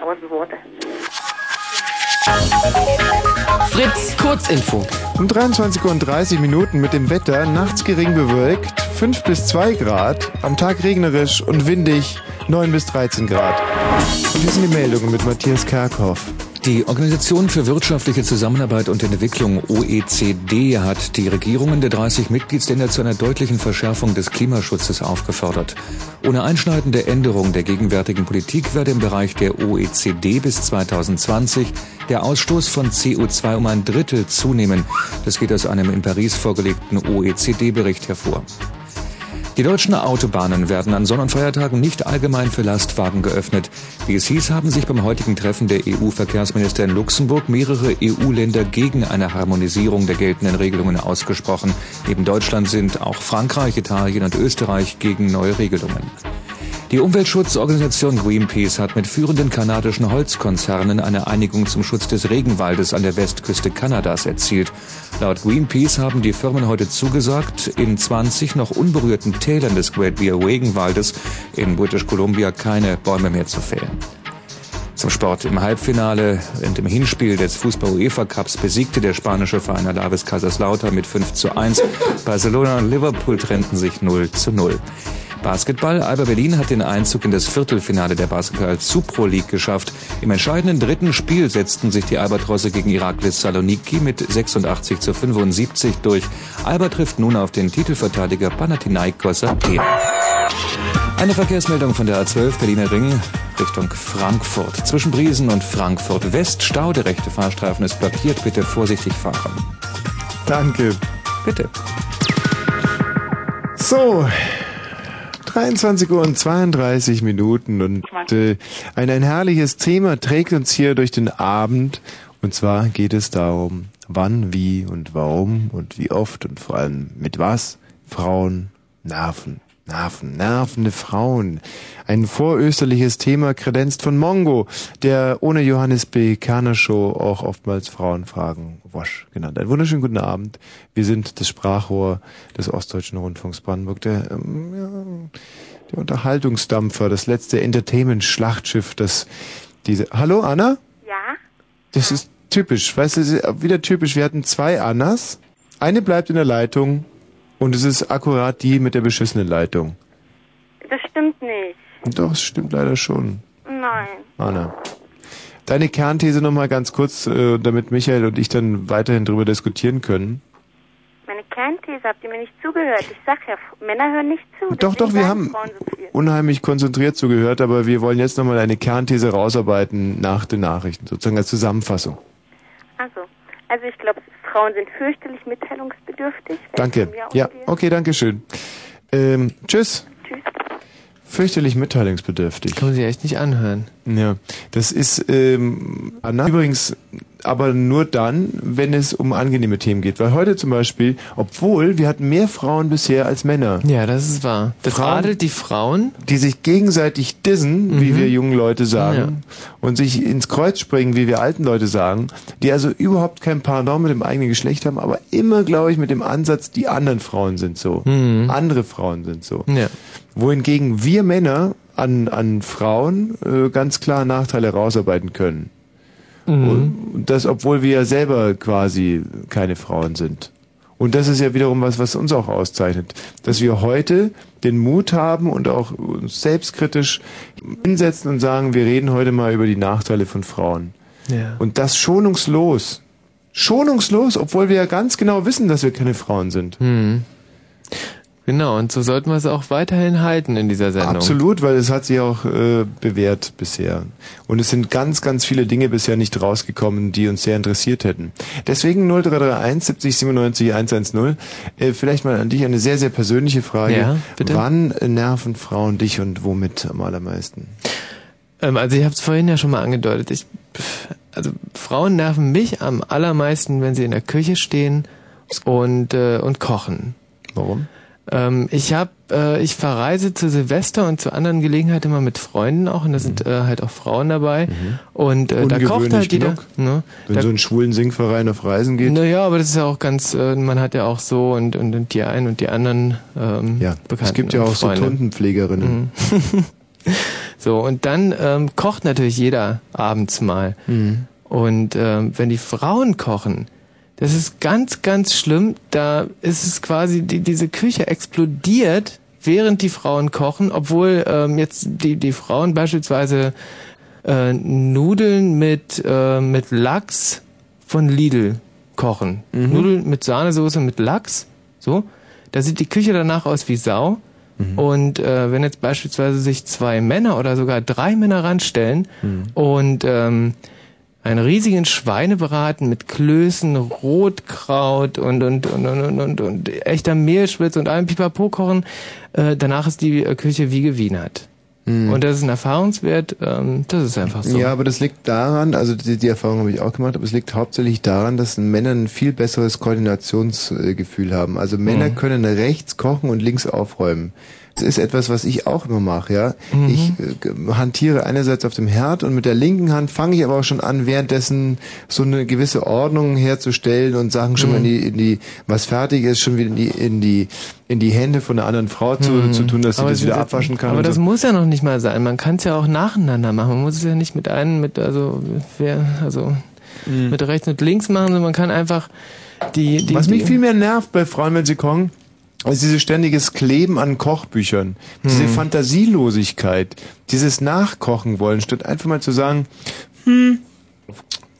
tausend Worte. Fritz, Kurzinfo. Um 23 Uhr und 30 Minuten mit dem Wetter, nachts gering bewölkt, 5 bis 2 Grad, am Tag regnerisch und windig, 9 bis 13 Grad. Und hier sind die Meldungen mit Matthias Kerkhoff. Die Organisation für wirtschaftliche Zusammenarbeit und Entwicklung OECD hat die Regierungen der 30 Mitgliedsländer zu einer deutlichen Verschärfung des Klimaschutzes aufgefordert. Ohne einschneidende Änderung der gegenwärtigen Politik werde im Bereich der OECD bis 2020 der Ausstoß von CO2 um ein Drittel zunehmen. Das geht aus einem in Paris vorgelegten OECD-Bericht hervor. Die deutschen Autobahnen werden an Sonn- und Feiertagen nicht allgemein für Lastwagen geöffnet. Wie es hieß, haben sich beim heutigen Treffen der EU-Verkehrsminister in Luxemburg mehrere EU-Länder gegen eine Harmonisierung der geltenden Regelungen ausgesprochen. Neben Deutschland sind auch Frankreich, Italien und Österreich gegen neue Regelungen. Die Umweltschutzorganisation Greenpeace hat mit führenden kanadischen Holzkonzernen eine Einigung zum Schutz des Regenwaldes an der Westküste Kanadas erzielt. Laut Greenpeace haben die Firmen heute zugesagt, in 20 noch unberührten Tälern des Great Bear Regenwaldes in British Columbia keine Bäume mehr zu fällen. Zum Sport im Halbfinale und im Hinspiel des Fußball-UEFA-Cups besiegte der spanische Verein Alaves Kaiserslautern mit 5 zu 1. Barcelona und Liverpool trennten sich 0 zu 0. Basketball. Alba Berlin hat den Einzug in das Viertelfinale der Basketball Supro League geschafft. Im entscheidenden dritten Spiel setzten sich die Albatrosse gegen Iraklis Saloniki mit 86 zu 75 durch. Alba trifft nun auf den Titelverteidiger Panathinaikos Athen. Eine Verkehrsmeldung von der A12 Berliner Ring Richtung Frankfurt. Zwischen Briesen und Frankfurt West Stau. Der rechte Fahrstreifen ist blockiert. Bitte vorsichtig fahren. Danke. Bitte. So, 23 Uhr und 32 Minuten und äh, ein, ein herrliches Thema trägt uns hier durch den Abend. Und zwar geht es darum, wann, wie und warum und wie oft und vor allem mit was Frauen nerven. Nerven, nervende Frauen. Ein vorösterliches Thema kredenzt von Mongo, der ohne Johannes B. Kerner Show auch oftmals Frauenfragen Wosch genannt. Einen wunderschönen guten Abend. Wir sind das Sprachrohr des Ostdeutschen Rundfunks Brandenburg, der, ähm, ja, der Unterhaltungsdampfer, das letzte Entertainment-Schlachtschiff, das diese... Hallo, Anna? Ja? Das ist typisch. Weißt du, wieder typisch. Wir hatten zwei Annas. Eine bleibt in der Leitung und es ist akkurat die mit der beschissenen Leitung. Das stimmt nicht. Doch, es stimmt leider schon. Nein. Anna. Deine Kernthese nochmal ganz kurz, äh, damit Michael und ich dann weiterhin drüber diskutieren können. Meine Kernthese, habt ihr mir nicht zugehört? Ich sag ja, Männer hören nicht zu. Doch, doch, wir haben unheimlich konzentriert zugehört, aber wir wollen jetzt nochmal eine Kernthese rausarbeiten nach den Nachrichten, sozusagen als Zusammenfassung. Also, also ich glaube, Frauen sind fürchterlich mitteilungsbedürftig. Danke. Ja, okay, danke schön. Ähm, tschüss. Tschüss. Fürchterlich mitteilungsbedürftig. Kann man sich echt nicht anhören. Ja, das ist ähm, Anna, übrigens aber nur dann, wenn es um angenehme Themen geht. Weil heute zum Beispiel, obwohl wir hatten mehr Frauen bisher als Männer. Ja, das ist wahr. Das Frauen- adelt die Frauen. Die sich gegenseitig dissen, wie Mhm. wir jungen Leute sagen, Ja. und sich ins Kreuz springen, wie wir alten Leute sagen, die also überhaupt kein Pardon mit dem eigenen Geschlecht haben, aber immer, glaube ich, mit dem Ansatz, die anderen Frauen sind so. Mhm. Andere Frauen sind so. Ja. Wohingegen wir Männer an, an Frauen äh, ganz klar Nachteile rausarbeiten können. Mhm. Und das, obwohl wir ja selber quasi keine Frauen sind. Und das ist ja wiederum was, was uns auch auszeichnet. Dass wir heute den Mut haben und auch uns selbstkritisch hinsetzen und sagen, wir reden heute mal über die Nachteile von Frauen. Ja. Und das schonungslos. Schonungslos, obwohl wir ja ganz genau wissen, dass wir keine Frauen sind. Hm. Genau, und so sollten wir es auch weiterhin halten in dieser Sendung. Absolut, weil es hat sich auch äh, bewährt bisher. Und es sind ganz, ganz viele Dinge bisher nicht rausgekommen, die uns sehr interessiert hätten. Deswegen 0331 70 97 110. Äh, vielleicht mal an dich eine sehr, sehr persönliche Frage. Ja, bitte. Wann nerven Frauen dich und womit am allermeisten? Ähm, also ich habe es vorhin ja schon mal angedeutet. Ich, also Frauen nerven mich am allermeisten, wenn sie in der Küche stehen und äh, und kochen. Warum? Ähm, ich habe, äh, ich verreise zu Silvester und zu anderen Gelegenheiten immer mit Freunden auch und da sind äh, halt auch Frauen dabei und äh, da kocht Mhm. Halt jeder. Ne, Wenn da, so ein schwulen Singverein auf Reisen geht. naja, aber das ist ja auch ganz, äh, man hat ja auch so und, und, und die einen und die anderen ähm, Ja, Bekannten es gibt ja auch so Freunde. Tuntenpflegerinnen. So, und dann ähm, kocht natürlich jeder abends mal. Mhm. Und ähm, wenn die Frauen kochen, das ist ganz, ganz schlimm. Da ist es quasi, die, diese Küche explodiert, während die Frauen kochen, obwohl ähm, jetzt die, die Frauen beispielsweise äh, Nudeln mit, äh, mit Lachs von Lidl kochen. Mhm. Nudeln mit Sahnesoße mit Lachs. So. Da sieht die Küche danach aus wie Sau. Mhm. Und äh, wenn jetzt beispielsweise sich zwei Männer oder sogar drei Männer ranstellen Mhm. und ähm, einen riesigen Schweinebraten mit Klößen, Rotkraut und und und und, und, und, und echter Mehlschwitz und allem Pipapo kochen, äh, danach ist die äh, Küche wie gewienert. Und das ist ein Erfahrungswert, ähm, das ist einfach so. Ja, aber das liegt daran, also die, die Erfahrung habe ich auch gemacht, aber es liegt hauptsächlich daran, dass Männer ein viel besseres Koordinationsgefühl haben. Also Männer Mhm. können rechts kochen und links aufräumen. Das ist etwas, was ich auch immer mache, ja. Mhm. Ich äh, hantiere einerseits auf dem Herd und mit der linken Hand fange ich aber auch schon an, währenddessen so eine gewisse Ordnung herzustellen und Sachen schon mal in Mhm. die, in die, was fertig ist, schon wieder in die, in die, in die Hände von einer anderen Frau zu, Mhm. zu tun, dass sie Aber das wieder abwaschen kann. Aber das so. muss ja noch nicht mal sein. Man kann es ja auch nacheinander machen. Man muss es ja nicht mit einem, mit also wer, also Mhm. mit rechts und links machen, sondern man kann einfach die, die Was die, mich viel mehr nervt bei Frauen, wenn sie kochen, Also dieses ständiges Kleben an Kochbüchern, diese Hm. Fantasielosigkeit, dieses Nachkochen wollen, statt einfach mal zu sagen, hm,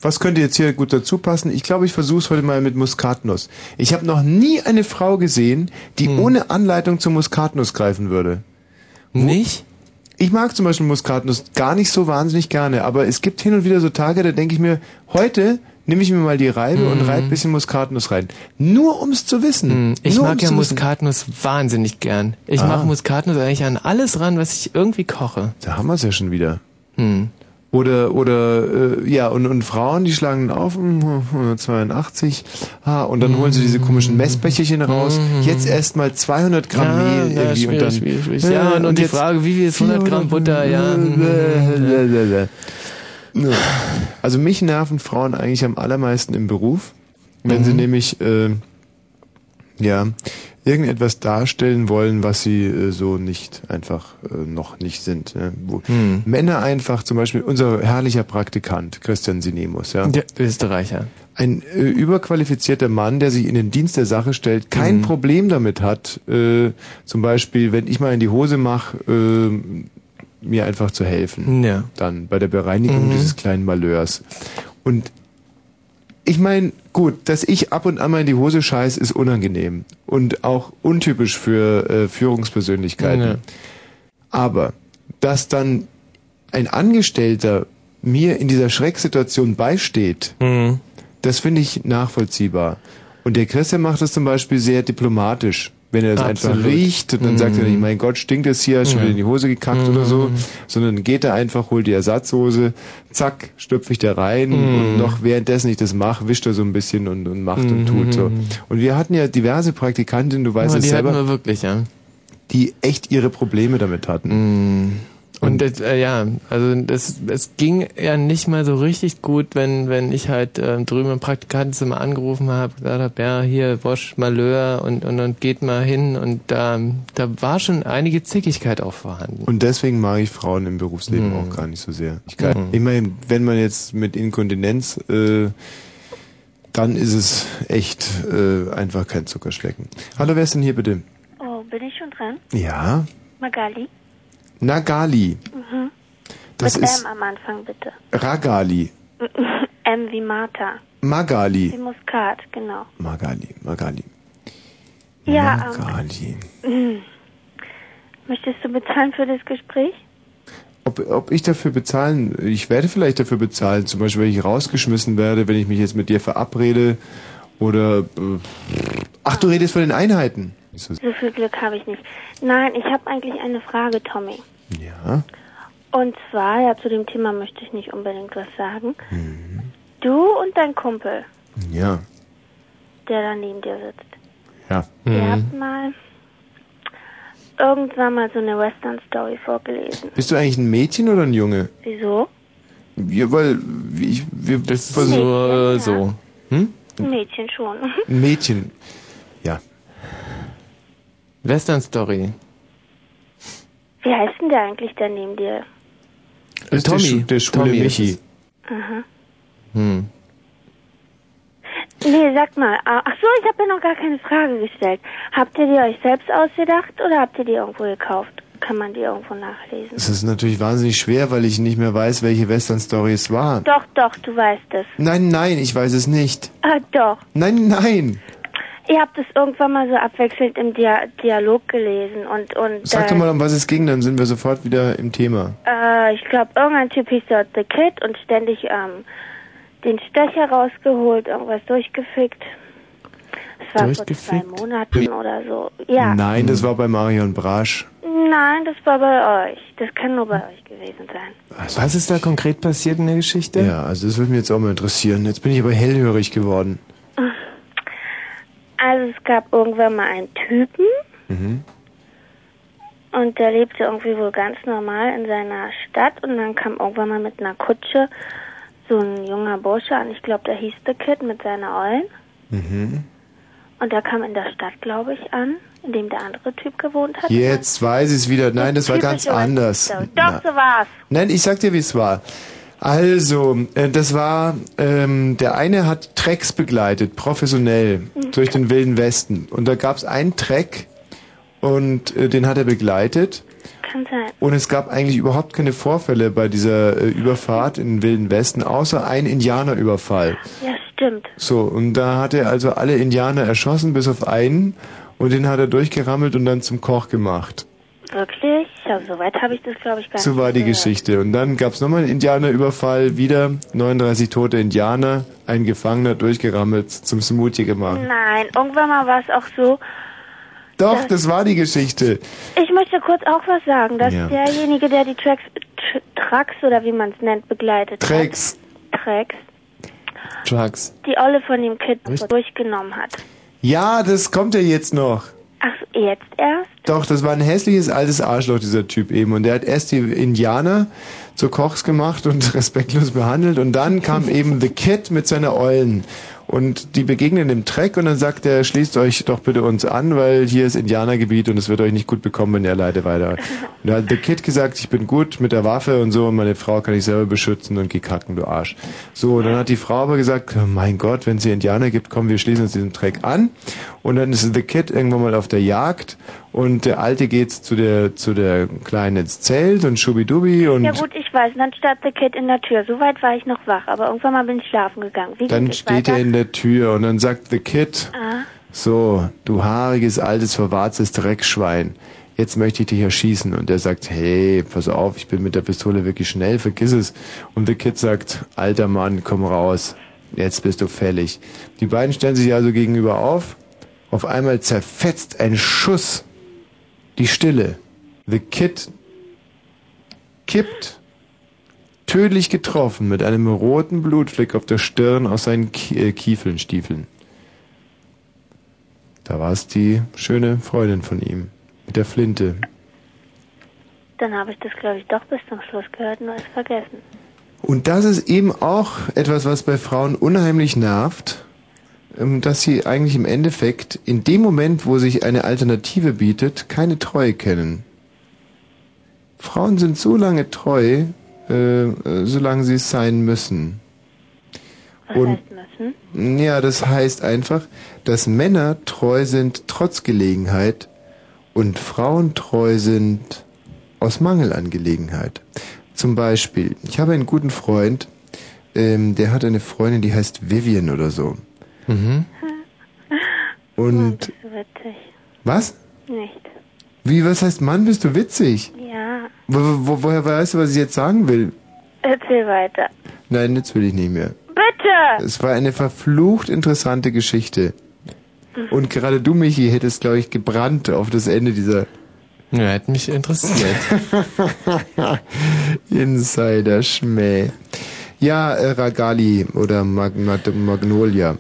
was könnte jetzt hier gut dazu passen? Ich glaube, ich versuche es heute mal mit Muskatnuss. Ich habe noch nie eine Frau gesehen, die Hm. ohne Anleitung zur Muskatnuss greifen würde. Nicht? Ich mag zum Beispiel Muskatnuss gar nicht so wahnsinnig gerne, aber es gibt hin und wieder so Tage, da denke ich mir, heute nehme ich mir mal die Reibe und Mhm. reibe ein bisschen Muskatnuss rein. Nur ums zu wissen. Ich Nur mag ja. Muskatnuss wahnsinnig gern. Ich Ah. mache Muskatnuss eigentlich an alles ran, was ich irgendwie koche. Da haben wir es ja schon wieder. Hm. Oder, oder, äh, ja, und, und Frauen, die schlagen auf, hm, 182, ah, und dann holen sie diese komischen Messbecherchen raus. Jetzt erst mal 200 Gramm Mhm. Ja, Mehl ja, irgendwie schwierig, und dann. schwierig, schwierig. Ja, und- und die Frage, wie viel ist 100 Gramm Butter, ja. Ja. Also mich nerven Frauen eigentlich am allermeisten im Beruf, wenn sie Mhm. nämlich, äh, ja, irgendetwas darstellen wollen, was sie äh, so nicht einfach äh, noch nicht sind. Ja. Wo Hm. Männer einfach, zum Beispiel unser herrlicher Praktikant Christian Sinemus, ja. Der Österreicher. Ein äh, überqualifizierter Mann, der sich in den Dienst der Sache stellt, kein Mhm. Problem damit hat, äh, zum Beispiel, wenn ich mal in die Hose mache, äh, mir einfach zu helfen. Ja. Dann bei der Bereinigung Mhm. dieses kleinen Malheurs. Und ich meine, gut, dass ich ab und an mal in die Hose scheiß, ist unangenehm und auch untypisch für äh, Führungspersönlichkeiten. Ja. Aber dass dann ein Angestellter mir in dieser Schrecksituation beisteht, Mhm. das finde ich nachvollziehbar. Und der Christian macht das zum Beispiel sehr diplomatisch. Wenn er das einfach Absolut. riecht und dann Mhm. sagt er nicht, mein Gott, stinkt es hier, schon wieder in die Hose gekackt Mhm. oder so, sondern geht er einfach, holt die Ersatzhose, zack, stüpfe ich da rein Mhm. und noch währenddessen ich das mache, wischt er so ein bisschen und, und macht und tut so. Mhm. Und wir hatten ja diverse Praktikantinnen, du weißt Ja, es die selber, hatten wir wirklich, ja. die echt ihre Probleme damit hatten. Und das, äh, ja, also das, es ging ja nicht mal so richtig gut, wenn wenn ich halt äh, drüben im Praktikantenzimmer angerufen habe, gesagt habe, ja, hier Wosch Malheur und, und und geht mal hin und da da war schon einige Zickigkeit auch vorhanden. Und deswegen mag ich Frauen im Berufsleben Mhm. auch gar nicht so sehr. Ich, kann, Mhm. ich meine, wenn man jetzt mit Inkontinenz, äh, dann ist es echt äh, einfach kein Zuckerschlecken. Hallo, wer ist denn hier bitte? Oh, bin ich schon dran? Ja, Magali? Nagali. Mhm. Das Mit ist M am Anfang, bitte. Ragali. M wie Martha. Magali. Wie Muskat, genau. Magali, Magali. Ja, Magali. ähm, möchtest du bezahlen für das Gespräch? Ob, ob ich dafür bezahlen, ich werde vielleicht dafür bezahlen, zum Beispiel, wenn ich rausgeschmissen werde, wenn ich mich jetzt mit dir verabrede oder, äh, ach, du redest von den Einheiten. So viel Glück habe ich nicht. Nein, ich habe eigentlich eine Frage, Tommy. Ja. Und zwar, ja, zu dem Thema möchte ich nicht unbedingt was sagen. Mhm. Du und dein Kumpel, Ja. der da neben dir sitzt, Ja. ihr habt mal irgendwann mal so eine Western-Story vorgelesen. Bist du eigentlich ein Mädchen oder ein Junge? Wieso? Ja, weil wie ich, wir das So, äh, so. Hm? Ein Mädchen schon. Ein Mädchen. Ja. Western Story. Wie heißt denn der eigentlich, der neben dir? Das ist der, Schu- der schwule Tommy ist Michi. Aha. Hm. Nee, sag mal. ah, Ach so, ich habe dir noch gar keine Frage gestellt. Habt ihr die euch selbst ausgedacht oder habt ihr die irgendwo gekauft? Kann man die irgendwo nachlesen? Es ist natürlich wahnsinnig schwer, weil ich nicht mehr weiß, welche Western-Story es war. Doch, doch, du weißt es. Nein, nein, ich weiß es nicht. Ah, doch. Nein, nein. Ihr habt es irgendwann mal so abwechselnd im Dia Dialog gelesen und und Sag äh, doch mal, um was es ging, dann sind wir sofort wieder im Thema. äh, ich glaube irgendein Typ hieß dort The Kid und ständig ähm, den Stecher rausgeholt, irgendwas durchgefickt. Es war vor zwei Durchgefickt? Monaten oder so. Ja. Nein, das war bei Marion Brasch. Nein, das war bei euch. Das kann nur bei euch gewesen sein. Was ist da konkret passiert in der Geschichte? Ja, also das würde mich jetzt auch mal interessieren. Jetzt bin ich aber hellhörig geworden. Also es gab irgendwann mal einen Typen Mhm. und der lebte irgendwie wohl ganz normal in seiner Stadt und dann kam irgendwann mal mit einer Kutsche so ein junger Bursche an. Ich glaube, der hieß The Kid mit seiner Eulen. Mhm. Und der kam in der Stadt, glaube ich, an, in dem der andere Typ gewohnt hat. Jetzt weiß ich es wieder. Nein, das war ganz anders. Doch, so war's. Nein, ich sag dir, wie es war. Also, äh, das war, ähm, der eine hat Tracks begleitet, professionell, Mhm. durch den Wilden Westen. Und da gab es einen Track und äh, den hat er begleitet. Kann sein. Und es gab eigentlich überhaupt keine Vorfälle bei dieser äh, Überfahrt in den Wilden Westen, außer ein Indianerüberfall. Ja, stimmt. So, und da hat er also alle Indianer erschossen, bis auf einen. Und den hat er durchgerammelt und dann zum Koch gemacht. Wirklich? Ja, soweit habe ich das, glaube ich, gar So nicht war die gehört. Geschichte. Und dann gab es nochmal einen Indianerüberfall, wieder 39 tote Indianer, ein Gefangener durchgerammelt, zum Smoothie gemacht. Nein, irgendwann mal war es auch so. Doch, das war die Geschichte. Ich möchte kurz auch was sagen, dass Ja. derjenige, der die Tracks, Tr Trucks oder wie man es nennt, begleitet Tracks. hat, Tracks, Trucks. die Olle von dem Kid durchgenommen hat. Ja, das kommt ja jetzt noch. Ach, jetzt erst? Doch, das war ein hässliches altes Arschloch, dieser Typ eben. Und der hat erst die Indianer zu Kochs gemacht und respektlos behandelt. Und dann kam eben The Kid mit seiner Eulen. Und die begegnen im Treck und dann sagt er, schließt euch doch bitte uns an, weil hier ist Indianergebiet und es wird euch nicht gut bekommen, wenn ihr alleine weiter. Und da hat The Kid gesagt, ich bin gut mit der Waffe und so und meine Frau kann ich selber beschützen und geh kacken, du Arsch. So, und dann hat die Frau aber gesagt, oh mein Gott, wenn es hier Indianer gibt, komm, wir schließen uns diesen Treck an. Und dann ist The Kid irgendwann mal auf der Jagd und der Alte geht zu der, zu der Kleinen ins Zelt und schubidubi und ja gut, ich weiß. Und dann stand der Kid in der Tür. Soweit war ich noch wach, aber irgendwann mal bin ich schlafen gegangen. Wie dann steht weiter? er in der Tür und dann sagt The Kid, Ah, so, du haariges, altes, verwarztes Dreckschwein, jetzt möchte ich dich erschießen. Und er sagt, hey, pass auf, ich bin mit der Pistole wirklich schnell, vergiss es. Und The Kid sagt, alter Mann, komm raus, jetzt bist du fällig. Die beiden stellen sich also gegenüber auf, auf einmal zerfetzt ein Schuss die Stille. The Kid kippt, tödlich getroffen, mit einem roten Blutfleck auf der Stirn aus seinen äh, Kiefelnstiefeln. Da war es die schöne Freundin von ihm, mit der Flinte. dann habe ich das, glaube ich, doch bis zum Schluss gehört, nur es vergessen. Und das ist eben auch etwas, was bei Frauen unheimlich nervt, dass sie eigentlich im Endeffekt in dem Moment, wo sich eine Alternative bietet, keine Treue kennen. Frauen sind so lange treu, äh, äh, solange sie es sein müssen. Was Und heißt müssen? ja, das heißt einfach, dass Männer treu sind trotz Gelegenheit und Frauen treu sind aus Mangel an Gelegenheit. Zum Beispiel, ich habe einen guten Freund, ähm, der hat eine Freundin, die heißt Vivian oder so. Mhm. Und So witzig. was? Nicht. Wie, was heißt Mann, bist du witzig? Ja. Wo, wo, woher weißt du, was ich jetzt sagen will? Erzähl weiter. Nein, jetzt will ich nicht mehr. Bitte! Es war eine verflucht interessante Geschichte. Und gerade du, Michi, hättest, glaube ich, gebrannt auf das Ende dieser... Ja, hätte mich interessiert. Insider-Schmäh. Ja, äh, Ragali oder Mag Mag Magnolia.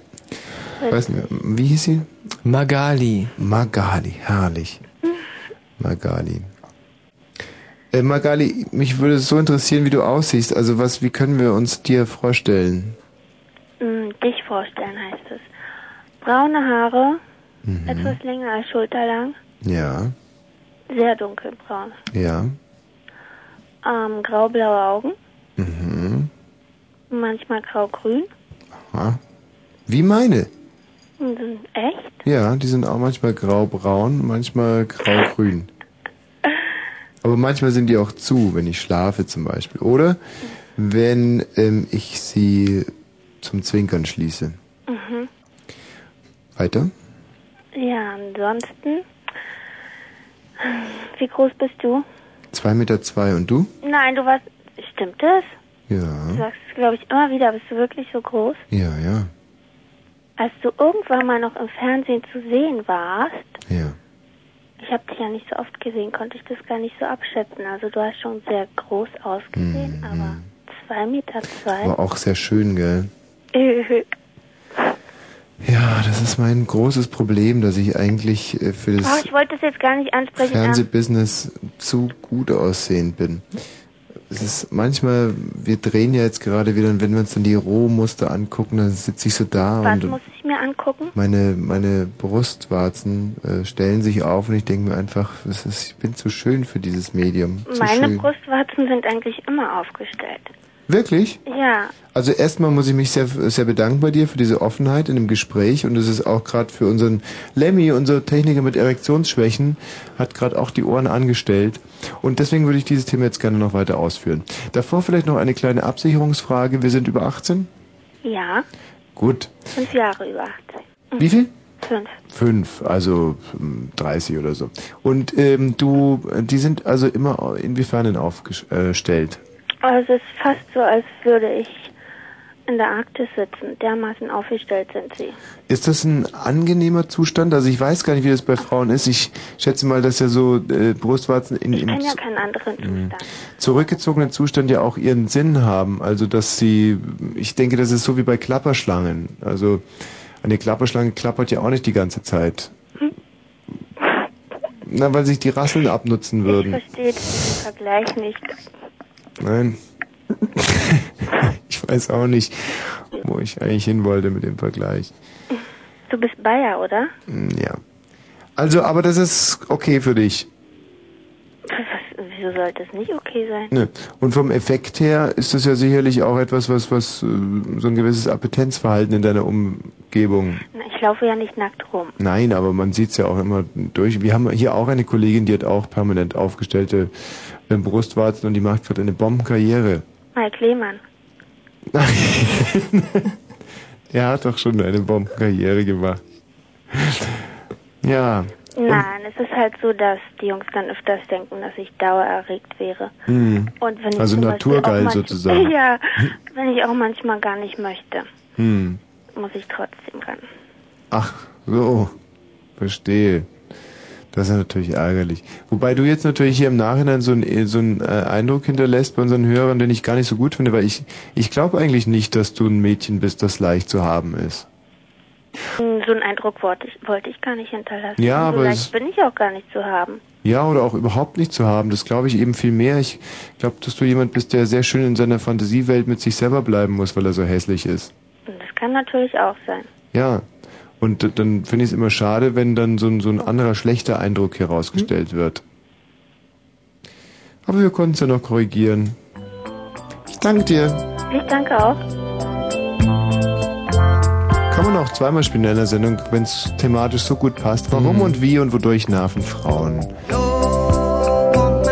Weiß nicht, wie hieß sie? Magali. Magali, herrlich. Magali. Äh, Magali, mich würde es so interessieren, wie du aussiehst. Also was, wie können wir uns dir vorstellen? Hm, dich vorstellen heißt es. Braune Haare, Mhm. etwas länger als schulterlang, Ja, sehr dunkelbraun. ja. Ähm, graublaue Augen, Mhm. manchmal graugrün. Aha. Wie meine? Sind Echt? Ja, die sind auch manchmal graubraun, manchmal graugrün. Aber manchmal sind die auch zu, wenn ich schlafe zum Beispiel. Oder wenn ähm, ich sie zum Zwinkern schließe. Mhm. Weiter? Ja, ansonsten. Wie groß bist du? Zwei Meter zwei und du? Nein, du warst. Stimmt das? Du Ja, sagst es, glaube ich, immer wieder. Bist du wirklich so groß? ja, ja, Als du irgendwann mal noch im Fernsehen zu sehen warst, ja. ich habe dich ja nicht so oft gesehen, konnte ich das gar nicht so abschätzen. Also du hast schon sehr groß ausgesehen, aber zwei Meter zwei. War auch sehr schön, gell? Ja, das ist mein großes Problem, dass ich eigentlich äh, für Oh, das wollte das jetzt gar nicht ansprechen. ähm, Fernsehbusiness zu gut aussehend bin. Es ist manchmal, wir drehen ja jetzt gerade wieder und wenn wir uns dann die Rohmuster angucken, dann sitze ich so da Was und muss ich mir angucken? meine, meine Brustwarzen äh, stellen sich auf und ich denke mir einfach, das ist, ich bin zu schön für dieses Medium. Zu Meine schön. Brustwarzen sind eigentlich immer aufgestellt. Wirklich? Ja. Also erstmal muss ich mich sehr, sehr bedanken bei dir für diese Offenheit in dem Gespräch und es ist auch gerade für unseren Lemmy, unser Techniker mit Erektionsschwächen, hat gerade auch die Ohren angestellt und deswegen würde ich dieses Thema jetzt gerne noch weiter ausführen. Davor vielleicht noch eine kleine Absicherungsfrage. Wir sind über 18? Ja. Gut. Fünf Jahre über 18. Wie viel? Fünf. Fünf, also hm, 30 oder so. Und ähm, du, die sind also immer inwiefern denn aufgestellt? Also es ist fast so, als würde ich in der Arktis sitzen. Dermaßen aufgestellt sind sie. Ist das ein angenehmer Zustand? Also ich weiß gar nicht, wie das bei Frauen ist. Ich schätze mal, dass ja so äh, Brustwarzen in, Ich im ja zu- keinen anderen Mhm. Zustand. zurückgezogenen Zustand ja auch ihren Sinn haben. Also dass sie, ich denke, das ist so wie bei Klapperschlangen. Also eine Klapperschlange klappert ja auch nicht die ganze Zeit. Na, weil sich die Rasseln abnutzen Ich würden. verstehe diesen Vergleich nicht. Nein. ich weiß auch nicht, wo ich eigentlich hin wollte mit dem Vergleich. Du bist Bayer, oder? Hm, Ja. Also, aber das ist okay für dich. Was, wieso sollte es nicht okay sein? Ne. Und vom Effekt her ist das ja sicherlich auch etwas, was, was äh, so ein gewisses Appetenzverhalten in deiner Umgebung. Ich laufe ja nicht nackt rum. Nein, aber man sieht's ja auch immer durch. Wir haben hier auch eine Kollegin, die hat auch permanent aufgestellte äh, Brustwarzen und die macht gerade eine Bombenkarriere. Mike Lehmann. Er hat doch schon eine Bombenkarriere gemacht. Ja. Nein, es ist halt so, dass die Jungs dann öfters denken, dass ich dauererregt wäre. Hm. Und wenn ich Also naturgeil manch- sozusagen. Ja, wenn ich auch manchmal gar nicht möchte, Hm. muss ich trotzdem ran. Ach, so. Verstehe. Das ist ja natürlich ärgerlich. Wobei du jetzt natürlich hier im Nachhinein so einen, so einen äh, Eindruck hinterlässt bei unseren Hörern, den ich gar nicht so gut finde, weil ich, ich glaube eigentlich nicht, dass du ein Mädchen bist, das leicht zu haben ist. So einen Eindruck wollte ich, wollte ich gar nicht hinterlassen. Ja, so aber leicht es- bin ich auch gar nicht zu haben. Ja, oder auch überhaupt nicht zu haben. Das glaube ich eben viel mehr. Ich glaube, dass du jemand bist, der sehr schön in seiner Fantasiewelt mit sich selber bleiben muss, weil er so hässlich ist. Das kann natürlich auch sein. Ja. Und dann finde ich es immer schade, wenn dann so ein, so ein anderer schlechter Eindruck herausgestellt wird. Aber wir konnten es ja noch korrigieren. Ich danke dir. Ich danke auch. Kann man auch zweimal spielen in einer Sendung, wenn es thematisch so gut passt. Warum und wie und wodurch nerven Frauen?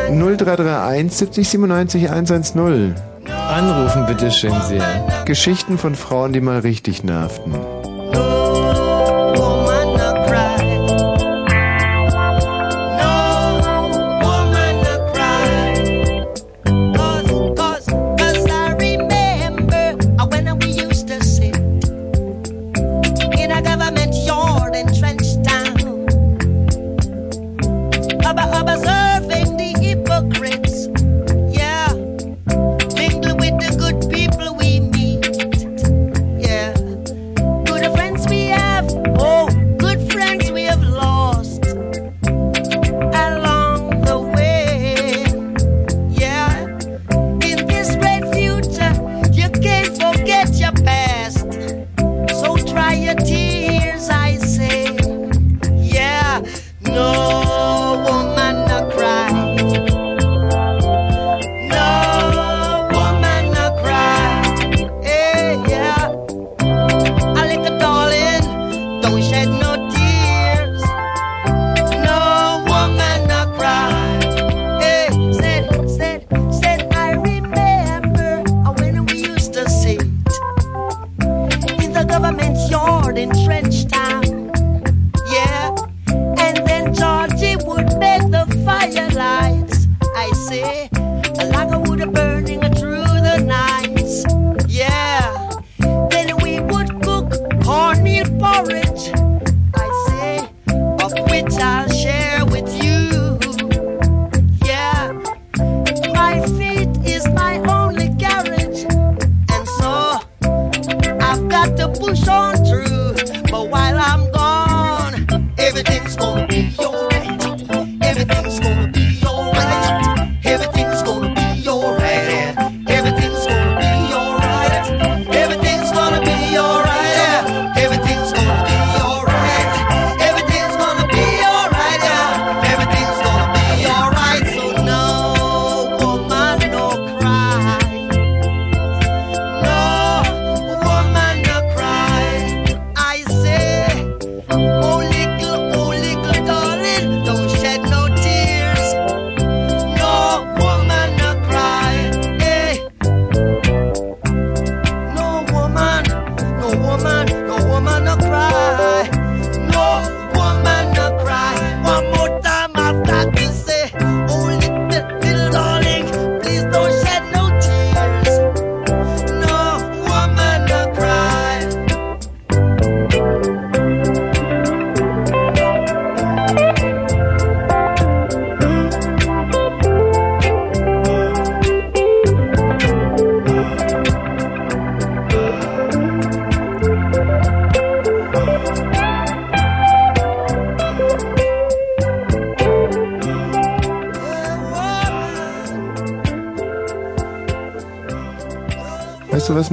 0331 70 97 110. Anrufen bitte schön sehr. Geschichten von Frauen, die mal richtig nervten.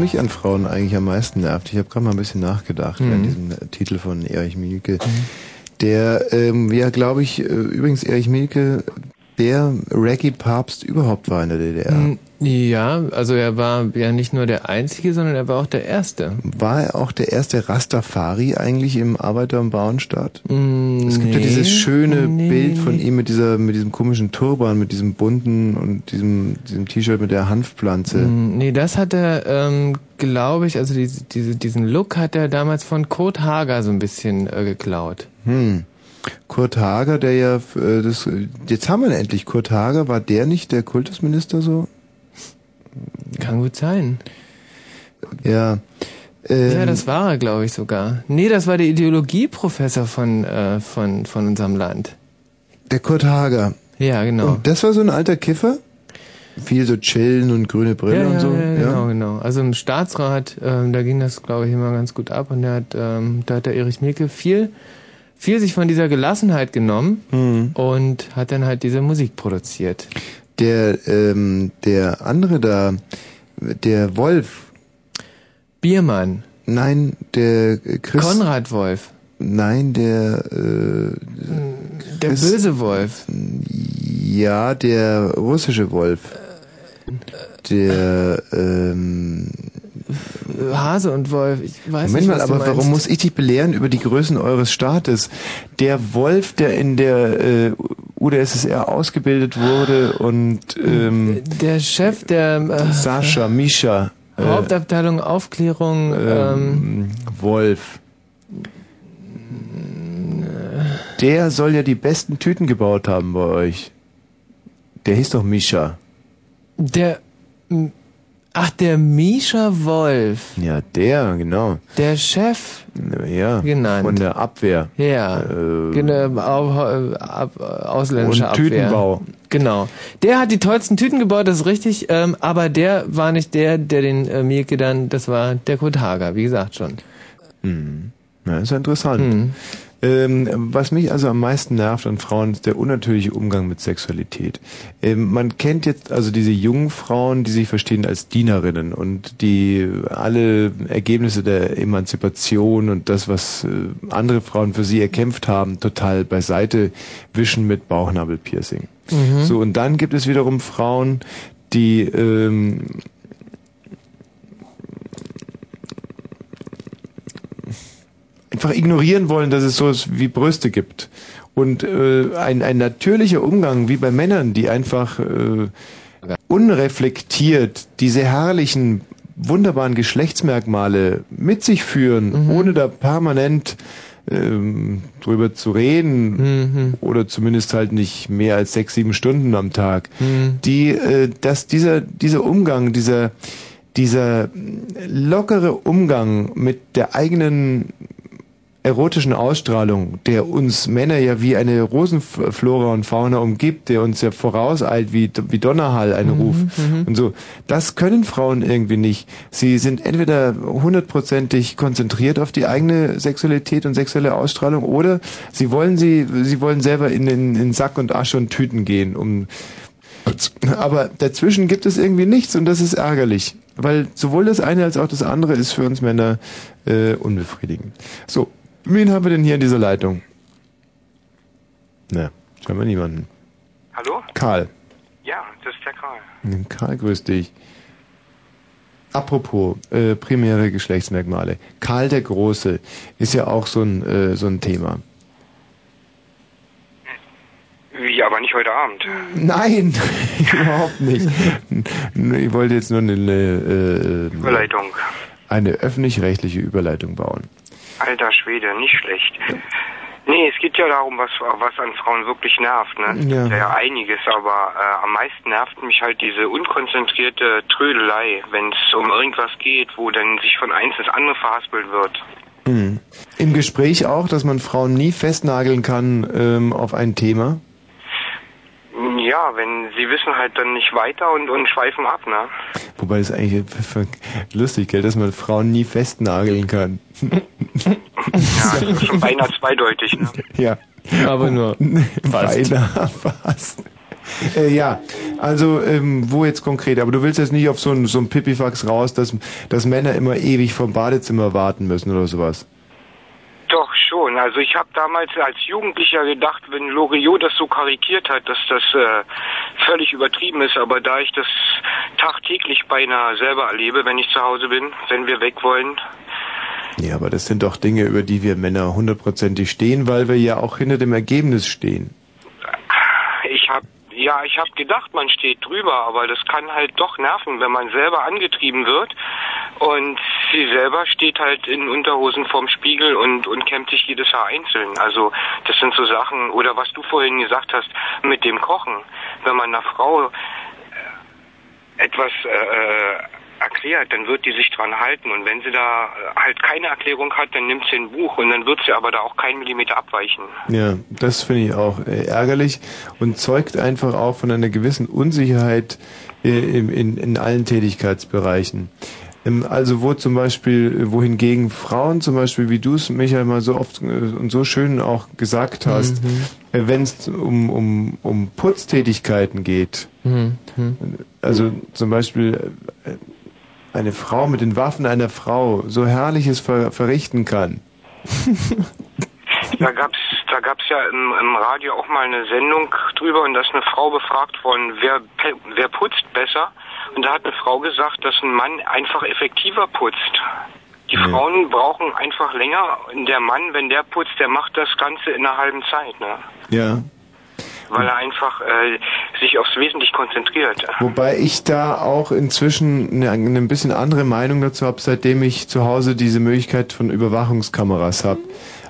Mich an Frauen eigentlich am meisten nervt? Ich habe gerade mal ein bisschen nachgedacht Mhm. an diesem äh, Titel von Erich Mielke. Der, ähm, ja, glaube ich, äh, übrigens Erich Mielke, der Reggae-Papst überhaupt war in der DDR. Mm, Ja, also er war ja nicht nur der Einzige, sondern er war auch der Erste. War er auch der erste Rastafari eigentlich im Arbeiter- und Bauernstaat? Mm, Es gibt ja nee, dieses schöne nee, Bild von ihm mit dieser, mit diesem komischen Turban, mit diesem bunten und diesem, diesem T-Shirt mit der Hanfpflanze. Mm, Nee, das hat er, ähm, glaube ich, also diese, diese, diesen Look hat er damals von Kurt Hager so ein bisschen äh, geklaut. Hm. Kurt Hager, der ja, äh, das, jetzt haben wir ihn endlich. Kurt Hager, war der nicht der Kultusminister so? Kann gut sein. Ja. Ähm, ja, das war er, glaube ich, sogar. Nee, das war der Ideologieprofessor von, äh, von, von unserem Land. Der Kurt Hager. Ja, genau. Und das war so ein alter Kiffer? Viel so chillen und grüne Brille ja, und ja, so? Ja, genau, genau. Also im Staatsrat, ähm, da ging das, glaube ich, immer ganz gut ab und der hat, ähm, da hat der Erich Mielke viel, viel sich von dieser Gelassenheit genommen Mhm. und hat dann halt diese Musik produziert. Der, ähm, der andere da, der Wolf. Biermann. Nein, der Chris. Konrad Wolf. Nein, der, äh, Der Chris- böse Wolf. Ja, der russische Wolf. Der, ähm, Hase und Wolf. Ich weiß Moment nicht, mal, aber warum muss ich dich belehren über die Größen eures Staates? Der Wolf, der in der äh, UdSSR ausgebildet wurde und ähm, Der Chef der äh, Sascha, Mischa, äh, Hauptabteilung Aufklärung, ähm, ähm, Wolf. Der soll ja die besten Tüten gebaut haben bei euch. Der hieß doch Mischa. der, ach, der Misha Wolf, Ja, der, genau. der Chef, Ja, Genannt. von der Abwehr. ja, Äh, genau, au- ab, ausländische Und Abwehr. Tütenbau. Genau. Der hat die tollsten Tüten gebaut, das ist richtig, ähm, aber der war nicht der, der den äh, Mielke dann, das war der Kurt Hager, wie gesagt schon. Hm. Ja, ist ja interessant. Hm. Ähm, was mich also am meisten nervt an Frauen, ist der unnatürliche Umgang mit Sexualität. Ähm, man kennt jetzt also diese jungen Frauen, die sich verstehen als Dienerinnen und die alle Ergebnisse der Emanzipation und das, was äh, andere Frauen für sie erkämpft haben, total beiseite wischen mit Bauchnabelpiercing. Mhm. So, und dann gibt es wiederum Frauen, die ähm, einfach ignorieren wollen, dass es sowas wie Brüste gibt. Und äh, ein, ein natürlicher Umgang, wie bei Männern, die einfach äh, unreflektiert diese herrlichen, wunderbaren Geschlechtsmerkmale mit sich führen, ohne da permanent ähm, drüber zu reden oder zumindest halt nicht mehr als sechs, sieben Stunden am Tag, die, äh, dass dieser, dieser Umgang, dieser, dieser lockere Umgang mit der eigenen erotischen Ausstrahlung, der uns Männer ja wie eine Rosenflora und Fauna umgibt, der uns ja vorauseilt wie, wie Donnerhall, ein Ruf und so. Das können Frauen irgendwie nicht. Sie sind entweder hundertprozentig konzentriert auf die eigene Sexualität und sexuelle Ausstrahlung oder sie wollen sie, sie wollen selber in den in Sack und Asche und Tüten gehen, um aber dazwischen gibt es irgendwie nichts und das ist ärgerlich, weil sowohl das eine als auch das andere ist für uns Männer äh, unbefriedigend. So, wen haben wir denn hier in dieser Leitung? Na, scheinbar niemanden. Hallo? Karl. Ja, das ist der Karl. Karl, grüß dich. Apropos äh, primäre Geschlechtsmerkmale. Karl der Große ist ja auch so ein, äh, so ein Thema. Wie, aber nicht heute Abend. Nein, überhaupt nicht. Ich wollte jetzt nur eine, äh, Überleitung. eine öffentlich-rechtliche Überleitung bauen. Alter Schwede, nicht schlecht. Nee, es geht ja darum, was, was an Frauen wirklich nervt, ne? Ja. ja, einiges, aber äh, am meisten nervt mich halt diese unkonzentrierte Trödelei, wenn es um irgendwas geht, wo dann sich von eins ins andere verhaspelt wird. Hm. Im Gespräch auch, dass man Frauen nie festnageln kann ähm, auf ein Thema. Ja, wenn sie wissen halt dann nicht weiter und, und schweifen ab, ne? Wobei das eigentlich lustig, gell, dass man Frauen nie festnageln kann. Ja, das ist schon beinahe zweideutig, ne? Ja. Aber nur fast. Beinahe fast. Äh, ja, also ähm, wo jetzt konkret? Aber du willst jetzt nicht auf so ein, so ein Pipifax raus, dass, dass Männer immer ewig vom Badezimmer warten müssen oder sowas. Doch schon. Also ich habe damals als Jugendlicher gedacht, wenn Loriot das so karikiert hat, dass das äh, völlig übertrieben ist. Aber da ich das tagtäglich beinahe selber erlebe, wenn ich zu Hause bin, wenn wir weg wollen, Ja, aber das sind doch Dinge, über die wir Männer hundertprozentig stehen, weil wir ja auch hinter dem Ergebnis stehen. ich habe ja, ich habe gedacht, man steht drüber, aber das kann halt doch nerven, wenn man selber angetrieben wird und sie selber steht halt in Unterhosen vorm Spiegel und und kämmt sich jedes Haar einzeln. Also das sind so Sachen oder was du vorhin gesagt hast mit dem Kochen, wenn man einer Frau äh, etwas äh, erklärt, dann wird die sich dran halten und wenn sie da äh, halt keine Erklärung hat, dann nimmt sie ein Buch und dann wird sie aber da auch keinen Millimeter abweichen. Ja, das finde ich auch äh, ärgerlich und zeugt einfach auch von einer gewissen Unsicherheit äh, in, in, in allen Tätigkeitsbereichen. Ähm, Also wo zum Beispiel, wohingegen Frauen zum Beispiel, wie du es Michael mal so oft äh, und so schön auch gesagt hast, äh, wenn es um, um, um Putztätigkeiten geht, Mhm. Mhm. also zum Beispiel äh, eine Frau mit den Waffen einer Frau so Herrliches ver verrichten kann. Da gab's, da gab's ja im, im Radio auch mal eine Sendung drüber und da ist eine Frau befragt worden, wer, pe- wer putzt besser? Und da hat eine Frau gesagt, dass ein Mann einfach effektiver putzt. Die Frauen brauchen einfach länger und der Mann, wenn der putzt, der macht das Ganze in einer halben Zeit, ne? Ja. Weil er einfach äh, sich aufs Wesentliche konzentriert. Wobei ich da auch inzwischen eine, eine ein bisschen andere Meinung dazu habe, seitdem ich zu Hause diese Möglichkeit von Überwachungskameras habe.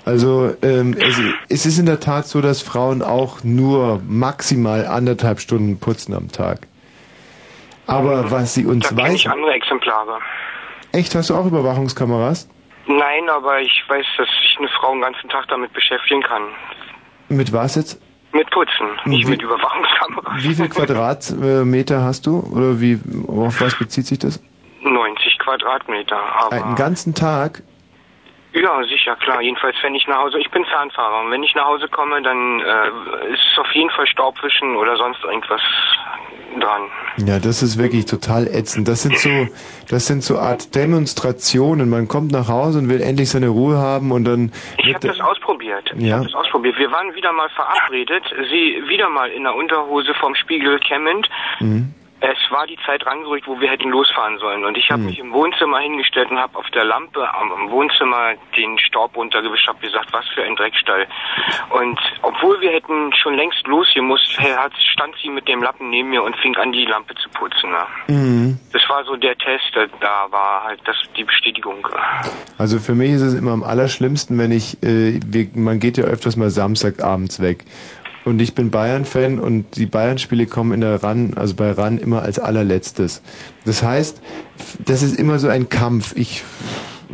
Also ähm, es, es ist in der Tat so, dass Frauen auch nur maximal anderthalb Stunden putzen am Tag. Aber was sie uns Da kenne ich andere Exemplare. Echt, hast du auch Überwachungskameras? Nein, aber ich weiß, dass sich eine Frau den ganzen Tag damit beschäftigen kann. Mit was jetzt? Mit Putzen, nicht Wie- mit Überwachungskameras. Wie viel Quadratmeter hast du? Oder wie, auf was bezieht sich das? 90 Quadratmeter, aber... Einen ganzen Tag? Ja, sicher, klar. Jedenfalls, wenn ich nach Hause, ich bin Fernfahrer und wenn ich nach Hause komme, dann äh, ist es auf jeden Fall Staubwischen oder sonst irgendwas dran. Ja, das ist wirklich total ätzend. Das sind so, das sind so Art Demonstrationen. Man kommt nach Hause und will endlich seine Ruhe haben und dann Ich habe das ausprobiert. Ich Ja. habe das ausprobiert. Wir waren wieder mal verabredet, sie wieder mal in der Unterhose vorm Spiegel kämmend. Mhm. Es war die Zeit rangerückt, wo wir hätten losfahren sollen. Und ich habe Hm. mich im Wohnzimmer hingestellt und habe auf der Lampe am, am Wohnzimmer den Staub runtergewischt, habe gesagt, was für ein Dreckstall. Und obwohl wir hätten schon längst losgemusst, stand sie mit dem Lappen neben mir und fing an, die Lampe zu putzen. Ne? Mhm. Das war so der Test, da- da war halt das die Bestätigung. Also für mich ist es immer am allerschlimmsten, wenn ich, äh, wir, man geht ja öfters mal Samstagabends weg. Und ich bin Bayern-Fan und die Bayern-Spiele kommen in der RAN, also bei RAN immer als allerletztes. Das heißt, das ist immer so ein Kampf. Ich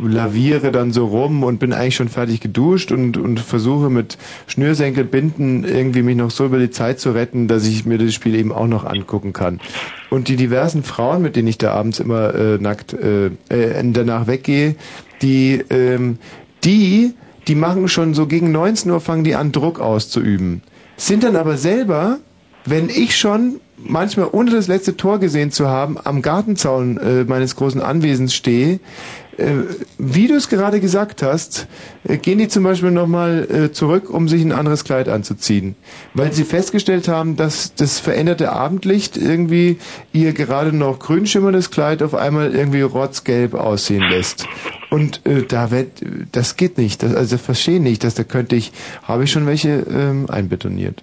laviere dann so rum und bin eigentlich schon fertig geduscht und, und versuche mit Schnürsenkelbinden irgendwie mich noch so über die Zeit zu retten, dass ich mir das Spiel eben auch noch angucken kann. Und die diversen Frauen, mit denen ich da abends immer äh, nackt äh, äh, danach weggehe, die, ähm, die, die machen schon so gegen 19 Uhr fangen die an, Druck auszuüben. Sind dann aber selber, wenn ich schon manchmal ohne das letzte Tor gesehen zu haben, am Gartenzaun äh, meines großen Anwesens stehe, wie du es gerade gesagt hast, äh, gehen die zum Beispiel nochmal äh, zurück, um sich ein anderes Kleid anzuziehen. Weil sie festgestellt haben, dass das veränderte Abendlicht irgendwie ihr gerade noch grün schimmerndes Kleid auf einmal irgendwie rotzgelb aussehen lässt. Und äh, da wird, das geht nicht. Das, also verstehe nicht, dass da könnte ich, habe ich schon welche ähm, einbetoniert.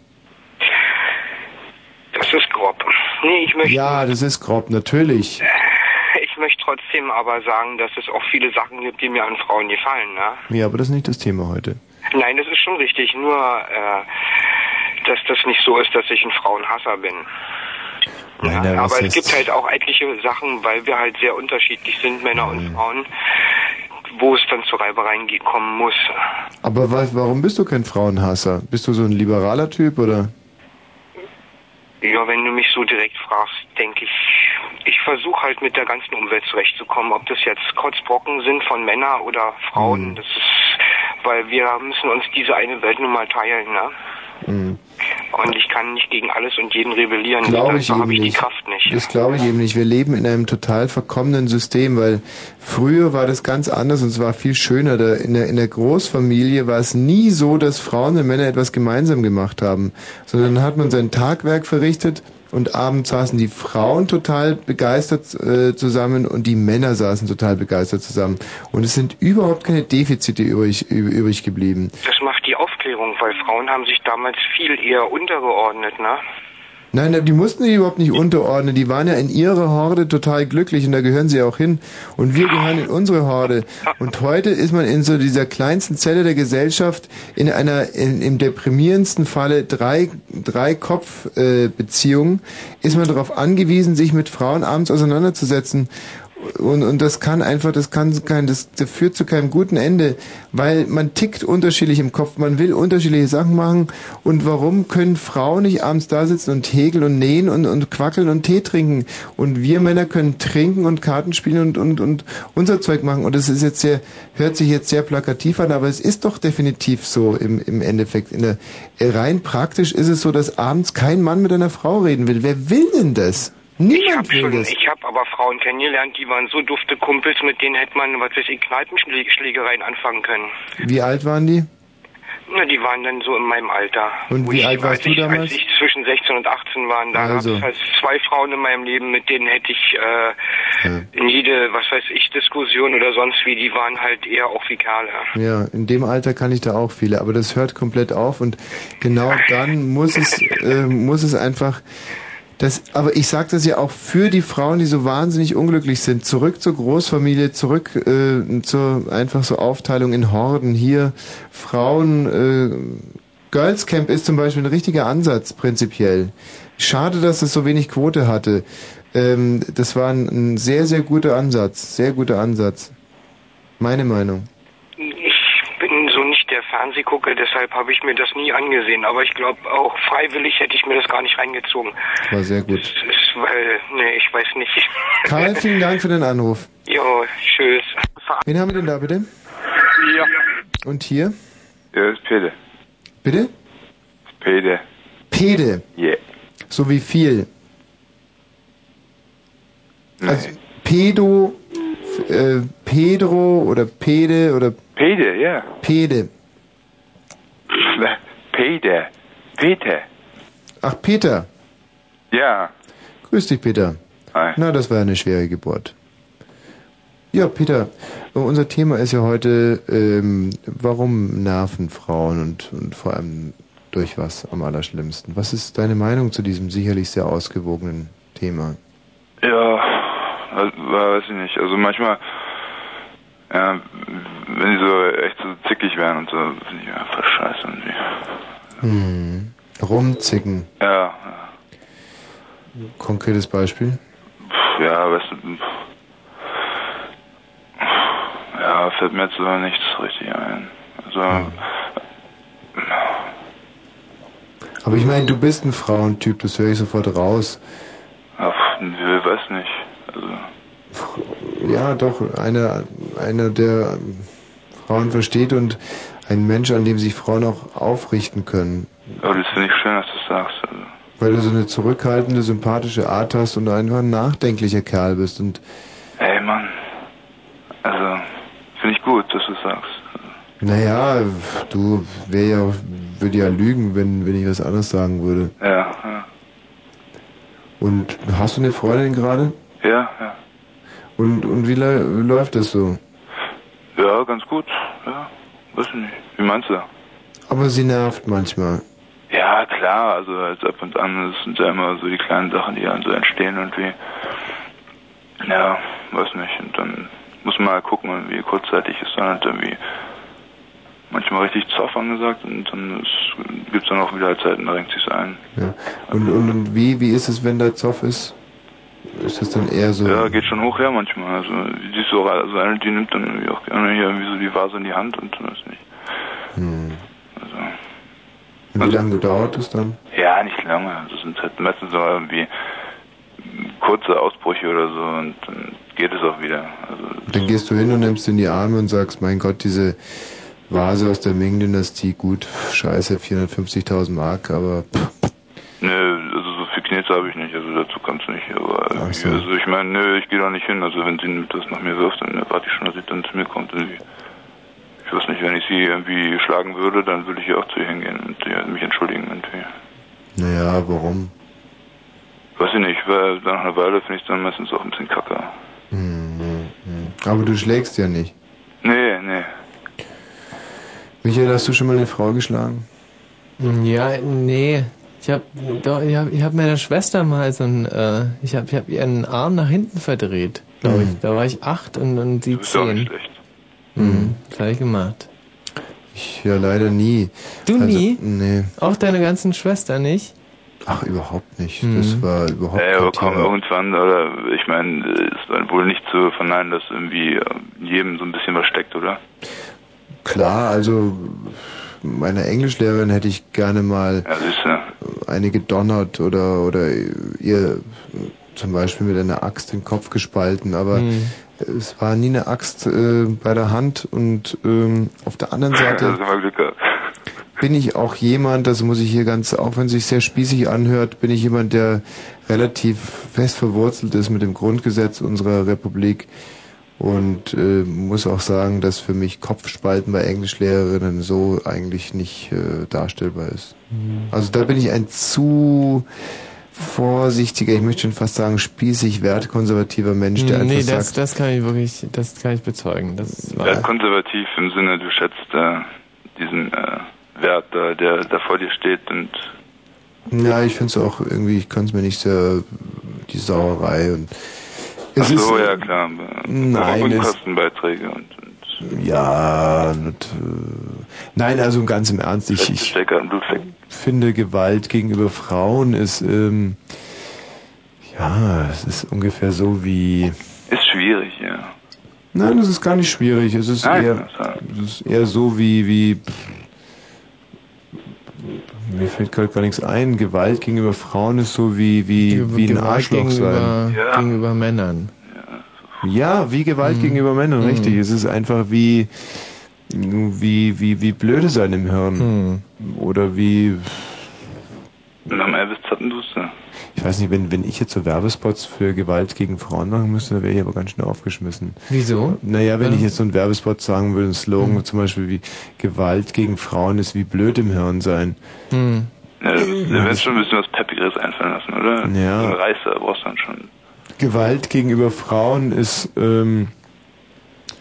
Das ist grob. Nee, ich möchte Ja, das ist grob, natürlich. Trotzdem aber sagen, dass es auch viele Sachen gibt, die mir an Frauen gefallen, ne? Ja, aber das ist nicht das Thema heute. Nein, das ist schon richtig. Nur, äh, dass das nicht so ist, dass ich ein Frauenhasser bin. Nein, ja, Aber es gibt halt auch etliche Sachen, weil wir halt sehr unterschiedlich sind, Männer und Frauen, wo es dann zu Reibereien kommen muss. Aber wa warum bist du kein Frauenhasser? Bist du so ein liberaler Typ oder? Ja, wenn du mich so direkt fragst, denke ich, ich versuche halt mit der ganzen Umwelt zurechtzukommen. Ob das jetzt Kotzbrocken sind von Männern oder Frauen, Hm. das ist, weil wir müssen uns diese eine Welt nun mal teilen, ne? Mhm. Und ich kann nicht gegen alles und jeden rebellieren. Glaube ich habe ich die nicht. Kraft nicht. Das glaube ich eben nicht. Wir leben in einem total verkommenen System, weil früher war das ganz anders und es war viel schöner. Da in, der, in der Großfamilie war es nie so, dass Frauen und Männer etwas gemeinsam gemacht haben, sondern dann hat man sein Tagwerk verrichtet und abends saßen die Frauen total begeistert äh, zusammen und die Männer saßen total begeistert zusammen. Und es sind überhaupt keine Defizite übrig, üb- übrig geblieben. Das macht die Aufklärung, weil Frauen haben sich damals viel eher untergeordnet, ne? Nein, die mussten sich überhaupt nicht unterordnen. Die waren ja in ihrer Horde total glücklich und da gehören sie auch hin. Und wir gehören in unsere Horde. Und heute ist man in so dieser kleinsten Zelle der Gesellschaft in einer, in, im deprimierendsten Falle drei, drei Kopf, äh, ist man darauf angewiesen, sich mit Frauen abends auseinanderzusetzen. Und, und das kann einfach, das kann kein, das, das führt zu keinem guten Ende, weil man tickt unterschiedlich im Kopf, man will unterschiedliche Sachen machen. Und warum können Frauen nicht abends da sitzen und häkeln und nähen und, und quackeln und Tee trinken? Und wir Männer können trinken und Karten spielen und, und, und unser Zeug machen. Und das ist jetzt sehr, hört sich jetzt sehr plakativ an, aber es ist doch definitiv so im, im Endeffekt. In der, rein praktisch ist es so, dass abends kein Mann mit einer Frau reden will. Wer will denn das? Ich Niemand ich habe aber Frauen kennengelernt, die waren so dufte Kumpels, mit denen hätte man, was weiß ich, Kneipenschlägereien anfangen können. Wie alt waren die? Na, die waren dann so in meinem Alter. Und wie ich, alt warst du ich, damals? Als ich zwischen 16 und 18 war, da Also. gab es halt zwei Frauen in meinem Leben, mit denen hätte ich äh, in jede, was weiß ich, Diskussion oder sonst wie, die waren halt eher auch wie Kerle. Ja, in dem Alter kann ich da auch viele, aber das hört komplett auf und genau dann muss es, äh, muss es einfach, das, aber ich sage das ja auch für die Frauen, die so wahnsinnig unglücklich sind, zurück zur Großfamilie, zurück äh, zur einfach so Aufteilung in Horden. Hier Frauen, äh, Girls Camp ist zum Beispiel ein richtiger Ansatz prinzipiell. Schade, dass es so wenig Quote hatte. Ähm, das war ein, ein sehr, sehr guter Ansatz, sehr guter Ansatz. Meine Meinung. Der Fernsehgucker, deshalb habe ich mir das nie angesehen. Aber ich glaube, auch freiwillig hätte ich mir das gar nicht reingezogen. War sehr gut. Das ist, weil, nee, ich weiß nicht. Karl, vielen Dank für den Anruf. Jo, tschüss. Wen haben wir denn da bitte? Ja. Und hier? Ja, das ist Pede. Bitte? Pede. Pede. Yeah. So wie viel. Also Pedo, äh, Pedro oder Pede oder Pede, ja. Pede. Pede. Peter. Ach, Peter. Ja. Grüß dich, Peter. Hi. Na, das war eine schwere Geburt. Ja, Peter, unser Thema ist ja heute, ähm, warum nerven Frauen und, und vor allem durch was am allerschlimmsten? Was ist deine Meinung zu diesem sicherlich sehr ausgewogenen Thema? Ja, also, weiß ich nicht. Also manchmal, ja, wenn die so echt so zickig werden und so, finde ich einfach scheiße irgendwie. Hm. Rumzicken. Ja, Konkretes Beispiel? ja, weißt du, pf. ja, fällt mir jetzt so nichts richtig ein. Also, Aber ich meine, du bist ein Frauentyp, das höre ich sofort raus. ach, ich weiß nicht. Also, Ja, doch, einer, einer, der ähm, Frauen versteht und ein Mensch, an dem sich Frauen auch aufrichten können. aber das finde ich schön, dass du sagst. Also, Weil du so eine zurückhaltende, sympathische Art hast und einfach ein nachdenklicher Kerl bist. Und ey, Mann. Also, finde ich gut, dass du sagst. naja, du wär ja, würde ja lügen, wenn, wenn ich was anderes sagen würde. Ja, ja. Und hast du eine Freundin gerade? Ja. Und, und wie, lä- wie läuft das so? Ja, ganz gut. Ja, weiß ich nicht. Wie meinst du? Aber sie nervt manchmal. Ja, klar, also als ab und an, das sind ja immer so die kleinen Sachen, die dann so entstehen irgendwie. Ja, weiß nicht. Und dann muss man mal gucken, wie kurzzeitig ist dann halt irgendwie manchmal richtig Zoff angesagt und dann gibt es dann auch wieder Zeiten, da renkt sich's ein. Ja. Und, und, und wie, wie ist es, wenn da Zoff ist? Ist das dann eher so? Ja, geht schon hoch her manchmal. Also die siehst du auch, also eine, die nimmt dann irgendwie auch gerne hier irgendwie so die Vase in die Hand und weiß nicht. Hm. Also, Und wie lange dauert es dann? Ja, nicht lange. Das sind halt meistens so irgendwie kurze Ausbrüche oder so und dann geht es auch wieder. Also Dann gehst du hin und nimmst in die Arme und sagst, mein Gott, diese Vase aus der Ming-Dynastie, gut, scheiße, 450.000 Mark, aber pff, nicht, also dazu kommt es nicht. Aber irgendwie, also ich meine, nö, ich gehe da nicht hin. Also wenn sie das nach mir wirft, dann erwarte ich schon, dass sie dann zu mir kommt. Irgendwie. Ich weiß nicht, wenn ich sie irgendwie schlagen würde, dann würde ich ja auch zu ihr hingehen und ja, mich entschuldigen irgendwie. Naja, warum? Weiß ich nicht, weil nach einer Weile finde ich es dann meistens auch ein bisschen kacke. Hm, hm, hm. Aber du schlägst ja nicht. Nee, nee. Michael, hast du schon mal eine Frau geschlagen? Ja, nee. Ich hab, doch, ich hab, ich hab meiner Schwester mal so ein, äh, ich hab, ich hab ihren Arm nach hinten verdreht, glaube ich. Mhm. Da war ich acht und, und sie bist auch zehn. nicht schlecht. Mhm, das habe ich gemacht. Ich ja leider nie. Du Also, nie? Nee. Auch deine ganzen Schwestern nicht? Ach, überhaupt nicht. Mhm. Das war überhaupt Ja, aber kein komm, Thema. irgendwann, oder ich meine, es war wohl nicht zu verneinen, dass irgendwie äh, in jedem so ein bisschen was steckt, oder? Klar, also meiner Englischlehrerin hätte ich gerne mal Ja, eine gedonnert oder oder ihr zum Beispiel mit einer Axt den Kopf gespalten, aber Mhm. es war nie eine Axt äh, bei der Hand und ähm, auf der anderen Seite bin ich auch jemand, das muss ich hier ganz, auch wenn es sich sehr spießig anhört, bin ich jemand, der relativ fest verwurzelt ist mit dem Grundgesetz unserer Republik und äh, muss auch sagen, dass für mich Kopfspalten bei Englischlehrerinnen so eigentlich nicht äh, darstellbar ist. Also da bin ich ein zu vorsichtiger, ich möchte schon fast sagen spießig, wertkonservativer Mensch, der nee, einfach das, sagt, das kann ich wirklich, das kann ich bezeugen. Das war, Ja, konservativ im Sinne, du schätzt äh, diesen äh, Wert da, der da vor dir steht und ja, ich finde es auch irgendwie, ich kann es mir nicht sehr, die Sauerei und Ach es ist, so, ja klar. Nein, und es- Kostenbeiträge und, Ja, und, äh, nein, also ganz im Ernst, ich, ich und finde Gewalt gegenüber Frauen ist, ähm, ja, es ist ungefähr so wie, Ist schwierig, ja. nein, es ist gar nicht schwierig, es ist Nein, eher, es ist eher so wie, wie, mir fällt gerade gar nichts ein, Gewalt gegenüber Frauen ist so wie, wie, wie ein Gewalt Arschloch sein. gegenüber, gegenüber Männern. Ja, wie Gewalt gegenüber Männern, Mhm. richtig. Es ist einfach wie, wie, wie, wie blöde sein im Hirn. Oder wie, am Elvis Zattenduster. ich weiß nicht, wenn, wenn ich jetzt so Werbespots für Gewalt gegen Frauen machen müsste, dann wäre ich aber ganz schnell aufgeschmissen. Wieso? Naja, wenn Ja. ich jetzt so einen Werbespot sagen würde, ein Slogan zum Beispiel wie Gewalt gegen Frauen ist wie blöd im Hirn sein. Hm. Ja, da wird schon ein bisschen was Peppigeres einfallen lassen, oder? Ja. So Reißer brauchst du dann schon. Gewalt gegenüber Frauen ist, ähm,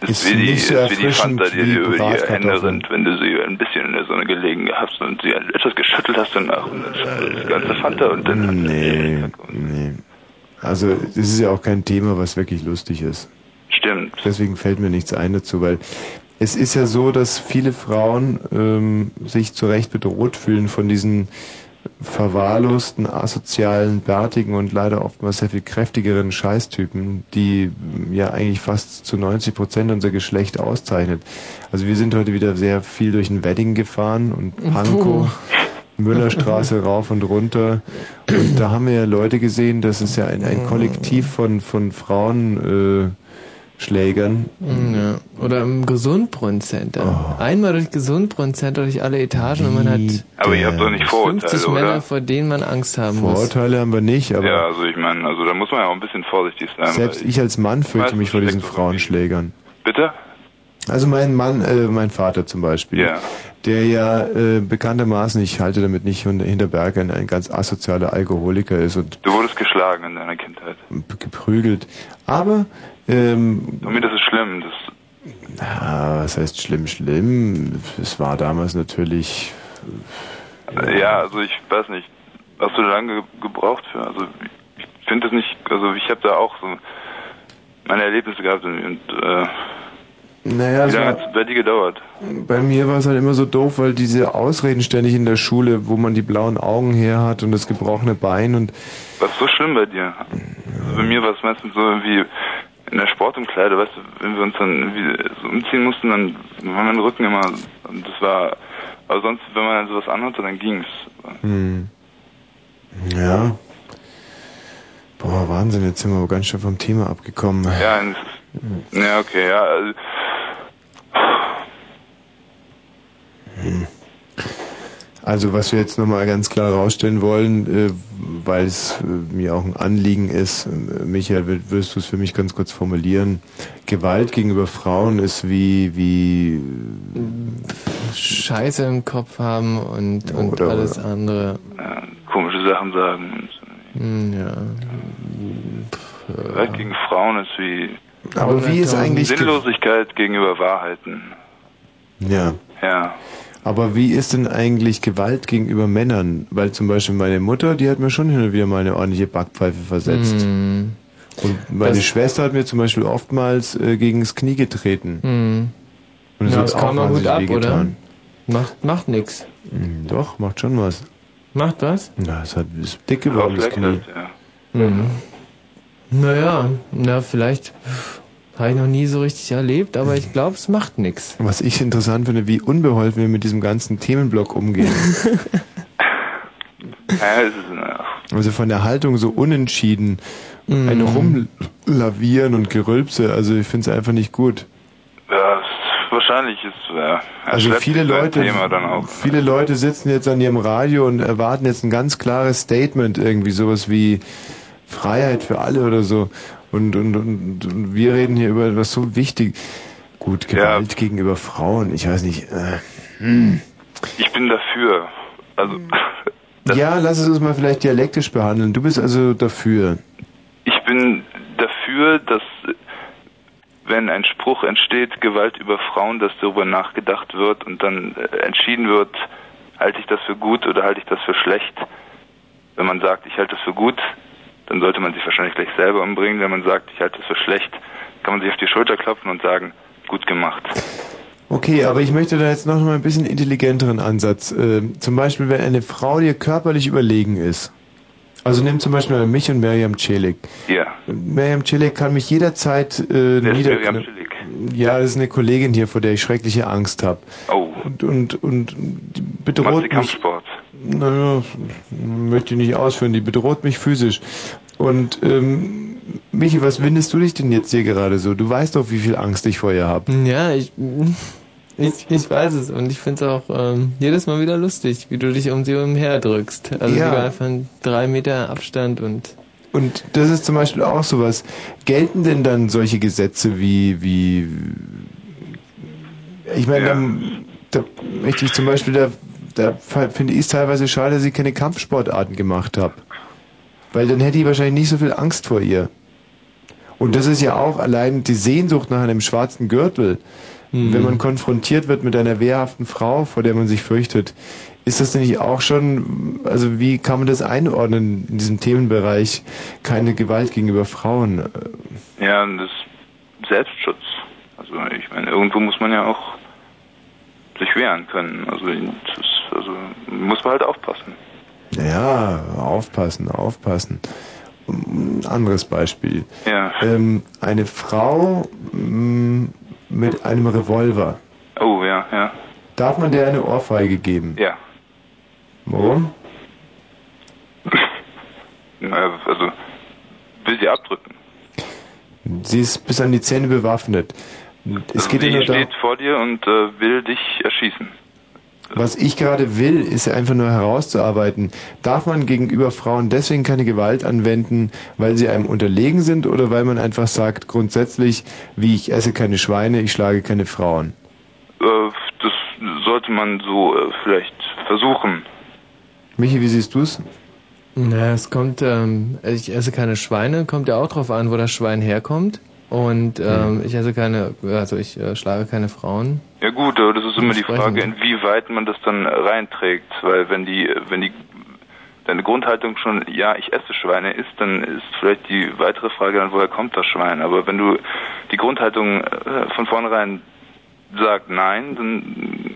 Ist, wie die, nicht so ist wie die erfrischend Fanta, die dir über die Hände rennt, wenn du sie ein bisschen in der Sonne gelegen hast und sie etwas geschüttelt hast danach und dann das ganze Fanta und dann Nee, nee. Also, das ist ja auch kein Thema, was wirklich lustig ist. Stimmt. Deswegen fällt mir nichts ein dazu, weil es ist ja so, dass viele Frauen ähm, sich zu Recht bedroht fühlen von diesen verwahrlosten, asozialen, bärtigen und leider oftmals sehr viel kräftigeren Scheißtypen, die mm, ja eigentlich fast zu 90 Prozent unser Geschlecht auszeichnet. Also wir sind heute wieder sehr viel durch den Wedding gefahren und Pankow. Müllerstraße rauf und runter. Und da haben wir ja Leute gesehen, das ist ja ein, ein Kollektiv von, von Frauen, äh, Schlägern. Hm, Ja. Oder im Gesundbrunnen-Center. Oh. Einmal durch Gesundbrunnen-Center durch alle Etagen und man hat Aber ihr habt doch nicht Vorurteile, 50 Männer, oder? vor denen man Angst haben muss. Vorurteile haben wir nicht, aber Ja, also ich meine, also da muss man ja auch ein bisschen vorsichtig sein. selbst ich als Mann fürchte mich vor diesen Frauenschlägern. Bitte? Also mein Mann, äh, mein Vater zum Beispiel, Ja. der ja äh, bekanntermaßen, ich halte damit nicht hinter hinter Berg, ein, ein ganz asozialer Alkoholiker ist und Du wurdest geschlagen in deiner Kindheit. geprügelt. Aber ähm, Für mich das ist schlimm. Das, Ja, was heißt schlimm, schlimm? Es war damals natürlich. ja, also ich weiß nicht, hast du lange ge- gebraucht für? Also ich finde das nicht, also ich habe da auch so meine Erlebnisse gehabt und, und äh, Naja, wie lange hat es bei dir gedauert? bei mir war es halt immer so doof, weil diese Ausreden ständig in der Schule, wo man die blauen Augen her hat und das gebrochene Bein und Was so schlimm bei dir? Also bei mir war es meistens so irgendwie in der Sportumkleide, weißt du, wenn wir uns dann so umziehen mussten, dann war mein Rücken immer, und das war, aber sonst, wenn man dann sowas anhatte, dann ging's. hm. ja. Boah, Wahnsinn, jetzt sind wir aber ganz schön vom Thema abgekommen. Ja, ja, okay, ja, also, Also was wir jetzt nochmal ganz klar rausstellen wollen, äh, weil es äh, mir auch ein Anliegen ist, äh, Michael, würdest du es für mich ganz kurz formulieren? Gewalt gegenüber Frauen ist wie, wie Scheiße im Kopf haben und, und Oder- alles andere. Komische Sachen sagen. Hm, ja. Gewalt gegen Frauen ist wie Aber wie ist eigentlich ge- Sinnlosigkeit gegenüber Wahrheiten. ja. Ja. Aber wie ist denn eigentlich Gewalt gegenüber Männern? Weil zum Beispiel meine Mutter, die hat mir schon hin und wieder mal eine ordentliche Backpfeife versetzt. Hm. Und meine Das- Schwester hat mir zum Beispiel oftmals äh, gegen das Knie getreten. Hm. Und Ja, hat das auch kann man gut ab, oder? wehgetan. Macht, macht nix. Hm, Doch, macht schon was. Macht was? Na, es hat, ist dick geworden, das Knie. Mhm. Naja, na, vielleicht habe ich noch nie so richtig erlebt, aber ich glaube, es macht nix. Was ich interessant finde, wie unbeholfen wir mit diesem ganzen Themenblock umgehen. Es Also von der Haltung so unentschieden, Mhm. ein Rumlavieren und Gerülpse, also ich finde es einfach nicht gut. ja, es- wahrscheinlich ist ja, Also viele Leute, Thema dann auch. viele Leute sitzen jetzt an ihrem Radio und erwarten jetzt ein ganz klares Statement, irgendwie sowas wie Freiheit für alle oder so. Und, und, und, und wir reden hier über etwas so wichtig. Gut, Gewalt gegenüber Frauen, ich weiß nicht. Äh, hm. Ich bin dafür. Also Ja, lass es uns mal vielleicht dialektisch behandeln. Du bist also dafür. ich bin dafür, dass wenn ein Spruch entsteht, Gewalt über Frauen, dass darüber nachgedacht wird und dann äh, entschieden wird, halte ich das für gut oder halte ich das für schlecht. Wenn man sagt, ich halte das für gut, dann sollte man sich wahrscheinlich gleich selber umbringen. Wenn man sagt, ich halte das für schlecht, kann man sich auf die Schulter klopfen und sagen, gut gemacht. Okay, aber ich möchte da jetzt noch mal ein bisschen intelligenteren Ansatz. Ähm, zum Beispiel, wenn eine Frau dir körperlich überlegen ist. Also nimm zum Beispiel mich und Miriam Celik. Ja. Miriam Celik kann mich jederzeit äh, Wer ist nieder... Miriam Celik? Ja, das ist eine Kollegin hier, vor der ich schreckliche Angst habe. Oh. Und, und, und bedroht mich... Kampfsport? Naja, möchte ich nicht ausführen. Die bedroht mich physisch. Und ähm, Michi, was windest du dich denn jetzt hier gerade so? Du weißt doch, wie viel Angst ich vor ihr habe. Ja, ich, ich, ich weiß es und ich finde es auch ähm, jedes Mal wieder lustig, wie du dich um sie umher drückst. Also Ja. sogar von drei Meter Abstand und Und das ist zum Beispiel auch sowas. Gelten denn dann solche Gesetze wie, wie, ich meine, dann, da möchte ich zum Beispiel, da, da finde ich es teilweise schade, dass ich keine Kampfsportarten gemacht habe. Weil dann hätte ich wahrscheinlich nicht so viel Angst vor ihr. Und das ist ja auch allein die Sehnsucht nach einem schwarzen Gürtel. Wenn man konfrontiert wird mit einer wehrhaften Frau, vor der man sich fürchtet, ist das denn nicht auch schon, also wie kann man das einordnen in diesem Themenbereich, keine Gewalt gegenüber Frauen? Ja, das Selbstschutz. Also ich meine, irgendwo muss man ja auch sich wehren können. Also das also muss man halt aufpassen. Ja, aufpassen, aufpassen. Ein anderes Beispiel. Ja. Ähm, eine Frau mm, mit einem Revolver. Oh ja, ja, Darf man der eine Ohrfeige geben? ja. Warum? Naja, Also will sie abdrücken. Sie ist bis an die Zähne bewaffnet. Es Also geht ja sie nur darum, steht vor dir und äh, will dich erschießen. was ich gerade will, ist ja einfach nur herauszuarbeiten. Darf man gegenüber Frauen deswegen keine Gewalt anwenden, weil sie einem unterlegen sind oder weil man einfach sagt, grundsätzlich, wie ich esse keine Schweine, ich schlage keine Frauen? Äh, das sollte man so äh, vielleicht versuchen. Michi, wie siehst du's? Na, es kommt, ähm, ich esse keine Schweine, kommt ja auch drauf an, wo das Schwein herkommt. Und ähm, ich esse keine, also ich äh, schlage keine Frauen. Ja gut, aber das ist immer die. Frage, inwieweit man das dann reinträgt, weil wenn die, wenn die deine Grundhaltung schon, ja, ich esse Schweine ist, dann ist vielleicht die weitere Frage dann, woher kommt das Schwein? Aber wenn du die Grundhaltung äh, von vornherein sagt nein, dann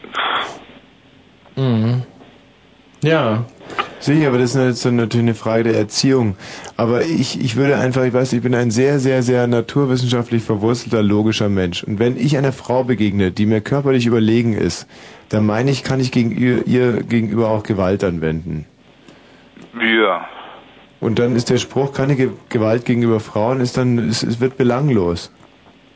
Mhm. Ja. Sicher, aber das ist jetzt natürlich eine Frage der Erziehung. Aber ich, ich würde einfach, ich weiß, ich bin ein sehr, sehr, sehr naturwissenschaftlich verwurzelter, logischer Mensch. Und wenn ich einer Frau begegne, die mir körperlich überlegen ist, dann meine ich, kann ich gegen ihr, ihr gegenüber auch Gewalt anwenden. ja, Und dann ist der Spruch, keine Ge Gewalt gegenüber Frauen, ist dann, es, es wird belanglos.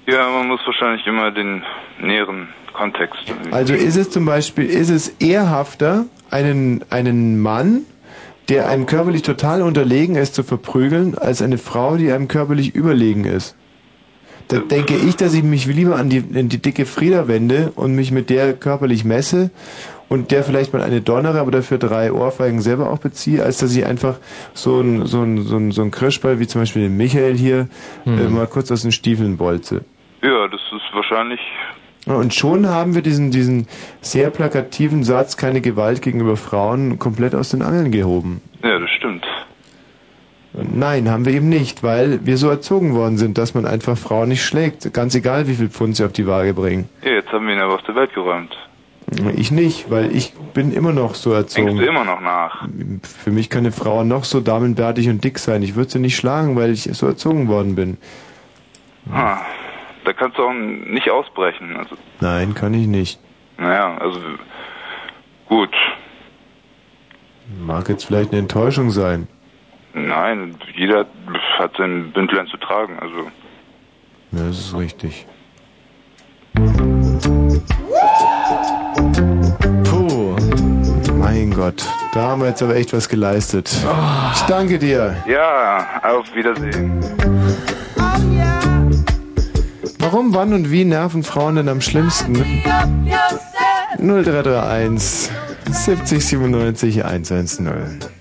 ja, man muss wahrscheinlich immer den näheren Kontext. Also ist es zum Beispiel, ist es ehrhafter, einen, einen Mann, der einem körperlich total unterlegen ist, zu verprügeln, als eine Frau, die einem körperlich überlegen ist. Da denke ich, dass ich mich lieber an die, an die dicke Frieda wende und mich mit der körperlich messe und der vielleicht mal eine donnere, aber dafür drei Ohrfeigen selber auch beziehe, als dass ich einfach so ein, so ein, so ein, so ein Kirschball wie zum Beispiel den Michael hier Mhm. äh, mal kurz aus den Stiefeln bolze. Ja, das ist wahrscheinlich. Und schon haben wir diesen, diesen sehr plakativen Satz, keine Gewalt gegenüber Frauen, komplett aus den Angeln gehoben. Ja, das stimmt. Nein, haben wir eben nicht, weil wir so erzogen worden sind, dass man einfach Frauen nicht schlägt. Ganz egal, wie viel Pfund sie auf die Waage bringen. Ja, jetzt haben wir ihn aber aus der Welt geräumt. Ich nicht, weil ich bin immer noch so Denkst erzogen. du immer noch nach? Für mich kann eine Frau noch so damenbärtig und dick sein. Ich würde sie nicht schlagen, weil ich so erzogen worden bin. Ah, da kannst du auch nicht ausbrechen. Also, Nein, kann ich nicht. naja, also gut. Mag jetzt vielleicht eine Enttäuschung sein. Nein, jeder hat sein Bündlein zu tragen. Also Ja, das ist richtig. Puh, mein Gott, da haben wir jetzt aber echt was geleistet. Ich danke dir. ja, auf Wiedersehen. Warum, wann und wie nerven Frauen denn am schlimmsten? 0331 70 97 110.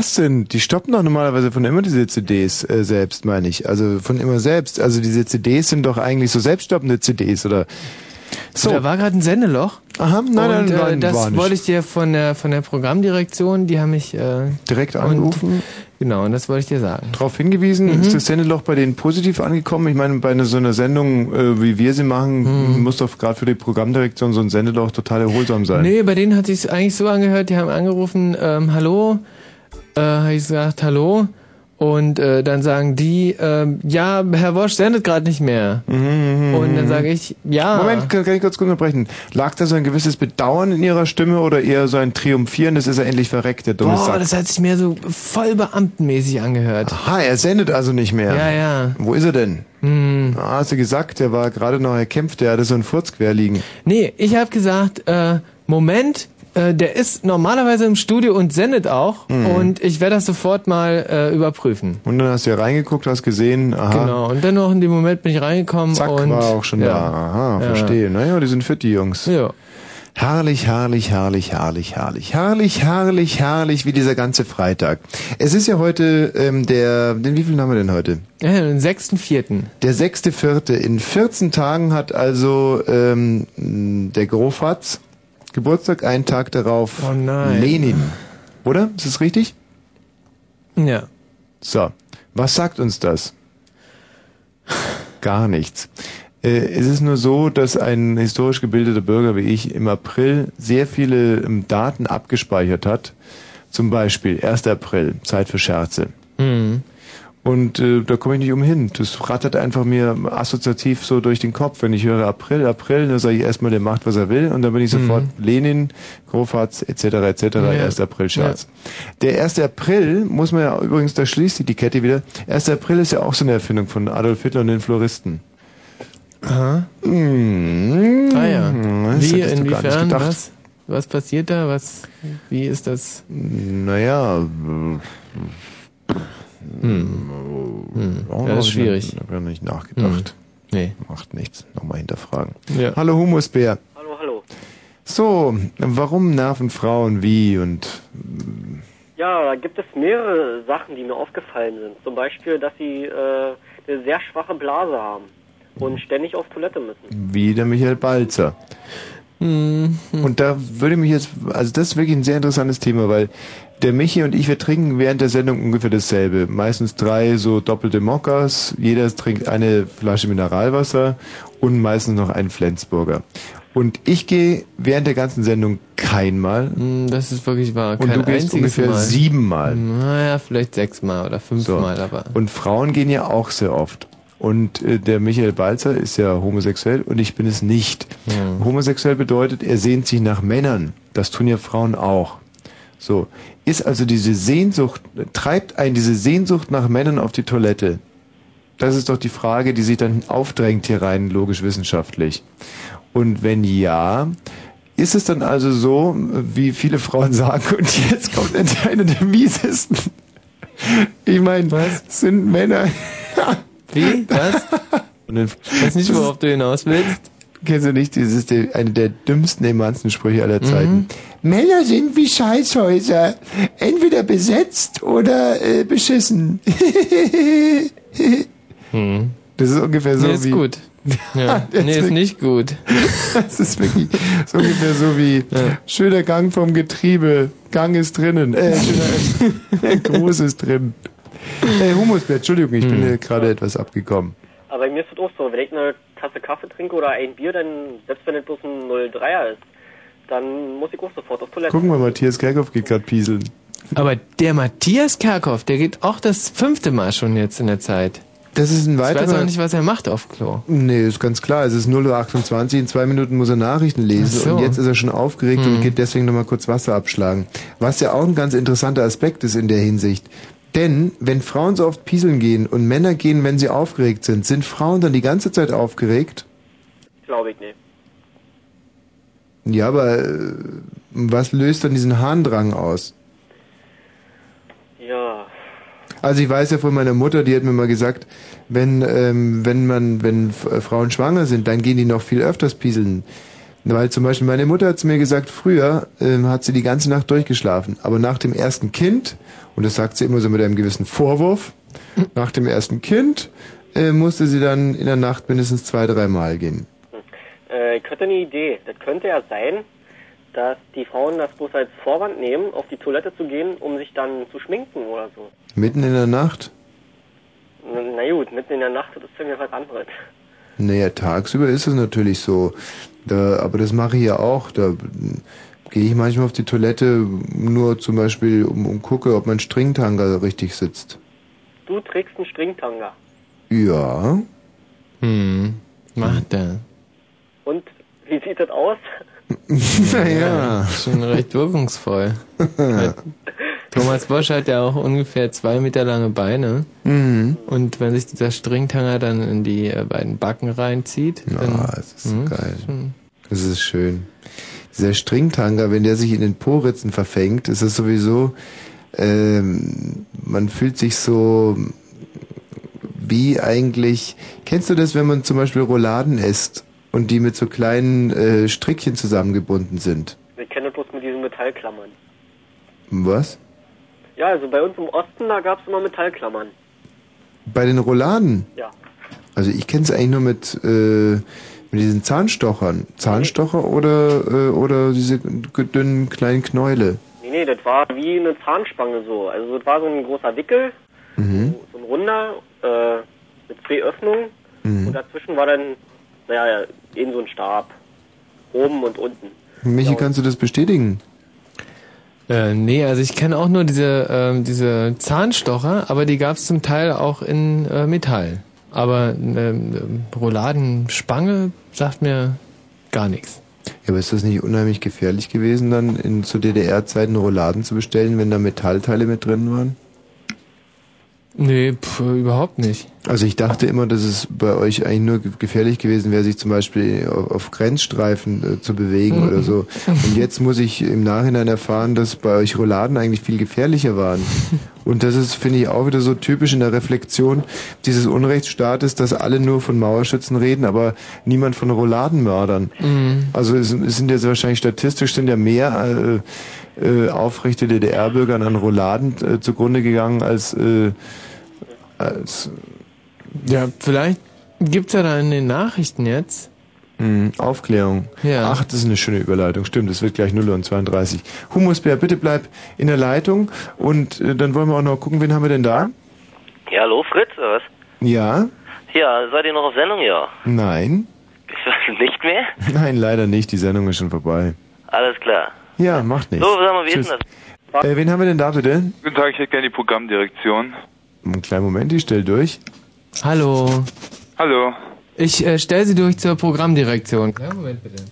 Was das denn? Die stoppen doch normalerweise von immer diese CDs äh, selbst, meine ich. Also von immer selbst. Also diese CDs sind doch eigentlich so selbststoppende CDs, oder? So. Da war gerade ein Sendeloch. Aha, nein, nein, und, äh, nein, das war nicht. wollte ich dir von der von der Programmdirektion, die haben mich äh, direkt angerufen. genau, und das wollte ich dir sagen. Darauf hingewiesen, Mhm. ist das Sendeloch bei denen positiv angekommen? Ich meine, bei einer, so einer Sendung, äh, wie wir sie machen, Mhm. muss doch gerade für die Programmdirektion so ein Sendeloch total erholsam sein. Nee, bei denen hat sich eigentlich so angehört, die haben angerufen, ähm, hallo, äh, habe ich gesagt, hallo. Und äh, dann sagen die, ähm, ja, Herr Wosch sendet gerade nicht mehr. Und dann sage ich, ja. Mhm, Moment, kann, kann ich kurz unterbrechen. Lag da so ein gewisses Bedauern in Ihrer Stimme oder eher so ein Triumphieren, das ist er endlich verreckt, der dumme Boah, Sack? das hat sich mir so voll beamtenmäßig angehört. Aha, er sendet also nicht mehr. Ja, ja. Wo ist er denn? Hm. Ah, hast du gesagt, der war gerade noch erkämpft, der hatte so einen Furz quer liegen. Nee, ich habe gesagt, äh, Moment, äh, der ist normalerweise im Studio und sendet auch Mhm. und ich werde das sofort mal äh, überprüfen. Und dann hast du ja reingeguckt, hast gesehen, aha. Genau, und dann noch in dem Moment bin ich reingekommen Zack, und war auch schon ja. da. Aha, Ja. verstehe. Naja, die sind fit, die Jungs. Ja. Herrlich, herrlich, herrlich, herrlich, herrlich, herrlich, herrlich, herrlich, wie dieser ganze Freitag. Es ist ja heute ähm, der, den wie viel haben wir denn heute? Ja, den 6.4. Der sechste Vierte. In 14 Tagen hat also ähm, der Grofatz Geburtstag, einen Tag darauf Oh. Lenin. Oder? Ist das richtig? Ja. So, was sagt uns das? Gar nichts. Äh, es ist nur so, dass ein historisch gebildeter Bürger wie ich im April sehr viele ähm, Daten abgespeichert hat. Zum Beispiel 1. April, Zeit für Scherze. Mhm. Und äh, da komme ich nicht umhin. Das rattert einfach mir assoziativ so durch den Kopf. Wenn ich höre April, April, dann sage ich erstmal, der macht, was er will. Und dann bin ich sofort Lenin, Grofatz, etc., etc., Ja. 1. April Scherz. Der 1. April, muss man ja übrigens, da schließt sich die Kette wieder. 1. April ist ja auch so eine Erfindung von Adolf Hitler und den Floristen. Aha. Mmh. Ah ja. Das Wie, inwiefern, was? Was passiert da? Was, wie ist das? Naja, Hm. Oh, Ja, das ist schwierig. Ich habe nicht nachgedacht. Nee. Macht nichts. Nochmal hinterfragen. Ja. Hallo Humusbär. Hallo, hallo. So, warum nerven Frauen wie und Ja, da gibt es mehrere Sachen, die mir aufgefallen sind. Zum Beispiel, dass sie äh, eine sehr schwache Blase haben und ständig auf Toilette müssen. wie der Michael Balzer? Mhm. Und da würde mich jetzt, also das ist wirklich ein sehr interessantes Thema, weil der Michi und ich, wir trinken während der Sendung ungefähr dasselbe. Meistens drei so doppelte Mockers, jeder trinkt eine Flasche Mineralwasser und meistens noch einen Flensburger. Und ich gehe während der ganzen Sendung keinmal. Hm, Das ist wirklich wahr. Und Kein du gehst ungefähr Mal. siebenmal. Naja, vielleicht sechsmal oder fünfmal, So. aber. Und Frauen gehen ja auch sehr oft. Und äh, der Michael Balzer ist ja homosexuell und ich bin es nicht. Hm. Homosexuell bedeutet, er sehnt sich nach Männern. Das tun ja Frauen auch. So. Ist also diese Sehnsucht, treibt einen diese Sehnsucht nach Männern auf die Toilette? Das ist doch die Frage, die sich dann aufdrängt hier rein, logisch wissenschaftlich. Und wenn ja, ist es dann also so, wie viele Frauen sagen, und jetzt kommt einer der miesesten. Ich meine, sind Männer. Wie? Was? Und dann, Ich weiß nicht, worauf du hinaus willst. Kennst du nicht, das ist der, eine der dümmsten Emanzensprüche aller Zeiten. Mhm. Männer sind wie Scheißhäuser. Entweder besetzt oder äh, beschissen. Hm. Das ist ungefähr so nee, ist wie. gut. Ja. Das nee, ist nicht gut. Das ist wirklich so ungefähr so wie schöner Gang vom Getriebe. Gang ist drinnen. Äh, schöner Gruß ist drin. Äh, Humusbär, Entschuldigung, ich Hm. bin hier gerade etwas abgekommen. Aber bei mir ist es auch so, wenn ich eine Tasse Kaffee trinke oder ein Bier, dann, selbst wenn es bloß ein 03er ist, dann muss ich auch sofort auf Toilette. Gucken wir, Matthias Kerkhoff geht gerade pieseln. Aber der Matthias Kerkhoff, der geht auch das fünfte Mal schon jetzt in der Zeit. Das ist ein Ich weiterer. weiß auch nicht, was er macht auf Klo. Nee, ist ganz klar. Es ist 0.28 Uhr, in zwei Minuten muss er Nachrichten lesen so. und jetzt ist er schon aufgeregt Hm. und geht deswegen nochmal kurz Wasser abschlagen. Was ja auch ein ganz interessanter Aspekt ist in der Hinsicht. Denn wenn Frauen so oft pieseln gehen und Männer gehen, wenn sie aufgeregt sind, sind Frauen dann die ganze Zeit aufgeregt? Glaube ich nicht. Ja, aber äh, was löst dann diesen Harndrang aus? Ja. Also ich weiß ja von meiner Mutter, die hat mir mal gesagt, wenn ähm, wenn man wenn äh, Frauen schwanger sind, dann gehen die noch viel öfters pieseln. Weil zum Beispiel meine Mutter hat zu mir gesagt, früher ähm, hat sie die ganze Nacht durchgeschlafen, aber nach dem ersten Kind und das sagt sie immer so mit einem gewissen Vorwurf, nach dem ersten Kind äh, musste sie dann in der Nacht mindestens zwei drei Mal gehen. Äh, ich hätte eine Idee. Das könnte ja sein, dass die Frauen das bloß als Vorwand nehmen, auf die Toilette zu gehen, um sich dann zu schminken oder so. Mitten in der Nacht? Na, na gut, mitten in der Nacht, das ist ja was anderes. Naja, tagsüber ist es natürlich so. Da, aber das mache ich ja auch. Da gehe ich manchmal auf die Toilette nur zum Beispiel, um, um gucke, ob mein Stringtanger richtig sitzt. Du trägst einen Stringtanga. Ja. Hm. Macht er. Und wie sieht das aus? naja. Schon recht wirkungsvoll. Thomas Bosch hat ja auch ungefähr zwei Meter lange Beine. Mhm. Und wenn sich dieser Stringtanger dann in die äh, beiden Backen reinzieht, dann Ja, es ist hm, geil. Das ist schön. Dieser Stringtanger, wenn der sich in den Poritzen verfängt, ist es sowieso, ähm, man fühlt sich so wie eigentlich, kennst du das, wenn man zum Beispiel Rouladen isst und die mit so kleinen äh, Strickchen zusammengebunden sind? Ich kenne das bloß mit diesen Metallklammern. Was? Ja, also bei uns im Osten, da gab es immer Metallklammern. Bei den Rouladen? Ja. Also ich kenne es eigentlich nur mit, äh, mit diesen Zahnstochern. Zahnstocher oder, äh, oder diese dünnen kleinen Knäule. Nee, nee, das war wie eine Zahnspange so. Also das war so ein großer Wickel, Mhm. so ein runder, äh, mit zwei Öffnungen. Mhm. Und dazwischen war dann, naja, eben so ein Stab. Oben und unten. Michi, kannst du das bestätigen? Äh, nee, also ich kenne auch nur diese, ähm, diese Zahnstocher, aber die gab es zum Teil auch in äh, Metall. Aber ähm, Rouladenspange sagt mir gar nichts. Ja, aber ist das nicht unheimlich gefährlich gewesen, dann in zu DDR-Zeiten Rouladen zu bestellen, wenn da Metallteile mit drin waren? Nee, pf, überhaupt nicht. Also ich dachte immer, dass es bei euch eigentlich nur ge- gefährlich gewesen wäre, sich zum Beispiel auf, auf Grenzstreifen äh, zu bewegen oder so. Und jetzt muss ich im Nachhinein erfahren, dass bei euch Rouladen eigentlich viel gefährlicher waren. Und das ist, finde ich, auch wieder so typisch in der Reflexion dieses Unrechtsstaates, dass alle nur von Mauerschützen reden, aber niemand von Rouladenmördern. Mhm. Also es, es sind jetzt wahrscheinlich statistisch sind ja mehr äh, äh, aufrechte DDR-Bürgern an Rouladen äh, zugrunde gegangen als, äh, als Ja, vielleicht gibt's ja da in den Nachrichten jetzt. mh, Aufklärung. Ja. Ach, das ist eine schöne Überleitung. Stimmt, es wird gleich 0 und 32. Humusbär, bitte bleib in der Leitung und äh, dann wollen wir auch noch gucken, wen haben wir denn da? Ja, hallo Fritz, oder was? Ja? Ja, seid ihr noch auf Sendung, ja? Nein? Nicht mehr? Nein, leider nicht. Die Sendung ist schon vorbei. Alles klar. Ja, macht nichts. So, sag mal, wie Tschüss. ist denn das? Äh, wen haben wir denn da bitte? Guten Tag, ich hätte gerne die Programmdirektion. Einen kleinen Moment, ich stell durch. Hallo. Hallo. Ich äh, stelle Sie durch zur Programmdirektion. Ja, Moment bitte.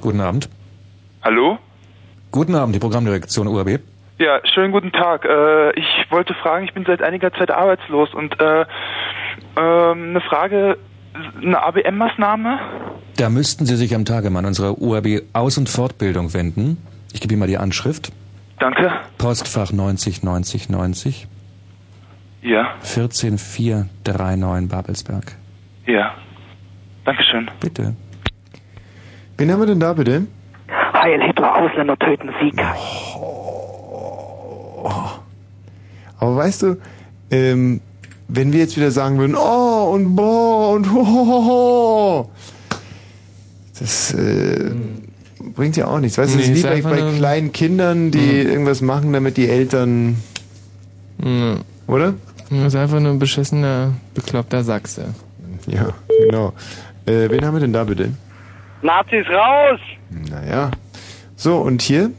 Guten Abend. Hallo? Guten Abend, die Programmdirektion UAB. Ja, schönen guten Tag. Äh, ich wollte fragen, ich bin seit einiger Zeit arbeitslos und äh, ähm, eine Frage, eine ABM-Maßnahme? Da müssten Sie sich am Tagemann unserer UAB Aus- und Fortbildung wenden. Ich gebe Ihnen mal die Anschrift. Danke. Postfach 90 90 90 Ja, 14439 Babelsberg. ja. Dankeschön. Bitte. Wen haben wir denn da bitte? Heil Hitler, Ausländer töten Sieg. Aber weißt du, ähm, wenn wir jetzt wieder sagen würden, oh und boah und ho, ho, ho, ho, das äh, bringt ja auch nichts. Weißt du, das Nee, ist wie ist bei, bei kleinen Kindern, die irgendwas machen, damit die Eltern, Ja. oder? Das ist einfach nur ein beschissener, bekloppter Sachse. Ja, genau. Äh, wen haben wir denn da bitte? Nazis raus! Naja. So, und hier?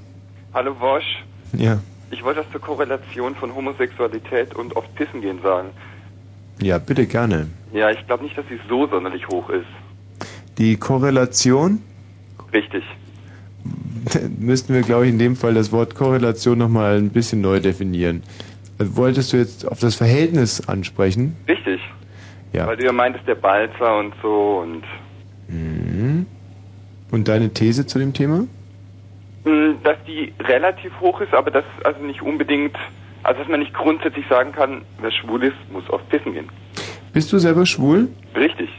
Hallo Wosch, Ja. ich wollte was zur Korrelation von Homosexualität und oft Pissen gehen sagen. Ja, bitte gerne. Ja, ich glaube nicht, dass sie so sonderlich hoch ist. Die Korrelation, Richtig. müssten wir, glaube ich, in dem Fall das Wort Korrelation nochmal ein bisschen neu definieren. Also Wolltest du jetzt auf das Verhältnis ansprechen? Richtig. Ja. Weil du ja meintest, der Balzer und so und Mhm. Und deine These zu dem Thema? mh, dass die relativ hoch ist, aber das also nicht unbedingt, also dass man nicht grundsätzlich sagen kann, wer schwul ist, muss auf Pissen gehen. Bist du selber schwul? Richtig.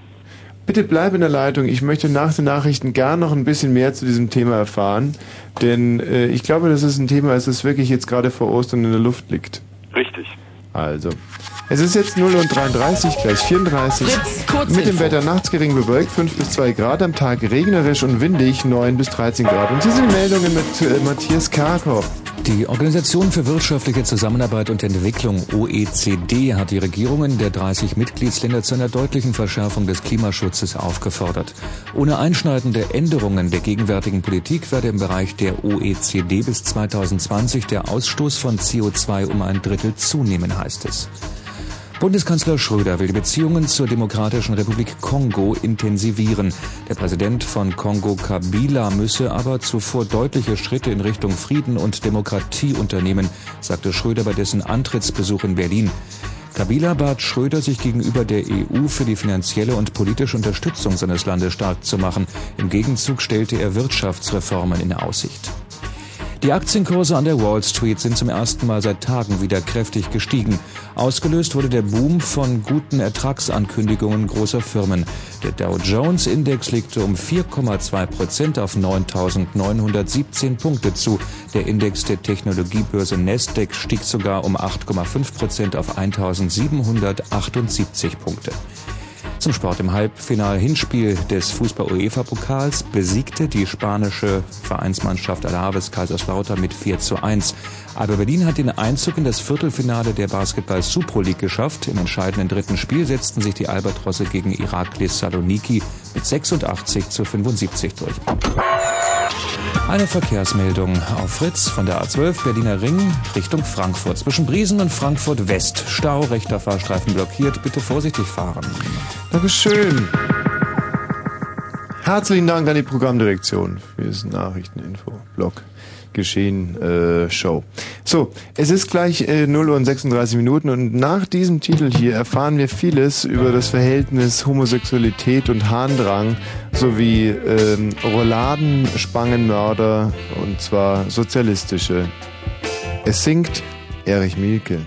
Bitte bleib in der Leitung. Ich möchte nach den Nachrichten gern noch ein bisschen mehr zu diesem Thema erfahren. Denn äh, ich glaube, das ist ein Thema, das wirklich jetzt gerade vor Ostern in der Luft liegt. Richtig. Also. Es ist jetzt 0 und 33, gleich 34. Fritz. Mit dem Wetter nachts gering bewölkt, 5 bis 2 Grad, am Tag regnerisch und windig, 9 bis 13 Grad. Und hier sind die Meldungen mit äh, Matthias Karkow. Die Organisation für wirtschaftliche Zusammenarbeit und Entwicklung OECD hat die Regierungen der 30 Mitgliedsländer zu einer deutlichen Verschärfung des Klimaschutzes aufgefordert. Ohne einschneidende Änderungen der gegenwärtigen Politik werde im Bereich der OECD bis 2020 der Ausstoß von CO2 um ein Drittel zunehmen, heißt es. Bundeskanzler Schröder will die Beziehungen zur Demokratischen Republik Kongo intensivieren. Der Präsident von Kongo Kabila müsse aber zuvor deutliche Schritte in Richtung Frieden und Demokratie unternehmen, sagte Schröder bei dessen Antrittsbesuch in Berlin. Kabila bat Schröder, sich gegenüber der EU für die finanzielle und politische Unterstützung seines Landes stark zu machen. Im Gegenzug stellte er Wirtschaftsreformen in Aussicht. Die Aktienkurse an der Wall Street sind zum ersten Mal seit Tagen wieder kräftig gestiegen. Ausgelöst wurde der Boom von guten Ertragsankündigungen großer Firmen. Der Dow Jones Index legte um 4,2 Prozent auf 9.917 Punkte zu. Der Index der Technologiebörse Nasdaq stieg sogar um 8,5 Prozent auf 1.778 Punkte. Zum Sport im Halbfinal-Hinspiel des Fußball-UEFA-Pokals besiegte die spanische Vereinsmannschaft Alaves Kaiserslautern mit 4 zu 1. Aber Berlin hat den Einzug in das Viertelfinale der Basketball Super League geschafft. Im entscheidenden dritten Spiel setzten sich die Albatrosse gegen Iraklis Saloniki mit 86 zu 75 durch. Eine Verkehrsmeldung auf Fritz von der A12 Berliner Ring Richtung Frankfurt. Zwischen Briesen und Frankfurt West. Stau, rechter Fahrstreifen blockiert. Bitte vorsichtig fahren. Dankeschön. Herzlichen Dank an die Programmdirektion für diesen Nachrichteninfo-Blog. Geschehen äh, Show. So, es ist gleich äh, 0 Uhr und 36 Minuten und nach diesem Titel hier erfahren wir vieles über das Verhältnis Homosexualität und Harndrang sowie ähm, Rouladen, Spangenmörder und zwar sozialistische. Es singt Erich Mielke.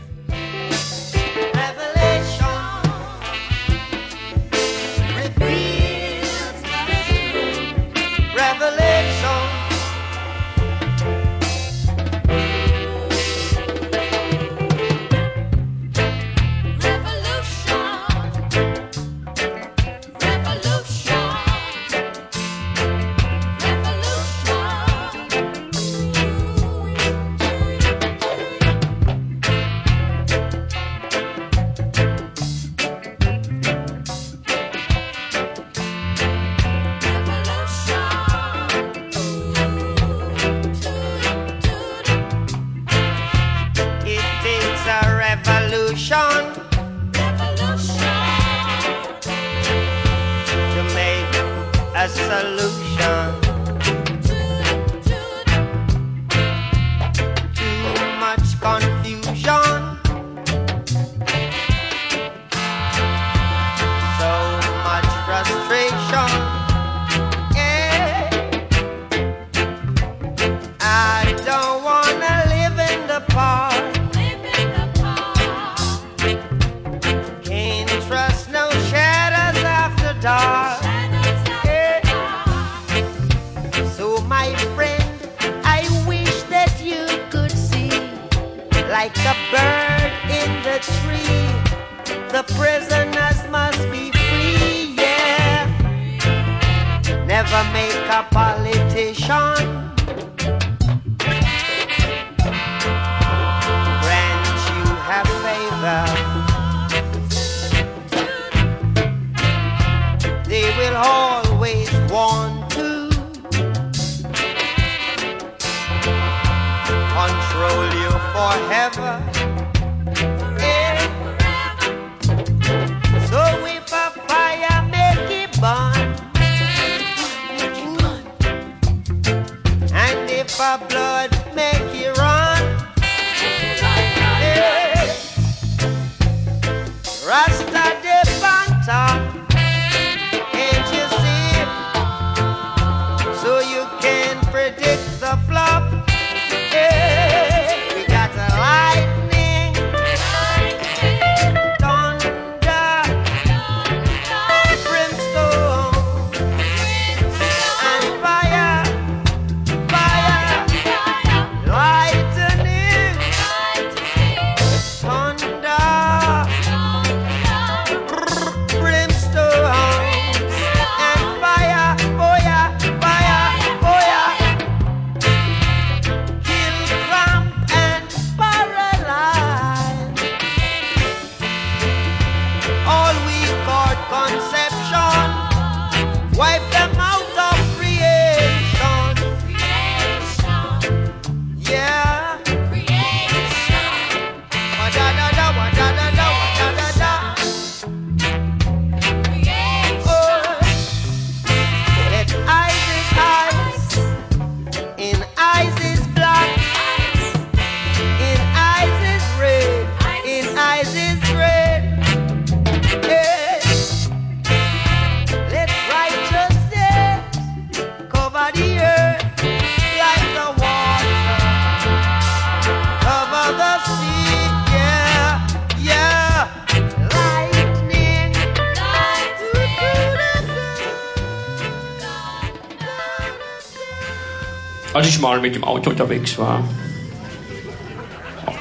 Mal mit dem Auto unterwegs war,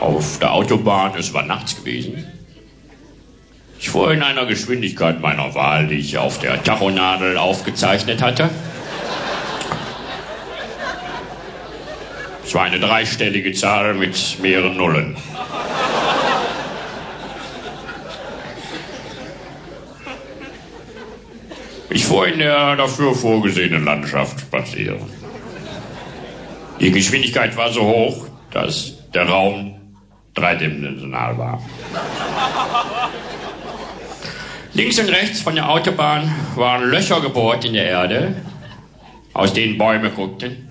auf der Autobahn, es war nachts gewesen, ich fuhr in einer Geschwindigkeit meiner Wahl, die ich auf der Tachonadel aufgezeichnet hatte. Es war eine dreistellige Zahl mit mehreren Nullen. Ich fuhr in der dafür vorgesehenen Landschaft spazieren. Die Geschwindigkeit war so hoch, dass der Raum dreidimensional war. Links und rechts von der Autobahn waren Löcher gebohrt in der Erde, aus denen Bäume guckten.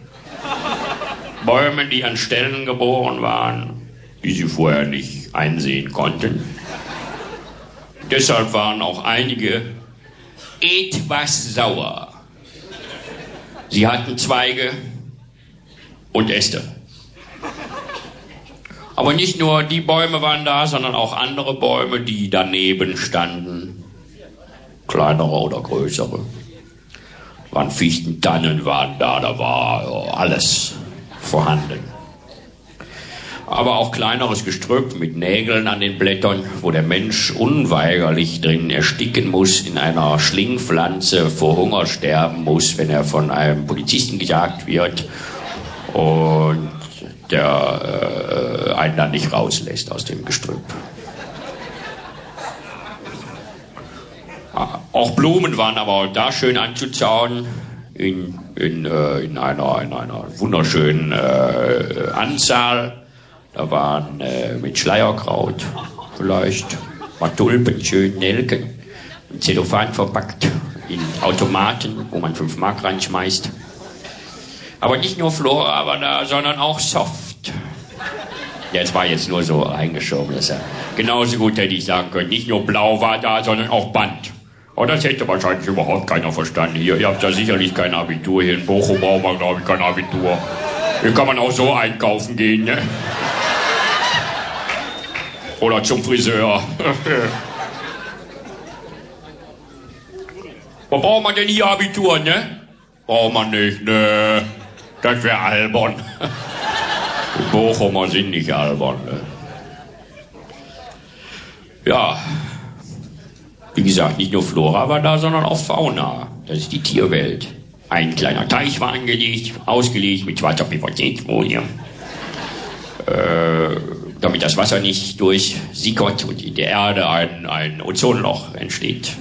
Bäume, die an Stellen geboren waren, die sie vorher nicht einsehen konnten. Deshalb waren auch einige etwas sauer. Sie hatten Zweige und Äste. Aber nicht nur die Bäume waren da, sondern auch andere Bäume, die daneben standen. Kleinere oder größere. Waren Fichten, Tannen waren da, da war alles vorhanden. Aber auch kleineres Gestrüpp mit Nägeln an den Blättern, wo der Mensch unweigerlich drin ersticken muss, in einer Schlingpflanze vor Hunger sterben muss, wenn er von einem Polizisten gejagt wird und der äh, einen dann nicht rauslässt aus dem Gestrüpp. Ah, Auch Blumen waren aber da schön anzuzauen in, in, äh, in, einer, in einer wunderschönen äh, Anzahl. Da waren äh, mit Schleierkraut vielleicht mal Tulpen, schön Nelken, in Zellophan verpackt, in Automaten, wo man 5 Mark reinschmeißt. Aber nicht nur Flora war da, sondern auch Soft. Es war jetzt nur so eingeschoben. Das ja genauso gut hätte ich sagen können, nicht nur Blau war da, sondern auch Band. Aber das hätte wahrscheinlich überhaupt keiner verstanden. Hier, ihr habt ja sicherlich kein Abitur. Hier in Bochum braucht man, glaube ich, kein Abitur. Hier kann man auch so einkaufen gehen, ne? Oder zum Friseur. Was braucht man denn hier Abitur, ne? Braucht man nicht, ne? Das wäre albern. Die Bochumer sind nicht albern, ne? Ja, wie gesagt, nicht nur Flora war da, sondern auch Fauna. Das ist die Tierwelt. Ein kleiner Teich war angelegt, ausgelegt mit schwarzer PVC-Folie. Äh, damit das Wasser nicht durchsickert und in der Erde ein, ein Ozonloch entsteht.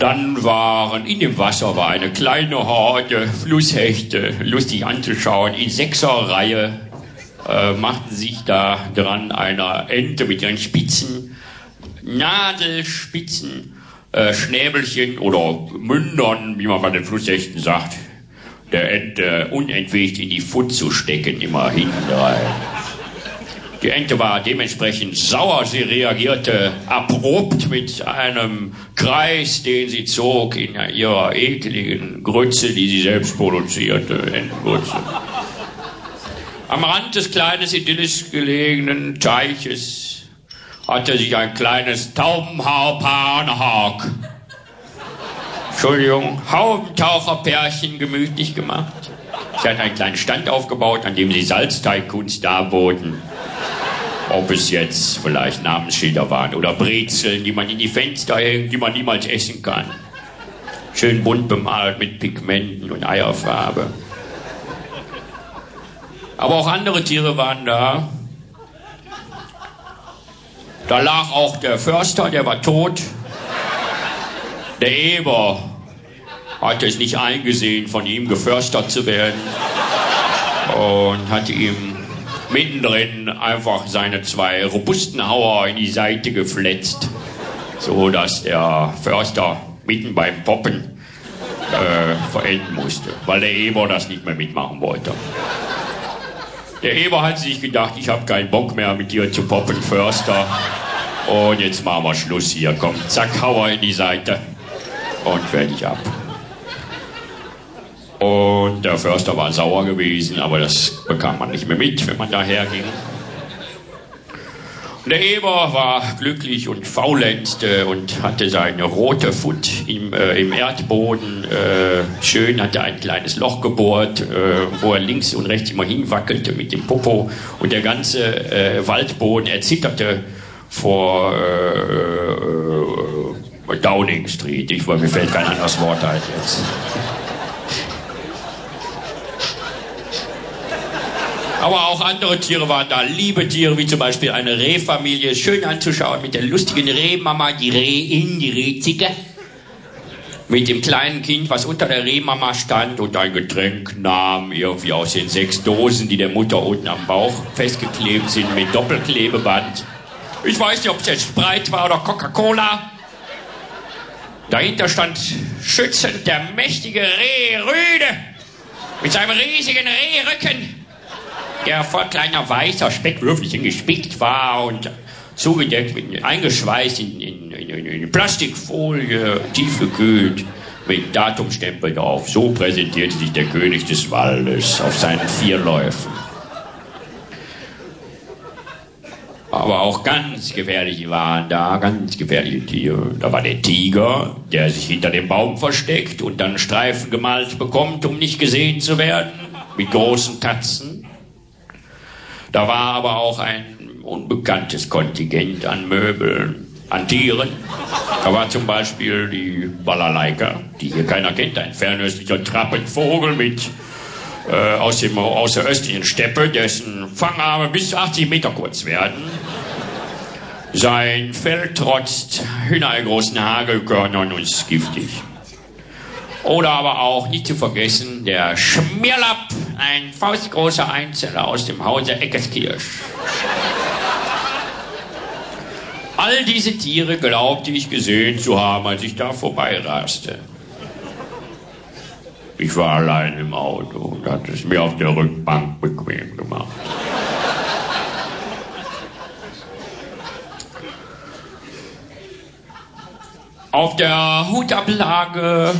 Dann waren in dem Wasser war eine kleine Horde Flusshechte, lustig anzuschauen. In sechser Reihe äh, machten sich da dran einer Ente mit ihren Spitzen, Nadelspitzen, äh, Schnäbelchen oder Mündern, wie man bei den Flusshechten sagt, der Ente unentwegt in die Pfund zu stecken, immer hinten rein. Die Ente war dementsprechend sauer. Sie reagierte abrupt mit einem Kreis, den sie zog in ihrer ekligen Grütze, die sie selbst produzierte, Entengrütze. Am Rand des kleinen idyllisch gelegenen Teiches hatte sich ein kleines Taubenhaarpanhag, Entschuldigung, Haubentaucherpärchen gemütlich gemacht. Sie hat einen kleinen Stand aufgebaut, an dem sie Salzteigkunst darboten ob es jetzt vielleicht Namensschilder waren oder Brezeln, die man in die Fenster hängt, die man niemals essen kann. Schön bunt bemalt mit Pigmenten und Eierfarbe. Aber auch andere Tiere waren da. Da lag auch der Förster, der war tot. Der Eber hatte es nicht eingesehen, von ihm geförstert zu werden. Und hatte ihm mittendrin einfach seine zwei robusten Hauer in die Seite gefletzt, so dass der Förster mitten beim Poppen äh, verenden musste, weil der Eber das nicht mehr mitmachen wollte. Der Eber hat sich gedacht, ich habe keinen Bock mehr mit dir zu poppen, Förster. Und jetzt machen wir Schluss hier. Komm, zack, Hauer in die Seite und fertig ab. Und der Förster war sauer gewesen, aber das bekam man nicht mehr mit, wenn man daher ging. Der Eber war glücklich und faulenzte und hatte seine rote Foot im, äh, im Erdboden. Äh, schön hatte ein kleines Loch gebohrt, äh, wo er links und rechts immer hinwackelte mit dem Popo. Und der ganze äh, Waldboden erzitterte vor äh, äh, Downing Street. Ich, mir fällt kein anderes Wort ein jetzt. Aber auch andere Tiere waren da. Liebe Tiere, wie zum Beispiel eine Rehfamilie. Schön anzuschauen mit der lustigen Rehmama, die Rehin, die Rehzicke. Mit dem kleinen Kind, was unter der Rehmama stand und ein Getränk nahm, irgendwie aus den sechs Dosen, die der Mutter unten am Bauch festgeklebt sind mit Doppelklebeband. Ich weiß nicht, ob es jetzt Sprite war oder Coca-Cola. Dahinter stand schützend der mächtige Rehrüde mit seinem riesigen Rehrücken der voll kleiner weißer Speckwürfelchen gespickt war und zugedeckt, mit, eingeschweißt in, in, in, in Plastikfolie, tiefgekühlt, mit Datumstempel drauf. So präsentierte sich der König des Waldes auf seinen vier Läufen. Aber auch ganz gefährliche waren da, ganz gefährliche Tiere. Da war der Tiger, der sich hinter dem Baum versteckt und dann Streifen gemalt bekommt, um nicht gesehen zu werden, mit großen Katzen. Da war aber auch ein unbekanntes Kontingent an Möbeln, an Tieren. Da war zum Beispiel die Balalaika, die hier keiner kennt, ein fernöstlicher Trappenvogel mit äh, aus, dem, aus der östlichen Steppe, dessen Fangarme bis 80 Meter kurz werden. Sein Fell trotzt hühnergroßen Hagelkörnern und ist giftig. Oder aber auch, nicht zu vergessen, der Schmierlapp, ein faustgroßer Einzeller aus dem Hause Eckerskirch. All diese Tiere glaubte ich gesehen zu haben, als ich da vorbeiraste. Ich war allein im Auto und hat es mir auf der Rückbank bequem gemacht. Auf der Hutablage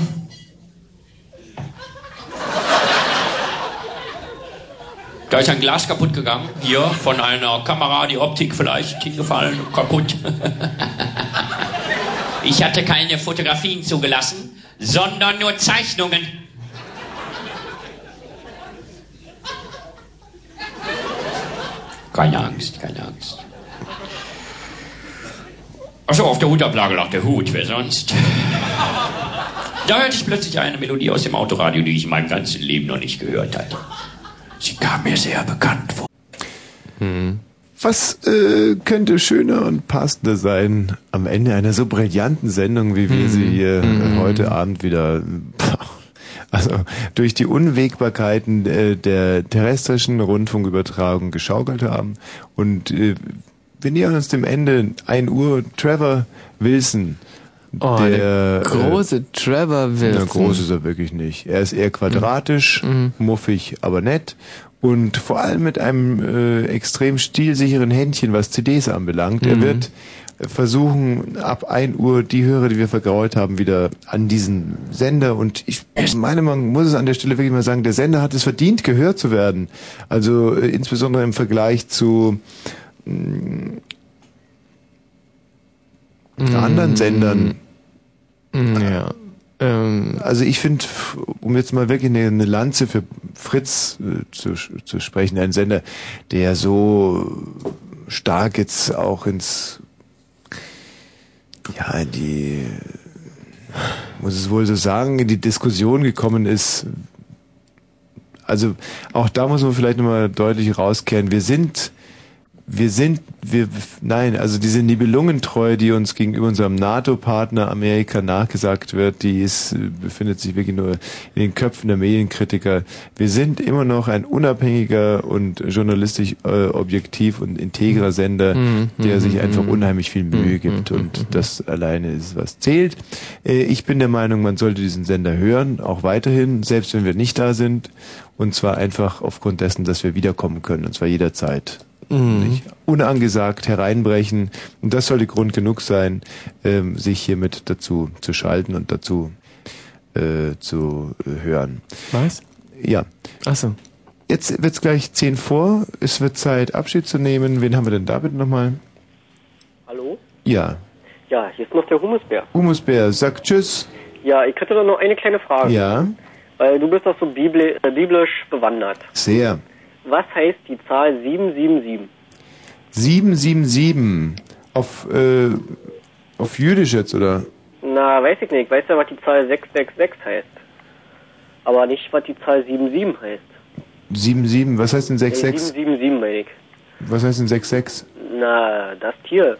Da ist ein Glas kaputt gegangen. Hier von einer Kamera, die Optik vielleicht hingefallen, kaputt. ich hatte keine Fotografien zugelassen, sondern nur Zeichnungen. Keine Angst, keine Angst. Achso, auf der Hutablage lag der Hut, wer sonst? Da hörte ich plötzlich eine Melodie aus dem Autoradio, die ich in meinem ganzen Leben noch nicht gehört hatte. Sie kam mir sehr bekannt vor. Was äh, könnte schöner und passender sein am Ende einer so brillanten Sendung, wie wir sie hier äh, heute Abend wieder also durch die Unwägbarkeiten äh, der terrestrischen Rundfunkübertragung geschaukelt haben. Und äh, wir nähern uns dem Ende 1 Uhr. Trevor Wilson. Oh, der große Trevor Wilson. Na, groß ist er wirklich nicht. Er ist eher quadratisch, muffig, aber nett. Und vor allem mit einem äh, extrem stilsicheren Händchen, was CDs anbelangt. Er Mhm. wird versuchen, ab 1 Uhr die Hörer, die wir vergrault haben, wieder an diesen Sender. Und ich meine, man muss es an der Stelle wirklich mal sagen, der Sender hat es verdient, gehört zu werden. Also äh, insbesondere im Vergleich zu mh, anderen Sendern. Ja. Ähm, Also ich finde, um jetzt mal wirklich eine, eine Lanze für Fritz äh, zu, zu sprechen, ein Sender, der so stark jetzt auch ins, ja, in die, muss es wohl so sagen, in die Diskussion gekommen ist. Also auch da muss man vielleicht nochmal deutlich rauskehren. Wir sind wir sind, wir, nein, also diese Nibelungentreue, die uns gegenüber unserem NATO-Partner Amerika nachgesagt wird, die ist, befindet sich wirklich nur in den Köpfen der Medienkritiker. Wir sind immer noch ein unabhängiger und journalistisch äh, objektiv und integrer Sender, Mhm. der sich Mhm. einfach unheimlich viel Mühe Mhm. gibt und das alleine ist, was zählt. Äh, ich bin der Meinung, man sollte diesen Sender hören, auch weiterhin, selbst wenn wir nicht da sind, und zwar einfach aufgrund dessen, dass wir wiederkommen können, und zwar jederzeit nicht unangesagt hereinbrechen. Und das sollte Grund genug sein, ähm, sich hiermit dazu zu schalten und dazu äh, zu hören. Was? Ja. Achso. Jetzt wird's gleich zehn vor. Es wird Zeit, Abschied zu nehmen. Wen haben wir denn da bitte nochmal? Ja. Ja, hier ist noch der Humusbär. Humusbär, sag Tschüss. Ja, ich hätte doch noch eine kleine Frage. Ja, Weil du bist doch so äh, biblisch bewandert. sehr. Was heißt die Zahl 777? 777. Auf, äh, auf Jüdisch jetzt, oder? Na, weiß ich nicht. Ich weiß ja, was die Zahl 666 heißt. Aber nicht, was die Zahl 77 heißt. 77, was heißt denn Nee, 66? 777 meine ich. Was heißt denn 66? Na, das Tier.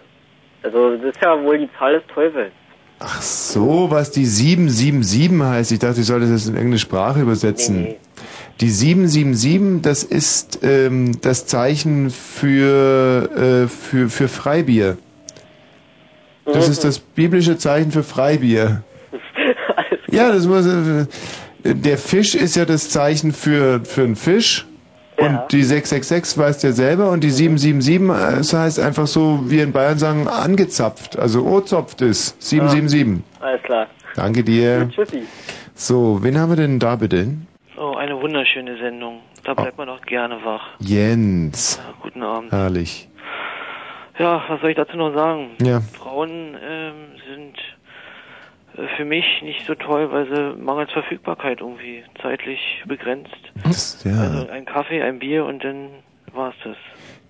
Also, das ist ja wohl die Zahl des Teufels. Ach so, was die 777 heißt. Ich dachte, ich soll das jetzt in irgendeine Sprache übersetzen. Die 777, das ist ähm, das Zeichen für, äh, für, für Freibier. Das ist das biblische Zeichen für Freibier. Ja, das muss. Äh, der Fisch ist ja das Zeichen für, für einen Fisch. Und die 666 weißt ja selber und die 777, äh, das heißt einfach so, wie in Bayern sagen, angezapft. Also O-Zopft ist 777. Alles klar. Danke dir. Tschüssi. So, wen haben wir denn da bitte? So, eine wunderschöne Sendung. Da bleibt man doch gerne wach. Jens. Guten Abend. Herrlich. Ja, was soll ich dazu noch sagen? Ja. Frauen ähm, sind äh, für mich nicht so toll, weil sie mangels Verfügbarkeit irgendwie zeitlich begrenzt. Ja. Also ein Kaffee, ein Bier und dann war's das.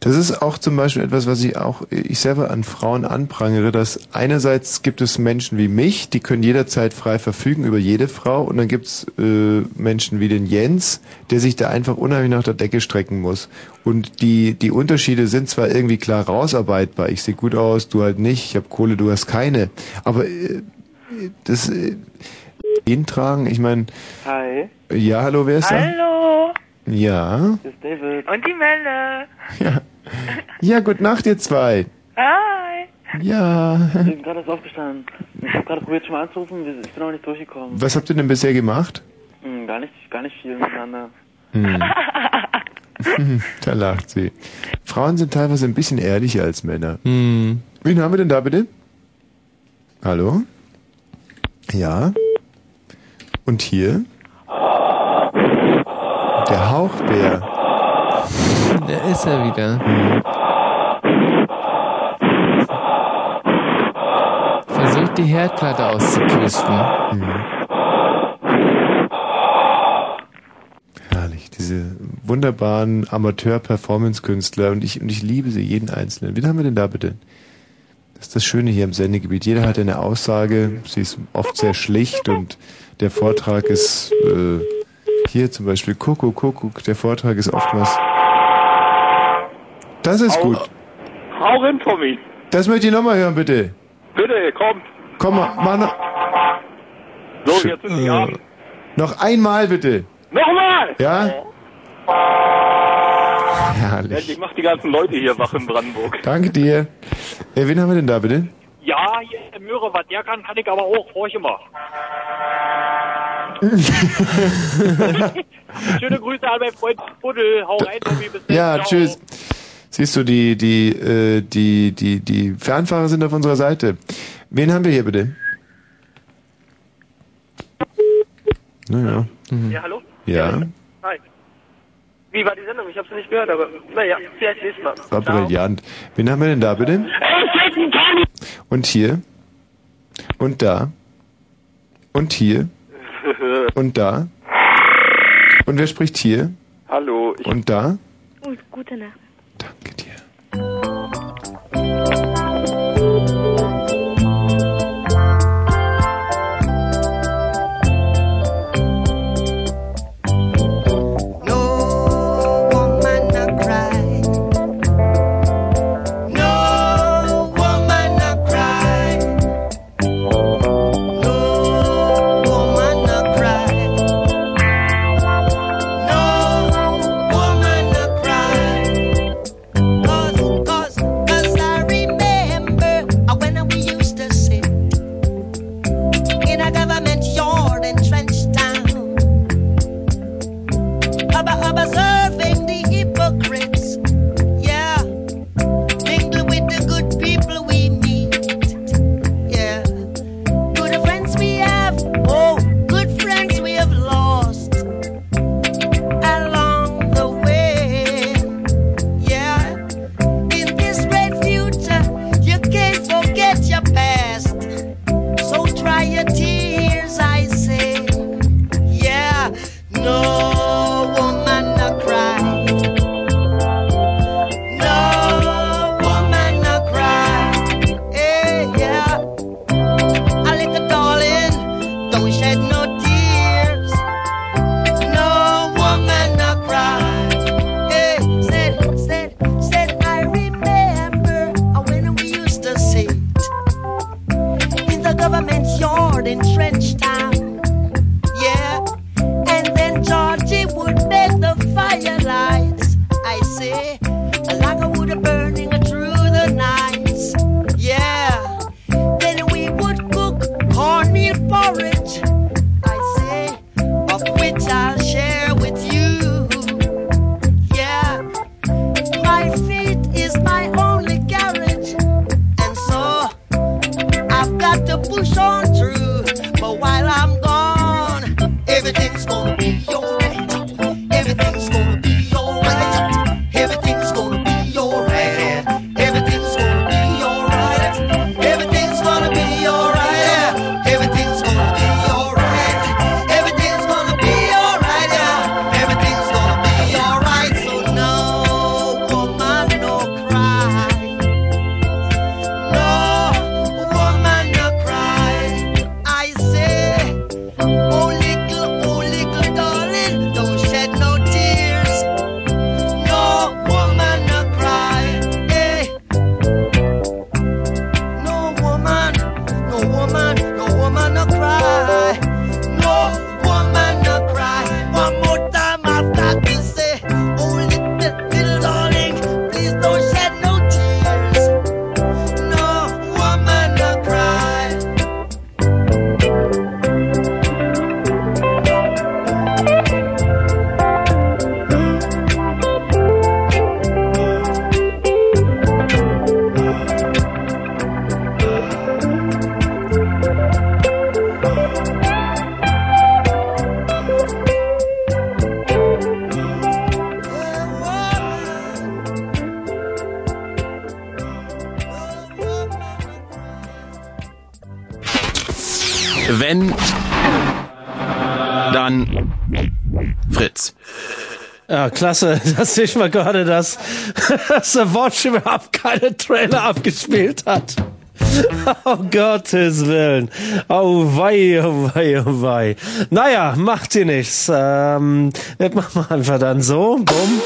Das ist auch zum Beispiel etwas, was ich auch, ich selber an Frauen anprangere, dass einerseits gibt es Menschen wie mich, die können jederzeit frei verfügen über jede Frau und dann gibt's äh, Menschen wie den Jens, der sich da einfach unheimlich nach der Decke strecken muss. Und die, die Unterschiede sind zwar irgendwie klar rausarbeitbar, ich sehe gut aus, du halt nicht, ich habe Kohle, du hast keine, aber äh, das äh, hintragen, ich meine, Hi. ja, hallo, wer ist da? Hallo, Ja, hier ist David. Und die Melle. ja. Ja, gute Nacht, ihr zwei. Hi. Ja. Ich bin gerade erst aufgestanden. Ich habe gerade probiert schon mal anzurufen, ich bin auch nicht durchgekommen. Was habt ihr denn bisher gemacht? Hm, gar nicht, gar nicht viel miteinander. Hm. da lacht sie. Frauen sind teilweise ein bisschen ehrlicher als Männer. Wen haben wir denn da bitte? Hallo? Ja? Und hier? Der Hauchbär. Da ist er wieder. Versucht die Herdplatte auszupusten. Herrlich, diese wunderbaren Amateur-Performance-Künstler und ich, und ich liebe sie, jeden einzelnen. Wen haben wir denn da bitte? Das ist das Schöne hier im Sendegebiet. Jeder hat eine Aussage, sie ist oft sehr schlicht und der Vortrag ist äh, hier zum Beispiel Kuckuck, Kuckuck, der Vortrag ist oftmals. Das ist gut. Hau rein, Tommy. Das möchte ich nochmal hören, bitte. Bitte, komm. Komm mal, mach noch, So, jetzt sind wir an. noch einmal bitte. Nochmal! Ja? Herrlich. Mensch, ich mach die ganzen Leute hier wach in Brandenburg. Danke dir. Äh, wen haben wir denn da bitte? Ja, hier ist der Möhre, was der kann, kann ich aber auch. Horch immer. Schöne Grüße an meinen Freund Buddel. Hau rein, Tommy. Bis dann. Ja, Ciao. tschüss. Siehst du, die, die, äh, die, die, die Fernfahrer sind auf unserer Seite. Wen haben wir hier bitte? Naja. Mhm. Ja, hallo? Ja, Hi. Wie war die Sendung? Ich hab's nicht gehört, aber naja, vielleicht nächstes Mal. war brillant. Wen haben wir denn da bitte? Und hier? Und da? Und hier? Und da? Und wer spricht hier? Hallo. Ich Und da? Und gute Nacht. woman klasse, dass ich mal gerade das, dass der Watch überhaupt keine Trailer abgespielt hat. Oh Gottes Willen. Oh wei, oh wei, oh wei. Naja, macht ihr nichts. Ähm, das machen wir einfach dann so. Bumm.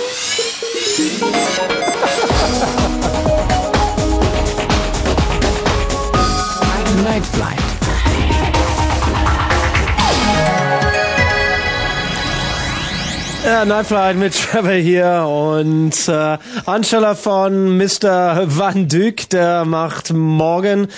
Nightflight mit Trevor hier und äh, anstelle von Mr. Van Dyck, der macht morgen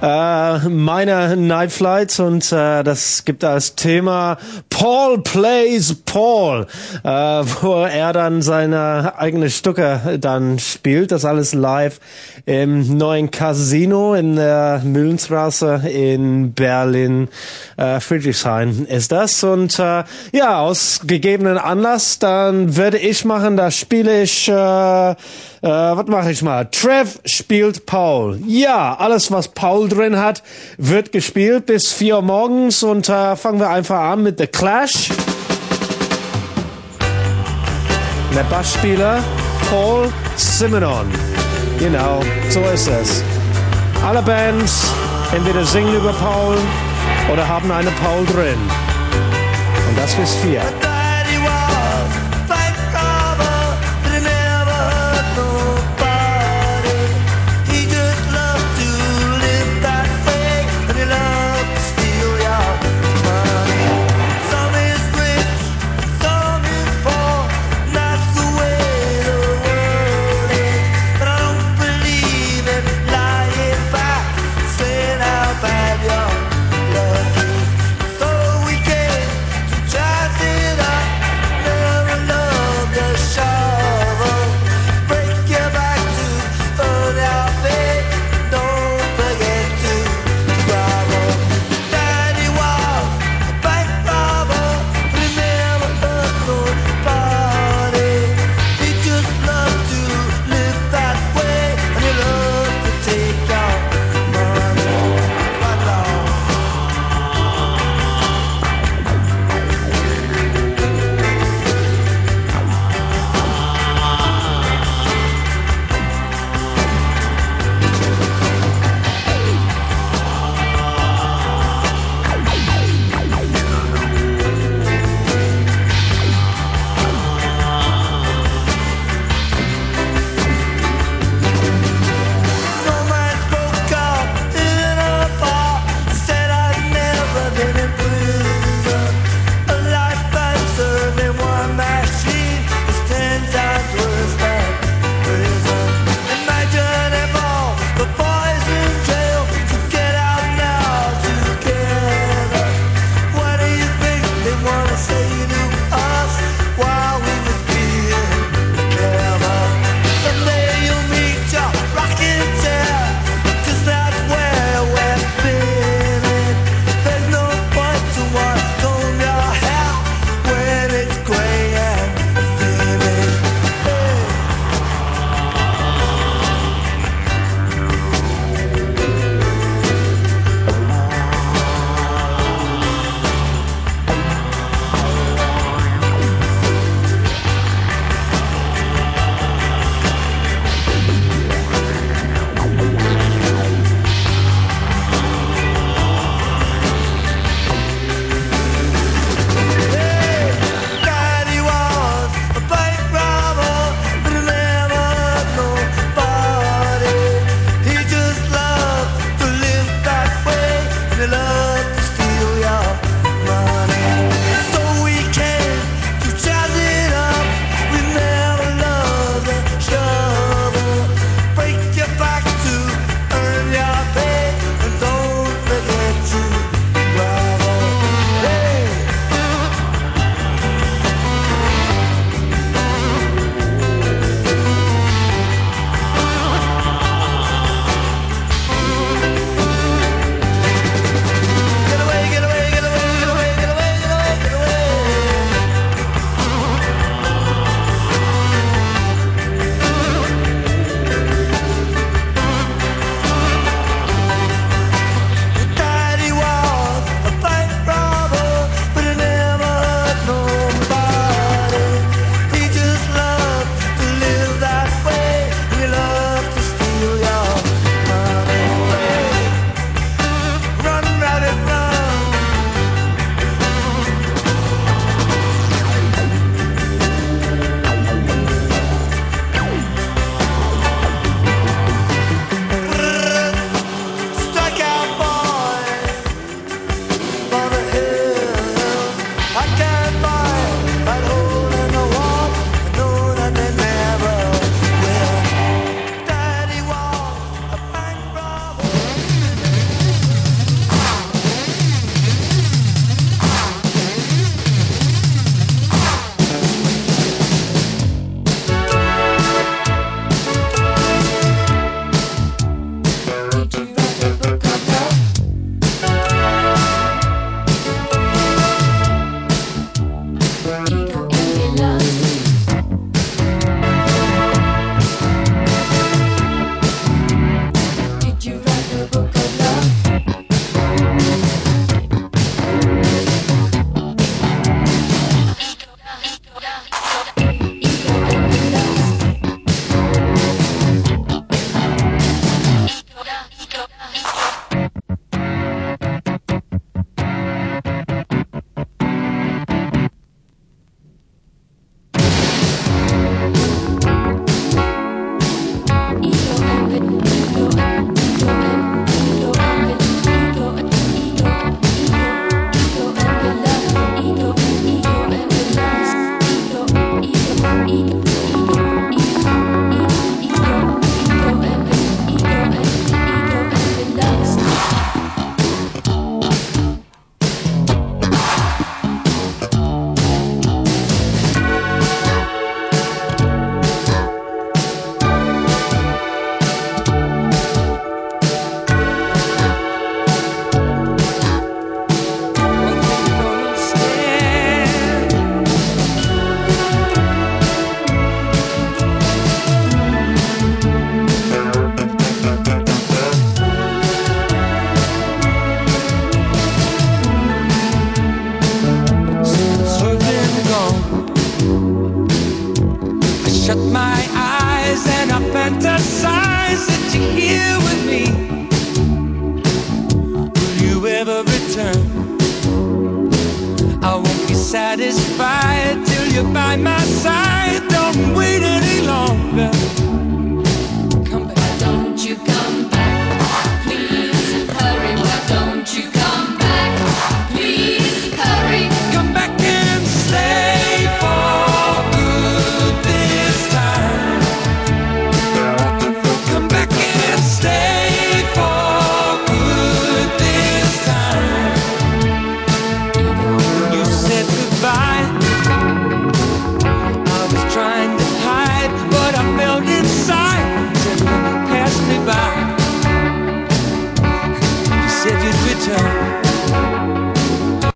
äh, meine Night Flights und äh, das gibt als Thema Paul Plays Paul, äh, wo er dann seine eigene Stücke dann spielt, das alles live im neuen Casino in der Mühlenstraße in Berlin, äh, Friedrichshain ist das und äh, ja, aus gegebenen Anlass, dann werde ich machen, da spiele ich äh, äh, was mache ich mal? Trev spielt Paul. Ja, alles was Paul drin hat, wird gespielt bis vier Uhr morgens und äh, fangen wir einfach an mit The Clash. Der Bassspieler Paul Simonon. Genau, so ist es. Alle Bands entweder singen über Paul oder haben eine Paul drin. Und das bis vier.